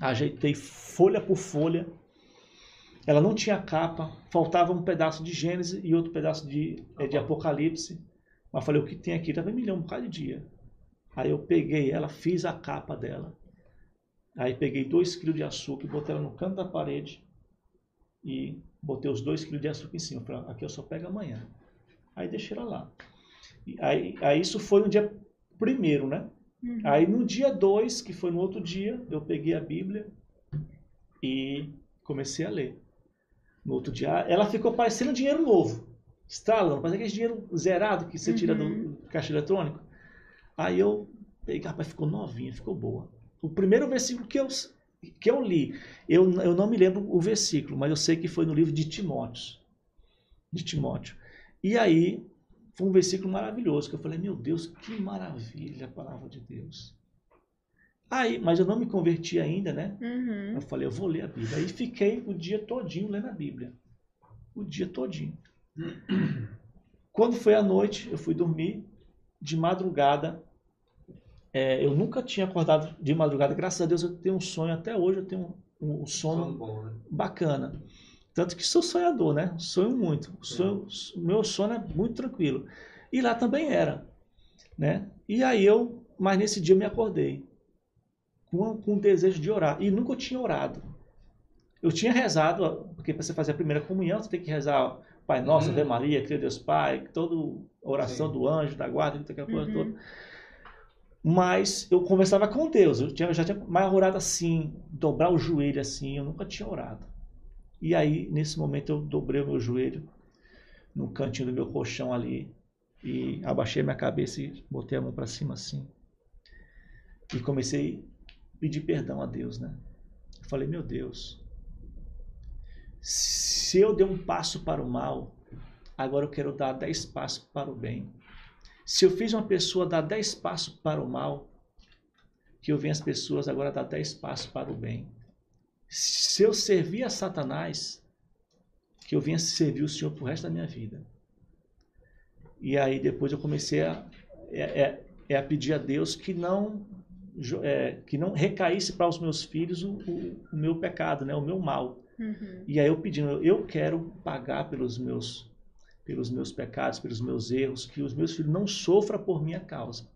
ajeitei folha por folha. Ela não tinha capa, faltava um pedaço de Gênesis e outro pedaço de, eh, de Apocalipse. Mas falei, o que tem aqui? Tava em milhão, um bocado de dia. Aí eu peguei ela, fiz a capa dela. Aí peguei dois quilos de açúcar botei ela no canto da parede e botei os dois quilos de açúcar em cima. Falei, aqui eu só pego amanhã. Aí deixei ela lá. E aí, aí isso foi no dia primeiro, né? Uhum. Aí no dia 2, que foi no outro dia, eu peguei a Bíblia e comecei a ler. No outro dia, ela ficou parecendo dinheiro novo. Estralando, parecia aquele dinheiro zerado que você tira do, Uhum. do caixa eletrônico. Aí eu peguei, rapaz, ficou novinha, ficou boa. O primeiro versículo que eu, que eu li, eu, eu não me lembro o versículo, mas eu sei que foi no livro de Timóteo. De Timóteo. E aí, foi um versículo maravilhoso, que eu falei, meu Deus, que maravilha a palavra de Deus. Aí, mas eu não me converti ainda, né? Uhum. Eu falei, eu vou ler a Bíblia. Aí fiquei o dia todinho lendo a Bíblia. O dia todinho. Quando foi à noite, eu fui dormir. De madrugada, é, eu nunca tinha acordado de madrugada. Graças a Deus eu tenho um sonho, até hoje eu tenho um, um sono Sono bom, né? bacana. Tanto que sou sonhador, né? Sonho muito. Sonho, meu sono é muito tranquilo. E lá também era, né? E aí eu, mas nesse dia eu me acordei com, com o desejo de orar. E nunca eu tinha orado. Eu tinha rezado, porque para você fazer a primeira comunhão, você tem que rezar Pai Nosso, Uhum. Ave Maria, Cristo Deus Pai, toda a oração Sim. do anjo, da guarda, aquela coisa Uhum. toda. Mas eu conversava com Deus. Eu tinha, já tinha mais orado assim, dobrar o joelho assim, eu nunca tinha orado. E aí, nesse momento, eu dobrei o meu joelho no cantinho do meu colchão ali e abaixei minha cabeça e botei a mão para cima assim. E comecei a pedir perdão a Deus, né? Eu falei, meu Deus, se eu dei um passo para o mal, agora eu quero dar dez passos para o bem. Se eu fiz uma pessoa dar dez passos para o mal, que eu venha as pessoas agora dar dez passos para o bem. Se eu servir a Satanás, que eu venha servir o Senhor pro resto da minha vida. E aí depois eu comecei a, é, é, é a pedir a Deus que não é, que não recaísse para os meus filhos o, o, o, meu pecado, né, o meu mal. Uhum. E aí eu pedindo, eu quero pagar pelos meus pelos meus pecados, pelos meus erros, que os meus filhos não sofram por minha causa,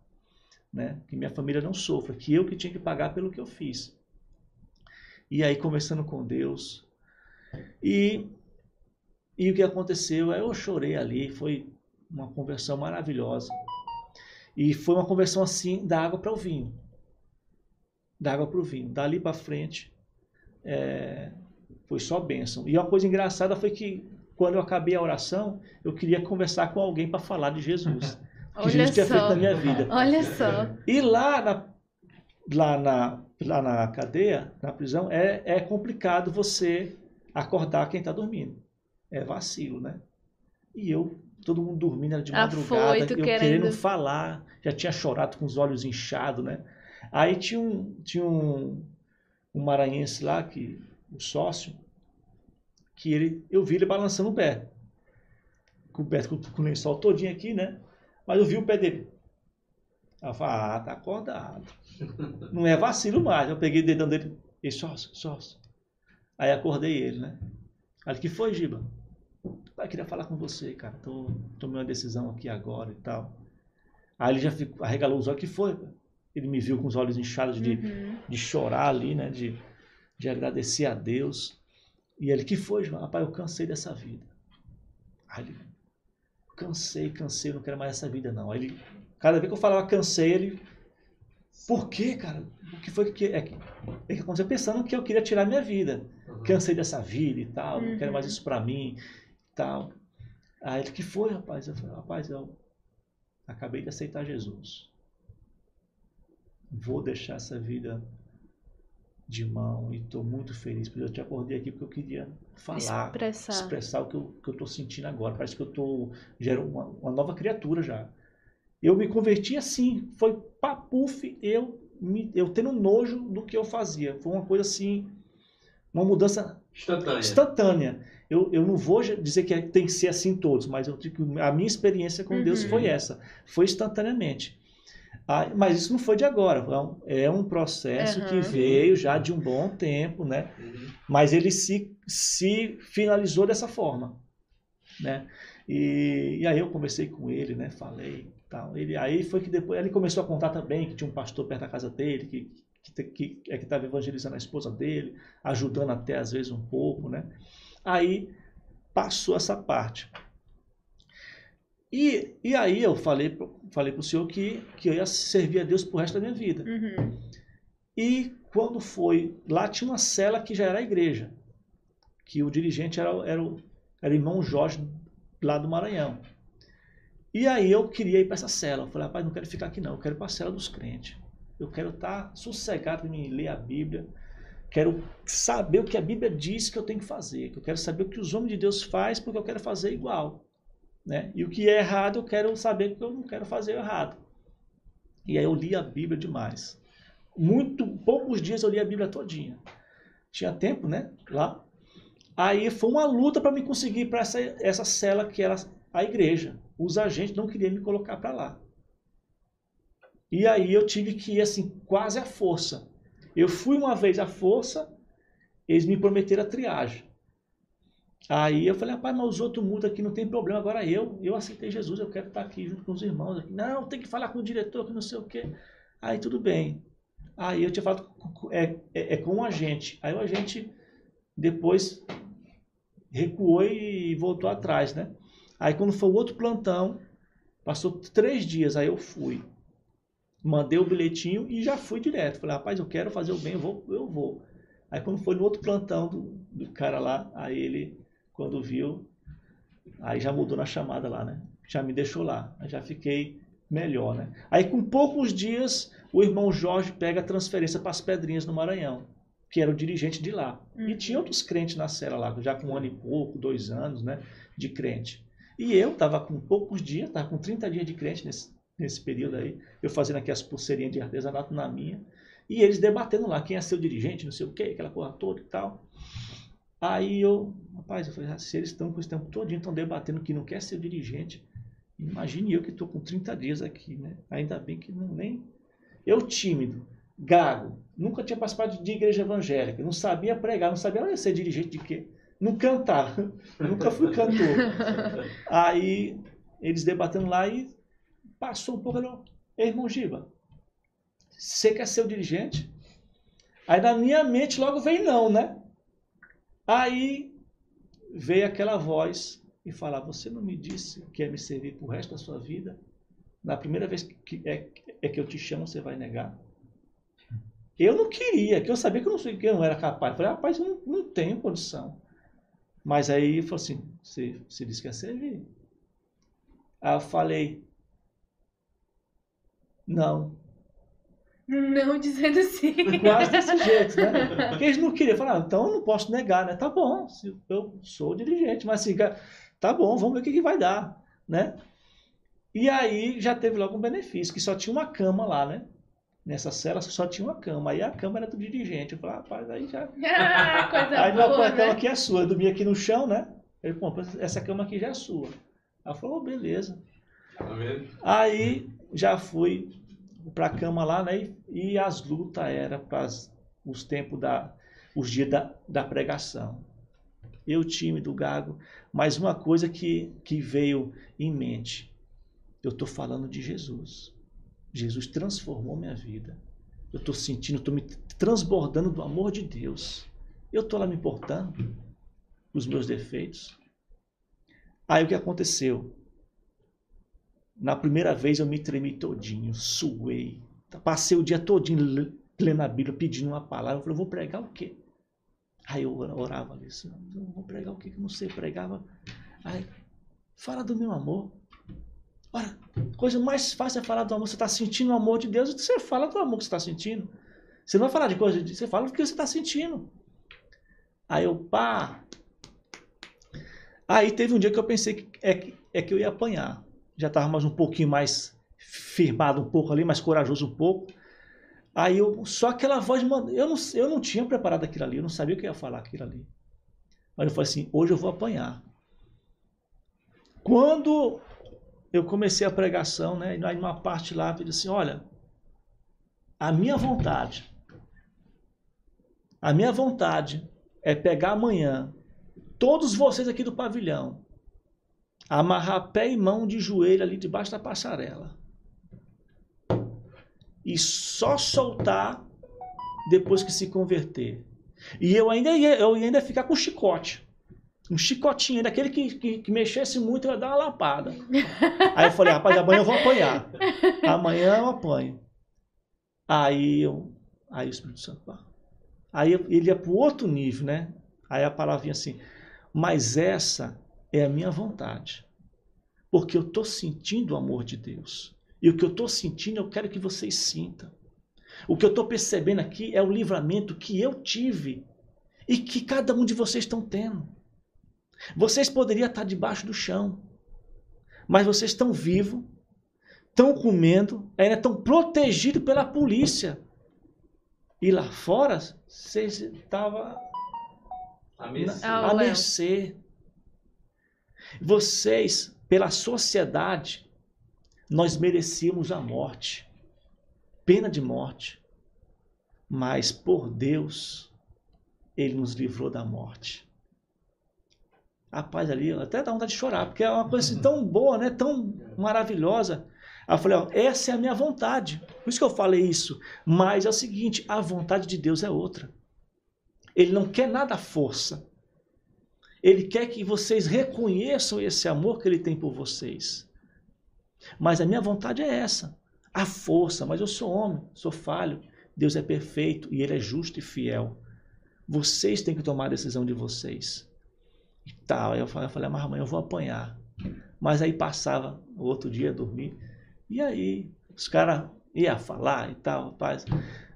né? Que minha família não sofra, que eu que tinha que pagar pelo que eu fiz. E aí conversando com Deus, e e o que aconteceu? Eu chorei ali, foi uma conversão maravilhosa. E foi uma conversão assim da água para o vinho. Da água para o vinho. Dali para frente, é, foi só bênção. E uma coisa engraçada foi que quando eu acabei a oração, eu queria conversar com alguém para falar de Jesus. que Olha Jesus tinha só. feito na minha vida. Olha só. E lá na, lá na, lá na cadeia, na prisão, é, é complicado você acordar quem está dormindo. É vacilo, né? E eu, todo mundo dormindo, era de madrugada, Afoito, eu querendo- querendo falar, já tinha chorado com os olhos inchados, né? Aí tinha um, tinha um, um maranhense lá, que, o sócio, que ele, eu vi ele balançando o pé. Coberto com, com o lençol todinho aqui, né? Mas eu vi o pé dele. Eu falei, ah, tá acordado. Não é vacilo mais. Eu peguei o dedão dele, e sócio, sócio. Aí acordei ele, né? Aí ele, que foi, Giba? Pai, queria falar com você, cara. Tô, tomei uma decisão aqui agora e tal. Aí ele já ficou, arregalou os olhos, que foi? Ele me viu com os olhos inchados de, Uhum. de chorar ali, né? De, de agradecer a Deus. E ele, que foi, João? Rapaz, eu cansei dessa vida. Aí ele, cansei, cansei, não quero mais essa vida, não. Aí ele, cada vez que eu falava cansei, ele, por quê, cara? O que foi que é que, é que aconteceu? Pensando que eu queria tirar minha vida. Cansei dessa vida e tal, não quero mais isso pra mim e tal. Aí ele, que foi, rapaz? Eu falei, rapaz, eu acabei de aceitar Jesus. Vou deixar essa vida de mão e estou muito feliz, porque eu te acordei aqui porque eu queria falar, Expressar. expressar o que eu, tô sentindo agora. Parece que eu tô era uma, uma nova criatura já. Eu me converti assim, foi papuf, eu me, eu tendo nojo do que eu fazia. Foi uma coisa assim, uma mudança Instantânea. instantânea. Eu, eu não vou dizer que é- tem que ser assim todos, mas eu digo que a minha experiência com Deus Uhum. foi essa, foi instantaneamente. Ah, mas isso não foi de agora, é um, é um processo que Uhum. veio já de um bom tempo, né? Uhum. Mas ele se, se finalizou dessa forma, né? E, e aí eu conversei com ele, né? Falei, tal. Ele aí foi que depois ele começou a contar também que tinha um pastor perto da casa dele que que, que é que estava evangelizando a esposa dele, ajudando até às vezes um pouco, né? Aí passou essa parte. E, e aí eu falei falei para o senhor que que eu ia servir a Deus pro resto da minha vida. Uhum. E quando foi, lá tinha uma cela que já era a igreja, que o dirigente era, era, o, era o irmão Jorge, lá do Maranhão. E aí eu queria ir para essa cela. Eu falei, rapaz, não quero ficar aqui não, eu quero ir para a cela dos crentes. Eu quero estar sossegado em ler a Bíblia, quero saber o que a Bíblia diz que eu tenho que fazer, eu quero saber o que os homens de Deus fazem, porque eu quero fazer igual. Né? E o que é errado, eu quero saber que eu não quero fazer errado. E aí eu li a Bíblia demais muito poucos dias eu li a Bíblia todinha. Tinha tempo, né? Lá. Aí foi uma luta para me conseguir para essa, essa cela que era a igreja. Os agentes não queriam me colocar para lá. E aí eu tive que ir assim, quase à força. Eu fui uma vez à força, eles me prometeram a triagem. Aí eu falei, rapaz, mas os outros mudam aqui, não tem problema. Agora eu, eu aceitei Jesus, eu quero estar aqui junto com os irmãos. Aqui. Não, tem que falar com o diretor, que não sei o quê. Aí tudo bem. Aí eu tinha falado é, é, é com um agente. Aí o agente depois recuou e voltou atrás, né? Aí quando foi o outro plantão, passou três dias, aí eu fui. Mandei o bilhetinho e já fui direto. Falei, rapaz, eu quero fazer o bem, eu vou, eu vou. Aí quando foi no outro plantão do, do cara lá, aí ele, quando viu, aí já mudou na chamada lá, né? Já me deixou lá. Aí já fiquei melhor, né? Aí com poucos dias, o irmão Jorge pega a transferência para as Pedrinhas no Maranhão, que era o dirigente de lá. E Uhum. tinha outros crentes na cela lá, já com um ano e pouco, dois anos, né? De crente. E eu estava com poucos dias, estava com 30 dias de crente nesse, nesse período aí, eu fazendo aqui as pulseirinhas de artesanato na minha. E eles debatendo lá quem é seu dirigente, não sei o quê, aquela porra toda e tal. Aí eu, rapaz, eu falei, ah, se eles estão com esse tempo todo, estão debatendo que não quer ser dirigente, imagine eu que estou com 30 dias aqui, né? Ainda bem que não nem. Eu tímido, gago, nunca tinha participado de igreja evangélica, não sabia pregar, não sabia ser dirigente de quê? Não cantar, nunca fui cantor. Aí eles debatendo lá e passou um pouco, Ei, irmão Giba, você quer ser o dirigente? Aí na minha mente logo veio não, né? Aí veio aquela voz e falar: Você não me disse que ia me servir pro resto da sua vida? Na primeira vez que é, é que eu te chamo, você vai negar. Eu não queria, que eu sabia que eu não, que eu não era capaz. Eu falei, rapaz, eu não, não tenho condição. Mas aí ele falou assim: você, você disse que ia servir. Aí eu falei: Não. Não dizendo sim. Quase desse jeito, né? Porque eles não queriam. Falar, ah, então eu não posso negar, né? Tá bom, eu sou dirigente, mas assim, tá bom, vamos ver o que, que vai dar, né? E aí já teve logo um benefício, que só tinha uma cama lá, né? Nessa cela só tinha uma cama. Aí a cama era do dirigente. Eu falei, rapaz, aí já. Ah, coisa aí boa, a cama né? aqui é sua. Eu dormia aqui no chão, né? Ele, pô, essa cama aqui já é sua. Ela falou, oh, beleza. Tá vendo? Aí já fui para a cama lá, né? E, e as lutas eram para os tempos da. os dias da, da pregação. Eu, time do Gago, mas uma coisa que, que veio em mente. Eu estou falando de Jesus. Jesus transformou minha vida. Eu estou sentindo, estou me transbordando do amor de Deus. Eu estou lá me importando com os meus defeitos. Aí o que aconteceu? Na primeira vez eu me tremi todinho, suei. Passei o dia todinho lendo a Bíblia, pedindo uma palavra. Eu falei, eu vou pregar o quê? Aí eu orava ali, eu vou pregar o quê? Que eu não sei, pregava. Aí, fala do meu amor. Ora, coisa mais fácil é falar do amor. Você está sentindo o amor de Deus, você fala do amor que você está sentindo. Você não vai falar de coisa, você fala do que você está sentindo. Aí eu, pá. Aí teve um dia que eu pensei que é, é que eu ia apanhar. Já estava mais um pouquinho mais firmado, um pouco ali, mais corajoso um pouco. Aí eu, só aquela voz, eu não, eu não tinha preparado aquilo ali, eu não sabia o que ia falar aquilo ali. Mas eu falei assim, hoje eu vou apanhar. Quando eu comecei a pregação, né? E aí numa parte lá, eu disse assim, olha, a minha vontade, a minha vontade é pegar amanhã todos vocês aqui do pavilhão, amarrar pé e mão de joelho ali debaixo da passarela e só soltar depois que se converter. E eu ainda ia, eu ia ainda ficar com chicote um chicotinho, daquele que, que, que, mexesse muito, ia dar uma lapada. Aí eu falei, rapaz, amanhã eu vou apanhar. Amanhã eu apanho. Aí, eu, aí o Espírito Santo, aí ele ia para outro nível, né? Aí a palavra vinha assim, mas essa é a minha vontade. Porque eu estou sentindo o amor de Deus. E o que eu estou sentindo, eu quero que vocês sintam. O que eu estou percebendo aqui é o livramento que eu tive e que cada um de vocês estão tendo. Vocês poderiam estar debaixo do chão, mas vocês estão vivos, estão comendo, ainda estão protegidos pela polícia. E lá fora, vocês estavam A mercê. Ah, mercê. Vocês, pela sociedade, nós merecíamos a morte, pena de morte. Mas por Deus, Ele nos livrou da morte. Rapaz, ali até dá vontade de chorar, porque é uma coisa assim, tão boa, né? tão maravilhosa. Aí eu falei, ó, essa é a minha vontade. Por isso que eu falei isso. Mas é o seguinte, a vontade de Deus é outra. Ele não quer nada à força. Ele quer que vocês reconheçam esse amor que ele tem por vocês. Mas a minha vontade é essa. A força, mas eu sou homem, sou falho. Deus é perfeito e ele é justo e fiel. Vocês têm que tomar a decisão de vocês tal. Aí eu falei, eu falei, mas amanhã eu vou apanhar. Mas aí passava o outro dia dormir. E aí os caras iam falar e tal, rapaz.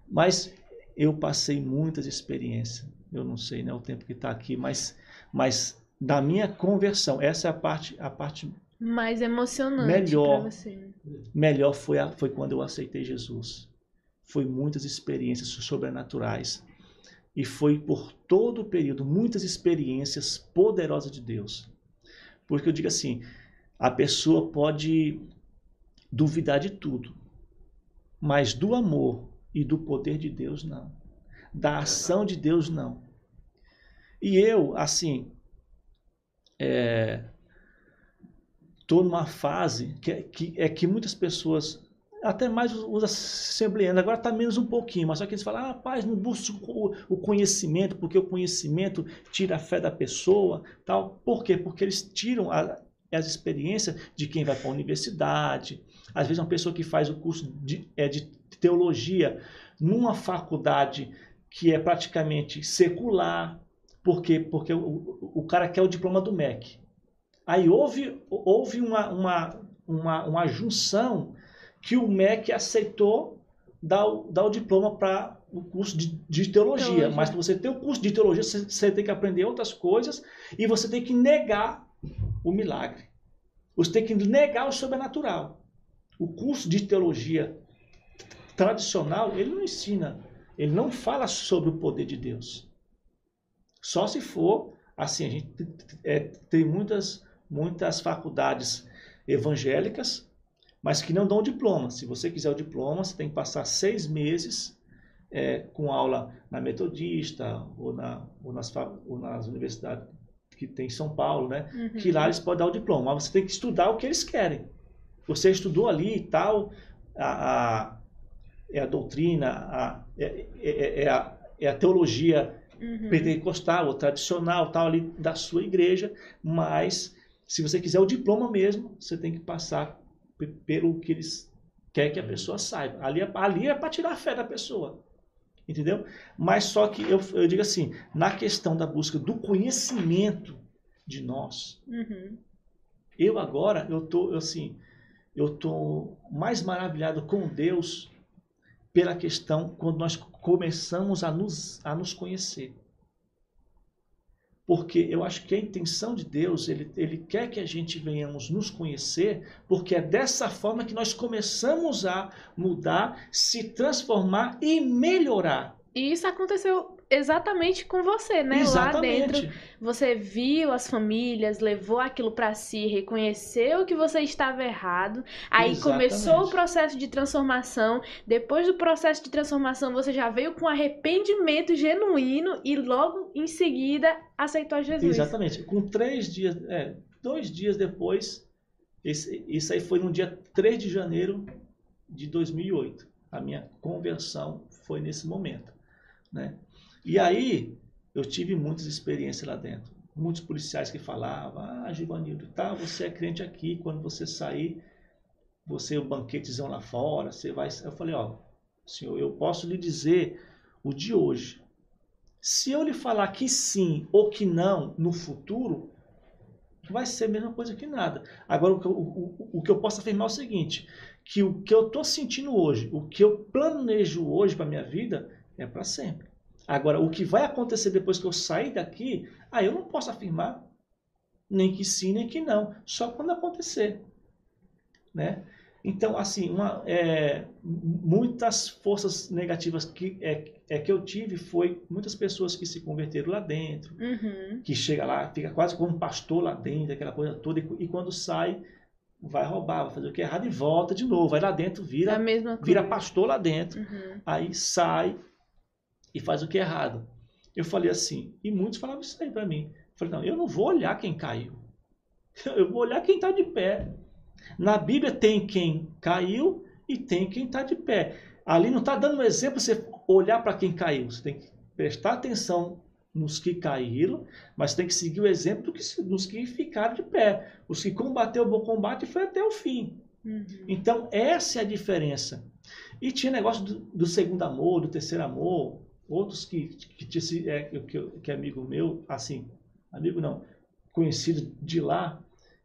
Mas eu passei muitas experiências. Eu não sei né, o tempo que está aqui, mas, mas da minha conversão, essa é a parte, a parte Mais emocionante Melhor. você. melhor foi, a, foi quando eu aceitei Jesus. foi muitas experiências sobrenaturais. E foi por todo o período muitas experiências poderosas de Deus. Porque eu digo assim, a pessoa pode duvidar de tudo, mas do amor e do poder de Deus não. Da ação de Deus não. E eu, assim, é, tô numa fase que, que, é que muitas pessoas até mais os assembleanos, agora está menos um pouquinho, mas só que eles falam, ah, rapaz, não busque o conhecimento, porque o conhecimento tira a fé da pessoa, tal. Por quê? Porque eles tiram a, as experiências de quem vai para a universidade, às vezes uma pessoa que faz o curso de, é, de teologia numa faculdade que é praticamente secular, por quê? Porque o, o cara quer o diploma do MEC. Aí houve, houve uma, uma, uma, uma junção que o MEC aceitou dar o, dar o diploma para o curso de, de teologia. teologia. Mas para você ter o curso de teologia, você, você tem que aprender outras coisas e você tem que negar o milagre. Você tem que negar o sobrenatural. O curso de teologia tradicional, ele não ensina, ele não fala sobre o poder de Deus. Só se for, assim, a gente é, tem muitas, muitas faculdades evangélicas mas que não dão diploma. Se você quiser o diploma, você tem que passar seis meses é, com aula na Metodista ou, na, ou, nas, ou nas universidades que tem em São Paulo, né? Uhum. Que lá eles podem dar o diploma. Mas você tem que estudar o que eles querem. Você estudou ali e tal, a, a, é a doutrina, a, é, é, é, é a, é a teologia uhum. pentecostal ou tradicional tal ali da sua igreja, mas se você quiser o diploma mesmo, você tem que passar pelo que eles querem que a pessoa saiba. Ali, é, ali é para tirar a fé da pessoa. Entendeu? Mas só que eu, eu digo assim, na questão da busca do conhecimento de nós, uhum. eu agora, eu tô assim, eu tô mais maravilhado com Deus pela questão quando nós começamos a nos, a nos conhecer. Porque eu acho que a intenção de Deus, ele, ele quer que a gente venhamos nos conhecer, porque é dessa forma que nós começamos a mudar, se transformar e melhorar. E isso aconteceu exatamente com você, né? Exatamente. Lá dentro, você viu as famílias, levou aquilo para si, reconheceu que você estava errado. Aí exatamente. começou o processo de transformação. Depois do processo de transformação, você já veio com arrependimento genuíno e logo em seguida aceitou Jesus. Exatamente. Com três dias, é, dois dias depois, esse, isso aí foi no dia 3 de janeiro de 2008. A minha conversão foi nesse momento. Né? E aí eu tive muitas experiências lá dentro. Muitos policiais que falavam, ah, Givanildo, tá, você é crente aqui, quando você sair, você é o banquetezão lá fora, você vai. Eu falei, ó, senhor, eu posso lhe dizer o de hoje. Se eu lhe falar que sim ou que não no futuro, vai ser a mesma coisa que nada. Agora, o que eu, o, o que eu posso afirmar é o seguinte: que o que eu estou sentindo hoje, o que eu planejo hoje para minha vida, é para sempre. Agora, o que vai acontecer depois que eu sair daqui, aí eu não posso afirmar nem que sim, nem que não. Só quando acontecer. Né? Então, assim, uma, é, muitas forças negativas que, é, é, que eu tive foi muitas pessoas que se converteram lá dentro, uhum. que chega lá, fica quase como um pastor lá dentro, aquela coisa toda, e, e, quando sai, vai roubar, vai fazer o que é errado e volta de novo, vai lá dentro, vira, vira pastor lá dentro, uhum. aí sai, e faz o que é errado. Eu falei assim, e muitos falavam isso aí para mim. Eu falei, não, eu não vou olhar quem caiu. Eu vou olhar quem está de pé. Na Bíblia tem quem caiu e tem quem está de pé. Ali não está dando um exemplo você olhar para quem caiu. Você tem que prestar atenção nos que caíram, mas tem que seguir o exemplo dos que ficaram de pé. Os que combateram o bom combate foi até o fim. Uhum. Então, essa é a diferença. E tinha negócio do, do segundo amor, do terceiro amor, outros que, que, que, é, que, que é amigo meu, assim, amigo não, conhecido de lá,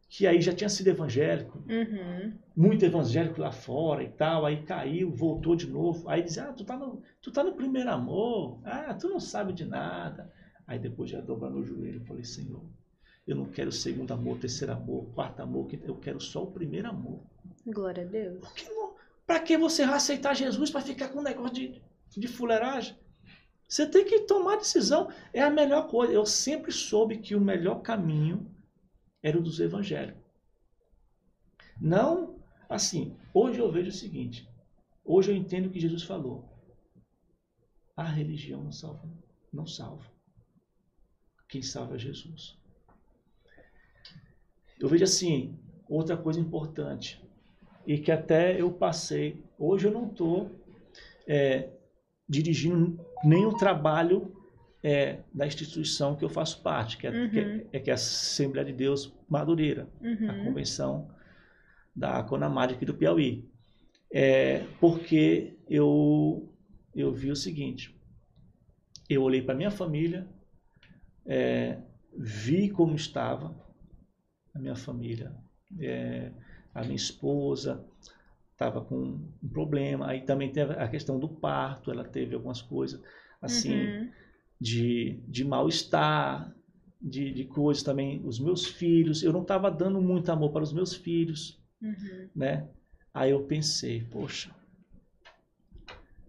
que aí já tinha sido evangélico, uhum. muito evangélico lá fora e tal, aí caiu, voltou de novo, aí dizia, ah, tu tá, no, tu tá no primeiro amor, ah, tu não sabe de nada. Aí depois já dobrando o joelho, eu falei, Senhor, eu não quero segundo amor, terceiro amor, quarto amor, eu quero só o primeiro amor. Glória a Deus. Porque Para que você vai aceitar Jesus para ficar com um negócio de, de fuleiragem? Você tem que tomar decisão. É a melhor coisa. Eu sempre soube que o melhor caminho era o dos evangélicos. Não assim. Hoje eu vejo o seguinte. Hoje eu entendo o que Jesus falou. A religião não salva. Não salva. Quem salva é Jesus. Eu vejo assim, outra coisa importante, e que até eu passei. Hoje eu não estou é, dirigindo nenhum trabalho é, da instituição que eu faço parte, que é, uhum. que é, é, que é a Assembleia de Deus Madureira, uhum. a convenção da Conamad aqui do Piauí. É, porque eu, eu vi o seguinte, eu olhei para minha família, é, vi como estava a minha família, é, a minha esposa, estava com um problema. Aí também teve a questão do parto, ela teve algumas coisas assim uhum. de, de mal-estar, de, de coisas também. Os meus filhos, eu não estava dando muito amor para os meus filhos, uhum. né? Aí eu pensei, poxa,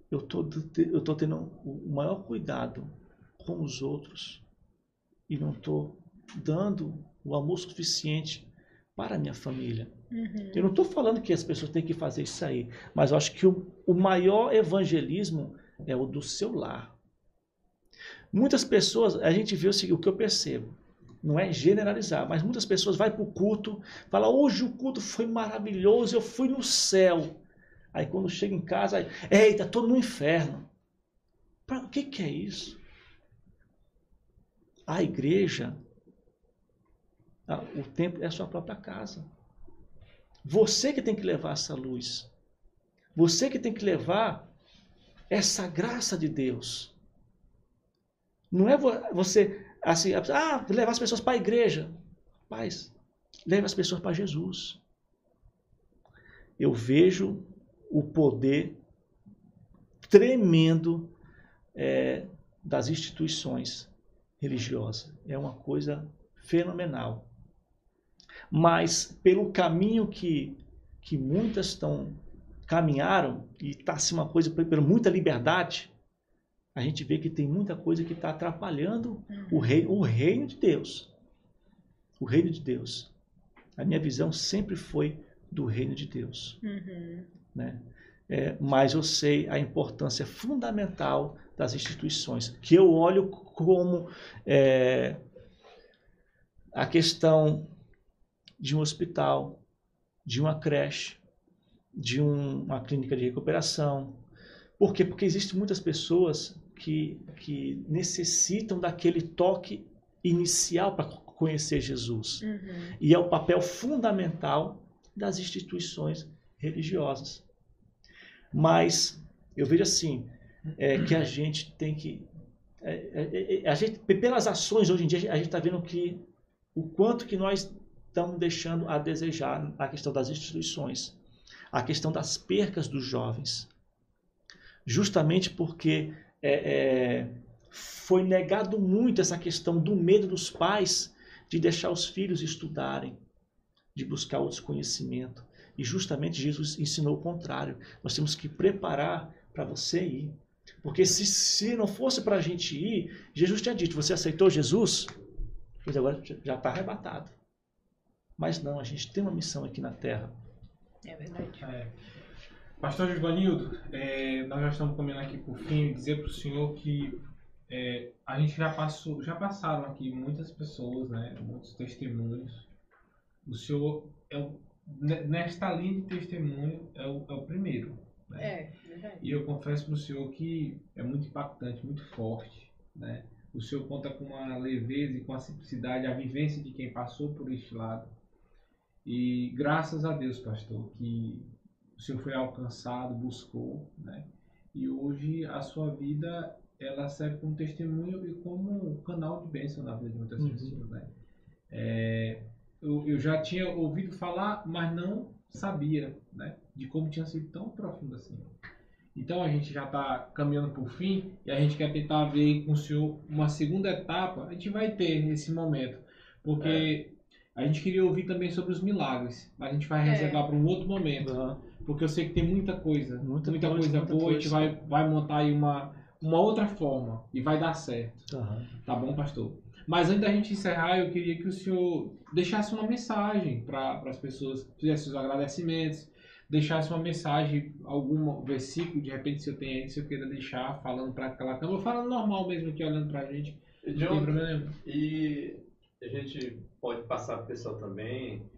eu tô, eu tô tendo o maior cuidado com os outros e não estou dando o amor suficiente para a minha família. Uhum. Eu não estou falando que as pessoas têm que fazer isso aí, mas eu acho que o, o maior evangelismo é o do seu lar. Muitas pessoas, a gente vê o, seguinte, o que eu percebo, não é generalizar, mas muitas pessoas vão para o culto, falam, hoje o culto foi maravilhoso, eu fui no céu. Aí quando chega em casa, aí, eita, estou no inferno. Pra, o que, que é isso? A igreja, o templo é a sua própria casa. Você que tem que levar essa luz. Você que tem que levar essa graça de Deus. Não é você assim, ah, levar as pessoas para a igreja. Paz, leve as pessoas para Jesus. Eu vejo o poder tremendo é, das instituições religiosas. É uma coisa fenomenal mas pelo caminho que, que muitas estão caminharam e está assim uma coisa pela muita liberdade, a gente vê que tem muita coisa que está atrapalhando o, rei, o reino de Deus. O reino de Deus. A minha visão sempre foi do reino de Deus. Uhum. Né? É, mas eu sei a importância fundamental das instituições, que eu olho como é, a questão de um hospital, de uma creche, de um, uma clínica de recuperação. Por quê? Porque existem muitas pessoas que, que necessitam daquele toque inicial para conhecer Jesus. Uhum. E é o papel fundamental das instituições religiosas. Mas eu vejo assim, é, que a gente tem que. É, é, é a gente, pelas ações hoje em dia, a gente está vendo que o quanto que nós estão deixando a desejar a questão das instituições, a questão das percas dos jovens. Justamente porque é, é, foi negado muito essa questão do medo dos pais de deixar os filhos estudarem, de buscar outros conhecimento. E justamente Jesus ensinou o contrário. Nós temos que preparar para você ir. Porque se, se não fosse para a gente ir, Jesus tinha dito: Você aceitou Jesus? Pois agora já está arrebatado. Mas não, a gente tem uma missão aqui na Terra. É verdade. É. Pastor Givanildo, é, nós já estamos caminhando aqui por fim, dizer para o senhor que é, a gente já passou, já passaram aqui muitas pessoas, né, muitos testemunhos. O senhor é o, nesta linha de testemunho é o, é o primeiro. Né? É, verdade. E eu confesso para o senhor que é muito impactante, muito forte, né? O senhor conta com uma leveza e com a simplicidade, a vivência de quem passou por este lado. E graças a Deus, pastor, que o senhor foi alcançado, buscou, né? E hoje a sua vida ela serve como testemunho e como canal de bênção na vida de muitas uhum. pessoas, né? É, eu, eu já tinha ouvido falar, mas não sabia, né? De como tinha sido tão profundo assim. Então a gente já está caminhando para o fim e a gente quer tentar ver com o senhor uma segunda etapa. A gente vai ter nesse momento, porque é. A gente queria ouvir também sobre os milagres, mas a gente vai reservar é. para um outro momento. Uhum. porque eu sei que tem muita coisa, Muita muita, coisa, coisa, muita boa, a gente coisa. vai, vai montar aí uma, uma outra forma e vai dar certo. Aham. Tá bom, pastor? Mas antes da gente encerrar, eu queria que o senhor deixasse uma mensagem para as pessoas, fizesse os agradecimentos, deixasse uma mensagem, algum versículo, de repente, se eu tenho aí, se eu queira deixar, falando para aquela câmera, falando normal mesmo aqui, olhando pra gente. Não tem John, problema nenhum. E a gente pode passar pro pessoal também.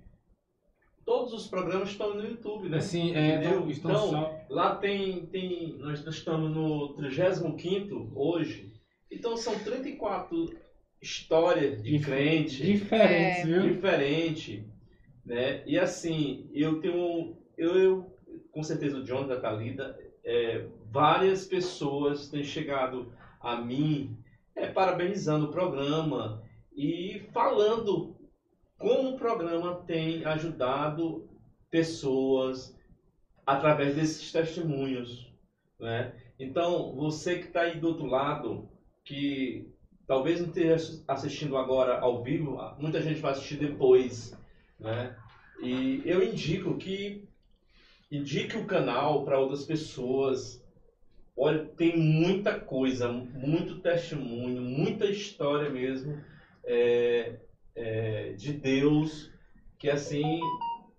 Todos os programas estão no YouTube, né? É, Entendeu? então, estão Então, só- Lá tem, tem. Nós estamos no 35 hoje. Então são 34 histórias de Dif- crente diferentes, É. viu? diferente, né? E assim, eu tenho, eu, eu com certeza o John da Thalita, é, várias pessoas têm chegado a mim é, parabenizando o programa e falando como o programa tem ajudado pessoas através desses testemunhos, né? Então, você que está aí do outro lado, que talvez não esteja assistindo agora ao vivo, muita gente vai assistir depois, né? E eu indico que indique o canal para outras pessoas. Olha, tem muita coisa, muito testemunho, muita história mesmo é, é, de Deus que assim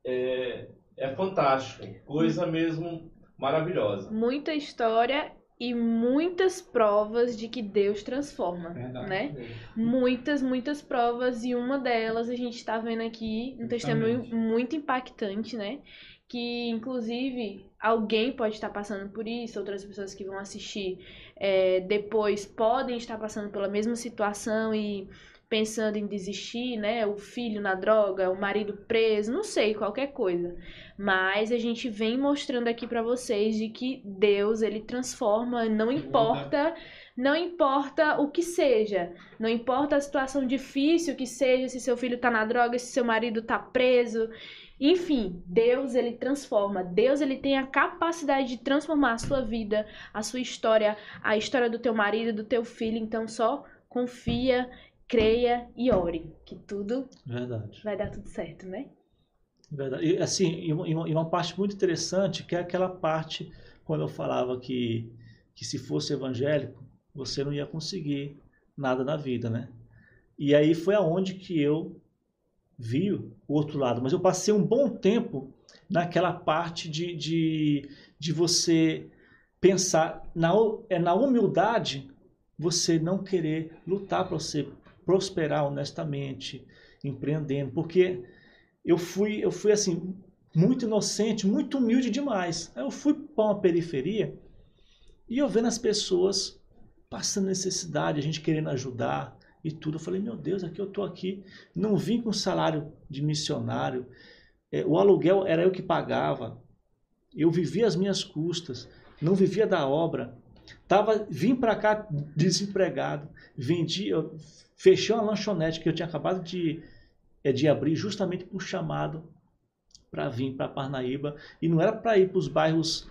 é, é fantástico, coisa mesmo maravilhosa. Muita história e muitas provas de que Deus transforma, Verdade. né? Muitas, muitas provas e uma delas a gente está vendo aqui um testemunho muito impactante, né? Que inclusive alguém pode estar passando por isso, outras pessoas que vão assistir é, depois podem estar passando pela mesma situação e pensando em desistir, né? O filho na droga, o marido preso, não sei, qualquer coisa. Mas a gente vem mostrando aqui pra vocês de que Deus, ele transforma, não importa, não importa o que seja, não importa a situação difícil que seja, se seu filho tá na droga, se seu marido tá preso, enfim, Deus ele transforma. Deus ele tem a capacidade de transformar a sua vida, a sua história, a história do teu marido, do teu filho, então só confia, creia e ore, que tudo Verdade. vai dar tudo certo, né? Verdade. E, assim, e uma, e uma- parte muito interessante, que é aquela parte quando eu falava que, que se fosse evangélico, você não ia conseguir nada na vida, né? E aí foi aonde que eu vi o outro lado. Mas eu passei um bom tempo naquela parte de, de, de você pensar, na, é na humildade, você não querer lutar para você prosperar honestamente, empreendendo, porque eu fui, eu fui assim, muito inocente, muito humilde demais. Aí eu fui para uma periferia e eu vendo as pessoas passando necessidade, a gente querendo ajudar e tudo. Eu falei, meu Deus, aqui eu tô aqui, não vim com salário de missionário, É, o aluguel era eu que pagava, eu vivia as minhas custas, não vivia da obra. Tava, vim para cá desempregado, vendi, eu fechei uma lanchonete que eu tinha acabado de, é, de abrir justamente por chamado para vir para Parnaíba e não era para ir para os bairros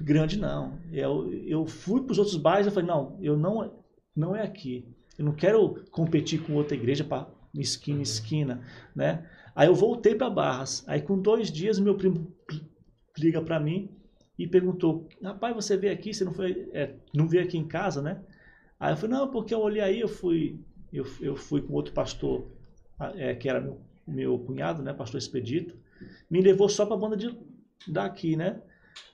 grandes não. Eu, eu fui para os outros bairros e falei não, eu não não é aqui. Eu não quero competir com outra igreja para esquina em esquina, né? Aí eu voltei para Barras. Aí com dois dias meu primo liga para mim e perguntou: Rapaz, você veio aqui? Você não foi, é, não veio aqui em casa, né? Aí eu falei: Não, porque eu olhei aí, eu fui, eu, eu fui com outro pastor, é, que era meu, meu cunhado, né? Pastor Expedito, me levou só para a banda de daqui, né?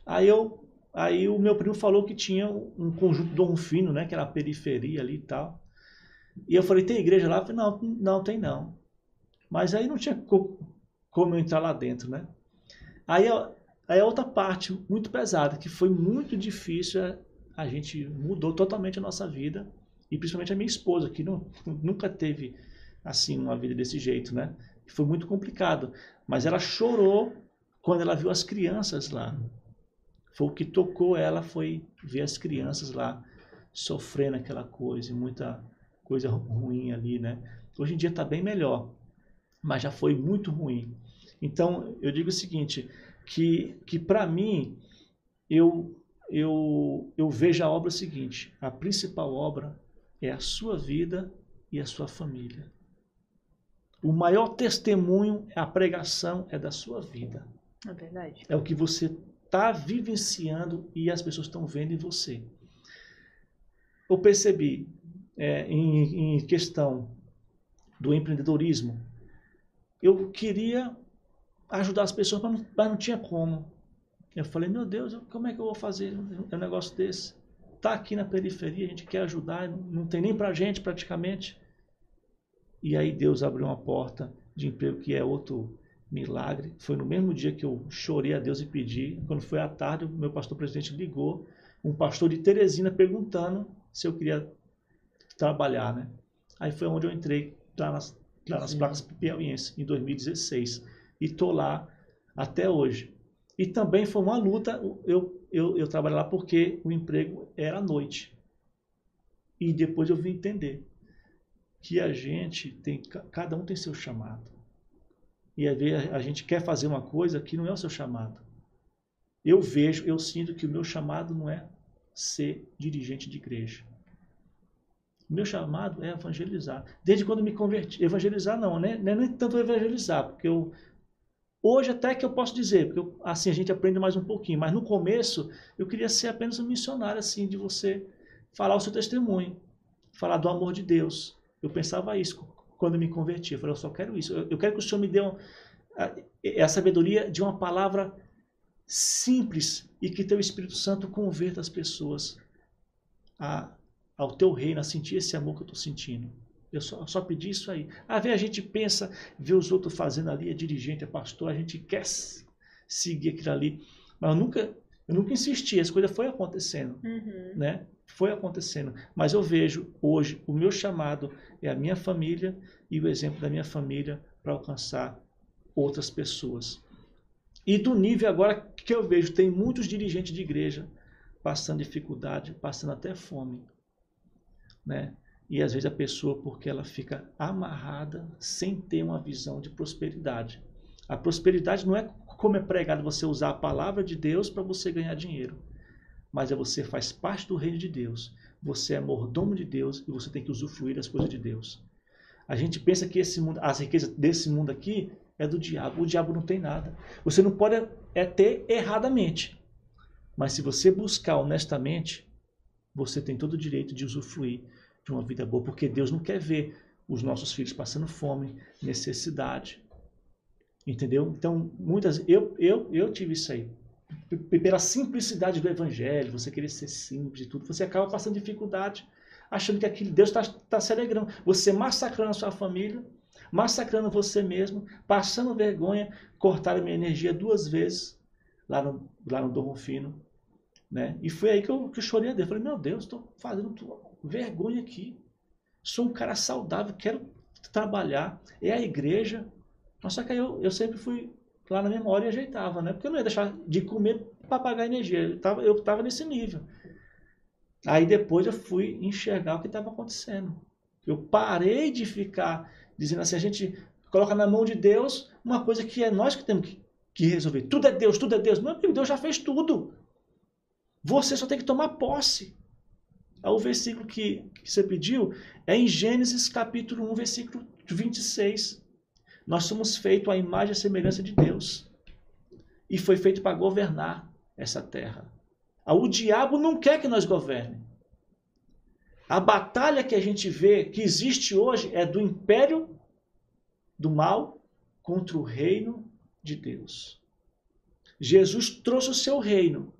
Aí eu, aí o meu primo falou que tinha um conjunto Dom Fino, né? Que era a periferia ali e tal. E eu falei: Tem igreja lá? Eu falei: Não, não tem não. Mas aí não tinha co- como eu entrar lá dentro, né? Aí aí a outra parte muito pesada, que foi muito difícil, é, a gente mudou totalmente a nossa vida, e principalmente a minha esposa, que não, nunca teve assim uma vida desse jeito, né? Foi muito complicado, mas ela chorou quando ela viu as crianças lá. Foi o que tocou ela, foi ver as crianças lá sofrendo aquela coisa, muita coisa ruim ali, né? Hoje em dia está bem melhor, mas já foi muito ruim. Então, eu digo o seguinte, que, que para mim, eu, eu, eu vejo a obra seguinte, a principal obra é a sua vida e a sua família. O maior testemunho, a pregação é da sua vida. É verdade. É o que você está vivenciando e as pessoas estão vendo em você. Eu percebi é, em, em questão do empreendedorismo, eu queria ajudar as pessoas, mas não, mas não tinha como. Eu falei, meu Deus, como é que eu vou fazer um negócio desse? Tá aqui na periferia, a gente quer ajudar, não tem nem pra gente praticamente. E aí Deus abriu uma porta de emprego que é outro milagre. Foi no mesmo dia que eu chorei a Deus e pedi. Quando foi à tarde, o meu pastor presidente ligou, um pastor de Teresina perguntando se eu queria trabalhar, né? Aí foi onde eu entrei lá nas, lá nas placas piauienses, em 2016. E tô lá até hoje. E também foi uma luta, eu, eu, eu trabalhei lá porque o emprego era à noite. E depois eu vim entender que a gente tem, cada um tem seu chamado. E a gente quer fazer uma coisa que não é o seu chamado. Eu vejo, eu sinto que o meu chamado não é ser dirigente de igreja. O meu chamado é evangelizar. Desde quando me converti, evangelizar não, né? Não é nem tanto evangelizar, porque eu Hoje até que eu posso dizer, porque eu, assim a gente aprende mais um pouquinho, mas no começo eu queria ser apenas um missionário assim de você falar o seu testemunho, falar do amor de Deus. Eu pensava isso quando me converti. Eu falei, eu só quero isso. Eu, eu quero que o Senhor me dê uma, a, a sabedoria de uma palavra simples e que teu Espírito Santo converta as pessoas a, ao teu reino, a sentir esse amor que eu estou sentindo. Eu só, só pedi isso aí. Às vezes a gente pensa, vê os outros fazendo ali, é dirigente, é pastor, a gente quer seguir aquilo ali. Mas eu nunca, eu nunca insisti, as coisas foi acontecendo, Uhum. né? Foi acontecendo. Mas eu vejo hoje, o meu chamado é a minha família e o exemplo da minha família para alcançar outras pessoas. E do nível agora que eu vejo, tem muitos dirigentes de igreja passando dificuldade, passando até fome, né? E às vezes a pessoa, porque ela fica amarrada sem ter uma visão de prosperidade. A prosperidade não é como é pregado você usar a palavra de Deus para você ganhar dinheiro. Mas é você faz parte do reino de Deus. Você é mordomo de Deus e você tem que usufruir das coisas de Deus. A gente pensa que esse mundo, as riquezas desse mundo aqui é do diabo. O diabo não tem nada. Você não pode é ter erradamente. Mas se você buscar honestamente, você tem todo o direito de usufruir de uma vida boa, porque Deus não quer ver os nossos filhos passando fome, necessidade. Entendeu? Então, muitas eu eu eu tive isso aí. P pela simplicidade do evangelho, você querer ser simples e tudo, você acaba passando dificuldade, achando que aquilo Deus está tá se alegrando. Você massacrando a sua família, massacrando você mesmo, passando vergonha, cortaram minha energia duas vezes lá no, lá no Dom Fino. Né? E foi aí que eu, que eu chorei a Deus. Falei, meu Deus, estou fazendo vergonha aqui. Sou um cara saudável, quero trabalhar. É a igreja. Mas só que aí eu, eu sempre fui lá na memória e ajeitava, né? Porque eu não ia deixar de comer para pagar energia. Eu estava eu tava nesse nível. Aí depois eu fui enxergar o que estava acontecendo. Eu parei de ficar dizendo assim, a gente coloca na mão de Deus uma coisa que é nós que temos que, que resolver. Tudo é Deus, tudo é Deus. Meu amigo, Deus já fez tudo. Você só tem que tomar posse. O versículo que, que você pediu é em Gênesis capítulo 1, versículo 26. Nós somos feitos à imagem e semelhança de Deus. E foi feito para governar essa terra. O diabo não quer que nós governe. A batalha que a gente vê que existe hoje é do império do mal contra o reino de Deus. Jesus trouxe o seu reino.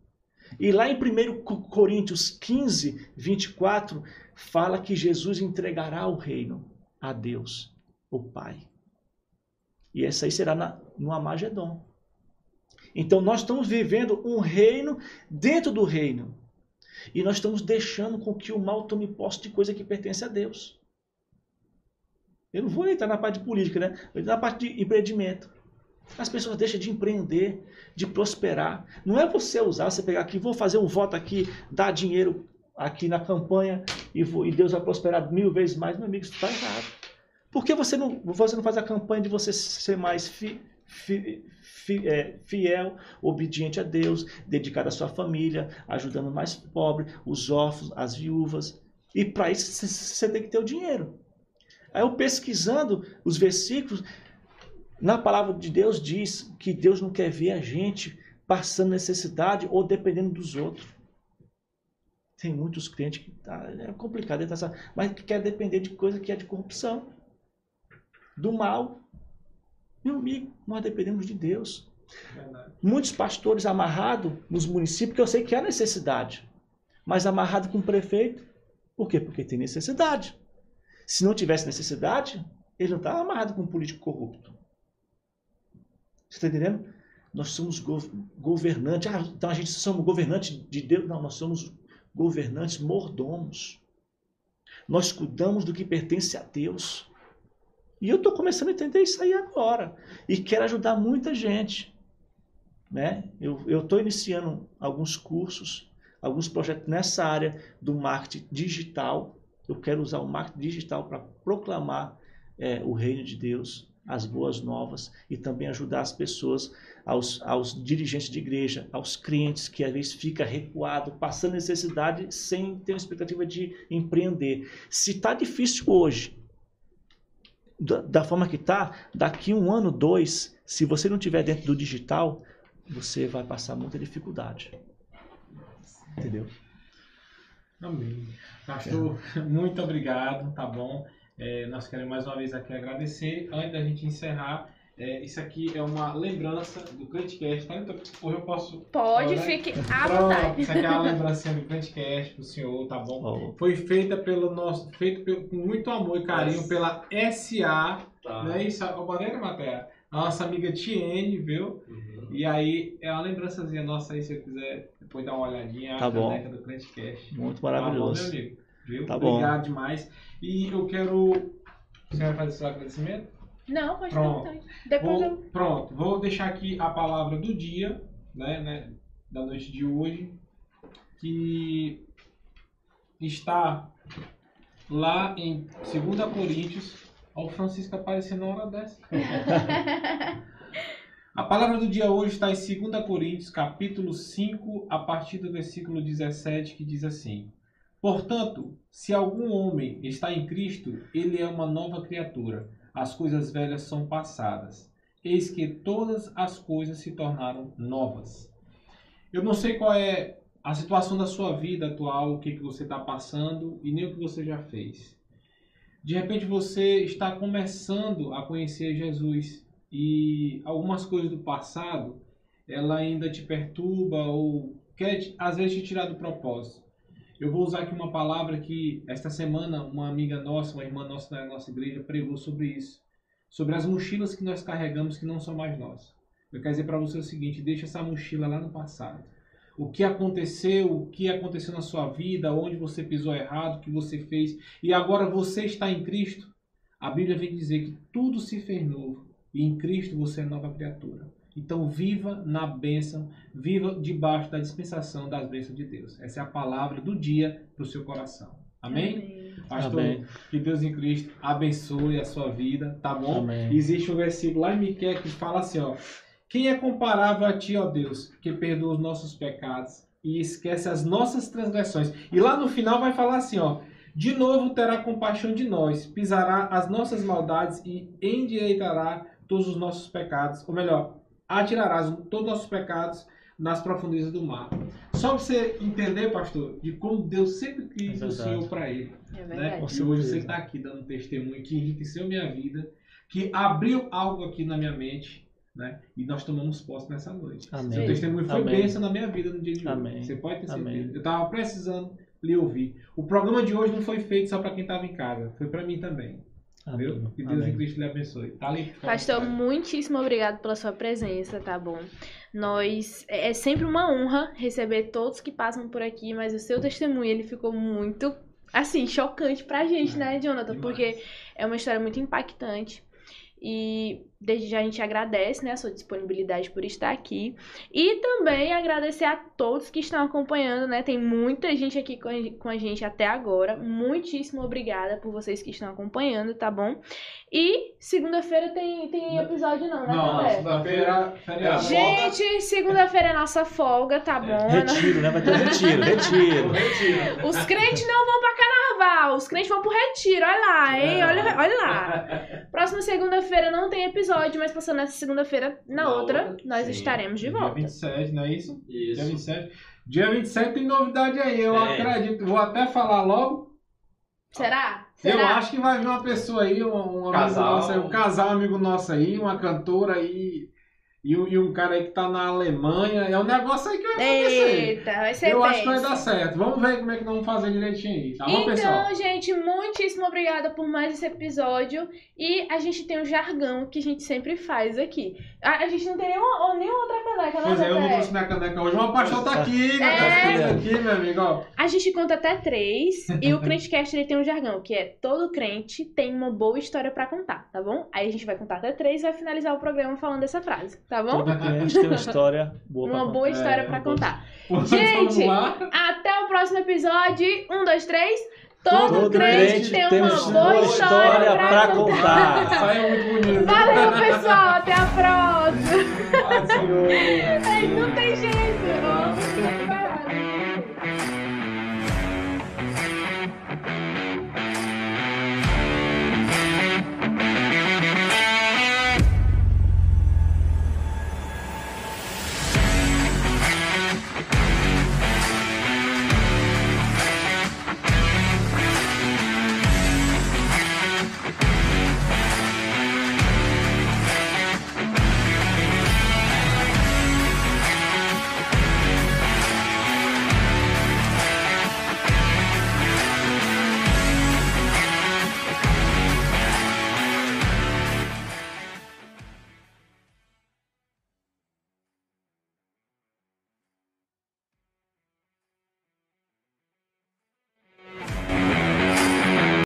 E lá em 1 Coríntios 15, 24, fala que Jesus entregará o reino a Deus, o Pai. E essa aí será na, no Amagedon. Então nós estamos vivendo um reino dentro do reino. E nós estamos deixando com que o mal tome posse de coisa que pertence a Deus. Eu não vou entrar na parte de política, né? Eu na parte de empreendimento. As pessoas deixam de empreender, de prosperar. Não é você usar, você pegar aqui, vou fazer um voto aqui, dar dinheiro aqui na campanha e, vou, e Deus vai prosperar mil vezes mais. Meu amigo, isso está errado. Por que você não, você não faz a campanha de você ser mais fi, fi, fi, é, fiel, obediente a Deus, dedicado à sua família, ajudando o mais pobre, os órfãos, as viúvas? E para isso você tem que ter o dinheiro. Aí eu pesquisando os versículos, Na palavra de Deus diz que Deus não quer ver a gente passando necessidade ou dependendo dos outros. Tem muitos crentes que tá, é complicado, mas que quer depender de coisa que é de corrupção, do mal. Meu amigo, nós dependemos de Deus. Verdade. Muitos pastores amarrados nos municípios, que eu sei que há necessidade, mas amarrado com o prefeito. Por quê? Porque tem necessidade. Se não tivesse necessidade, ele não estava amarrado com um político corrupto. Você está entendendo? Nós somos governantes. Ah, então a gente somos governantes de Deus. Não, nós somos governantes mordomos. Nós cuidamos do que pertence a Deus. E eu estou começando a entender isso aí agora. E quero ajudar muita gente. Né? Eu estou iniciando alguns cursos, alguns projetos nessa área do marketing digital. Eu quero usar o marketing digital para proclamar é, o reino de Deus, as boas novas e também ajudar as pessoas, aos, aos dirigentes de igreja, aos clientes que às vezes fica recuado, passando necessidade sem ter uma expectativa de empreender. Se está difícil hoje, da, da forma que está, daqui um ano, dois, se você não tiver dentro do digital, você vai passar muita dificuldade. Entendeu? Amém. Pastor, é. muito obrigado, tá bom? É, nós queremos mais uma vez aqui agradecer. Antes da gente encerrar, é, isso aqui é uma lembrança do Crentcast, tá? Então, eu posso. Pode, né? fique à vontade. Isso aqui é uma lembrança do Crentcast pro senhor, tá bom? Oh. Foi feita pelo nosso. Feito pelo, com muito amor e carinho pela SA. Tá. Né? Isso, a bandeira matéria. A nossa amiga Tiene, viu? Uhum. E aí, é uma lembrançazinha nossa aí, se você quiser depois dar uma olhadinha. Tá a bom. do. Muito maravilhoso. Tá bom, meu amigo? Viu? Tá Obrigado bom. demais. E eu quero. Você vai fazer seu agradecimento? Não, pode pronto. Depois vou, eu... Pronto, vou deixar aqui a palavra do dia, né, né, da noite de hoje, que está lá em 2 Coríntios. Olha o Francisco aparecendo na hora dessa. a palavra do dia hoje está em 2 Coríntios, capítulo 5, a partir do versículo 17, que diz assim: Portanto, se algum homem está em Cristo, ele é uma nova criatura. As coisas velhas são passadas. Eis que todas as coisas se tornaram novas. Eu não sei qual é a situação da sua vida atual, o que, que você está passando e nem o que você já fez. De repente você está começando a conhecer Jesus e algumas coisas do passado ela ainda te perturba ou quer às vezes te tirar do propósito. Eu vou usar aqui uma palavra que esta semana uma amiga nossa, uma irmã nossa da nossa igreja pregou sobre isso, sobre as mochilas que nós carregamos que não são mais nossas. Eu quero dizer para você o seguinte: deixa essa mochila lá no passado. O que aconteceu, o que aconteceu na sua vida, onde você pisou errado, o que você fez, e agora você está em Cristo. A Bíblia vem dizer que tudo se fez novo e em Cristo você é nova criatura. Então viva na bênção, viva debaixo da dispensação das bênçãos de Deus. Essa é a palavra do dia para o seu coração. Amém? Amém. Pastor, Amém. que Deus em Cristo abençoe a sua vida, tá bom? Amém. Existe um versículo lá em Miquel que fala assim, ó. Quem é comparável a ti, ó Deus, que perdoa os nossos pecados e esquece as nossas transgressões? E lá no final vai falar assim, ó. De novo terá compaixão de nós, pisará as nossas maldades e endireitará todos os nossos pecados. Ou melhor, atirarás todos os nossos pecados nas profundezas do mar. Só para você entender, pastor, de como Deus sempre quis é o Senhor para ele. É né? E hoje você está aqui dando testemunho que enriqueceu minha vida, que abriu algo aqui na minha mente. Né? E nós tomamos posse nessa noite. Amém. Seu testemunho foi Amém. bênção na minha vida no dia de Amém. hoje. Você pode ter certeza. Amém. Eu estava precisando lhe ouvir. O programa de hoje não foi feito só para quem estava em casa, foi para mim também. Amém. Que Deus Amém. em Cristo lhe abençoe. Tá ali, Pastor, muitíssimo obrigado pela sua presença, tá bom? Nós é, é sempre uma honra receber todos que passam por aqui, mas o seu testemunho ele ficou muito assim chocante pra gente, é, né, Jonathan? Demais. Porque é uma história muito impactante. E desde já a gente agradece né, a sua disponibilidade por estar aqui. E também agradecer a todos que estão acompanhando, né? Tem muita gente aqui com a gente até agora. Muitíssimo obrigada por vocês que estão acompanhando, tá bom? E segunda-feira tem, tem episódio não, né? Não, segunda-feira é Gente, segunda-feira é nossa folga, tá bom? Retiro, né? Vai ter retiro, retiro. Os crentes não vão pra carnaval os crentes vão pro retiro, olha lá, hein? É. Olha, olha lá. Próxima segunda-feira não tem episódio, mas passando essa segunda-feira, na, Na outra, outra, nós sim. estaremos de Dia volta. 27, não é isso? Dia Isso. 27. Dia 27 tem novidade aí, eu É. acredito. Vou até falar logo. Será? Eu Será? acho que vai vir uma pessoa aí, um, um amigo Casal. nosso aí, um casal amigo nosso aí, uma cantora aí. E, um- e um cara aí que tá na Alemanha. É um negócio aí que vai acontecer. Eita, vai ser Eu bem. acho que vai dar certo. Vamos ver como é que nós vamos fazer direitinho aí, tá bom, pessoal? Então, gente, muitíssimo obrigada por mais esse episódio. E a gente tem um jargão que a gente sempre faz aqui. A, a gente não tem nenhuma, nenhuma outra caneca, né? Pois é, eu não trouxe minha caneca hoje. Uma paixão tá aqui, né? É. Tá aqui, meu amigo, ó. A gente conta até três. e o Crentecast ele tem um jargão, que é todo crente tem uma boa história pra contar, tá bom? Aí a gente vai contar até três e vai finalizar o programa falando dessa frase, tá bom? Todo cliente tem uma história boa pra Uma contar. boa história É, pra contar. Vamos Gente. Até o próximo episódio. Um, dois, três. Todo, Todo crente, crente tem tem uma boa história, história pra, pra contar. contar. Saiu muito bonito. Valeu, pessoal. Até a próxima. Ai, não tem jeito. ó.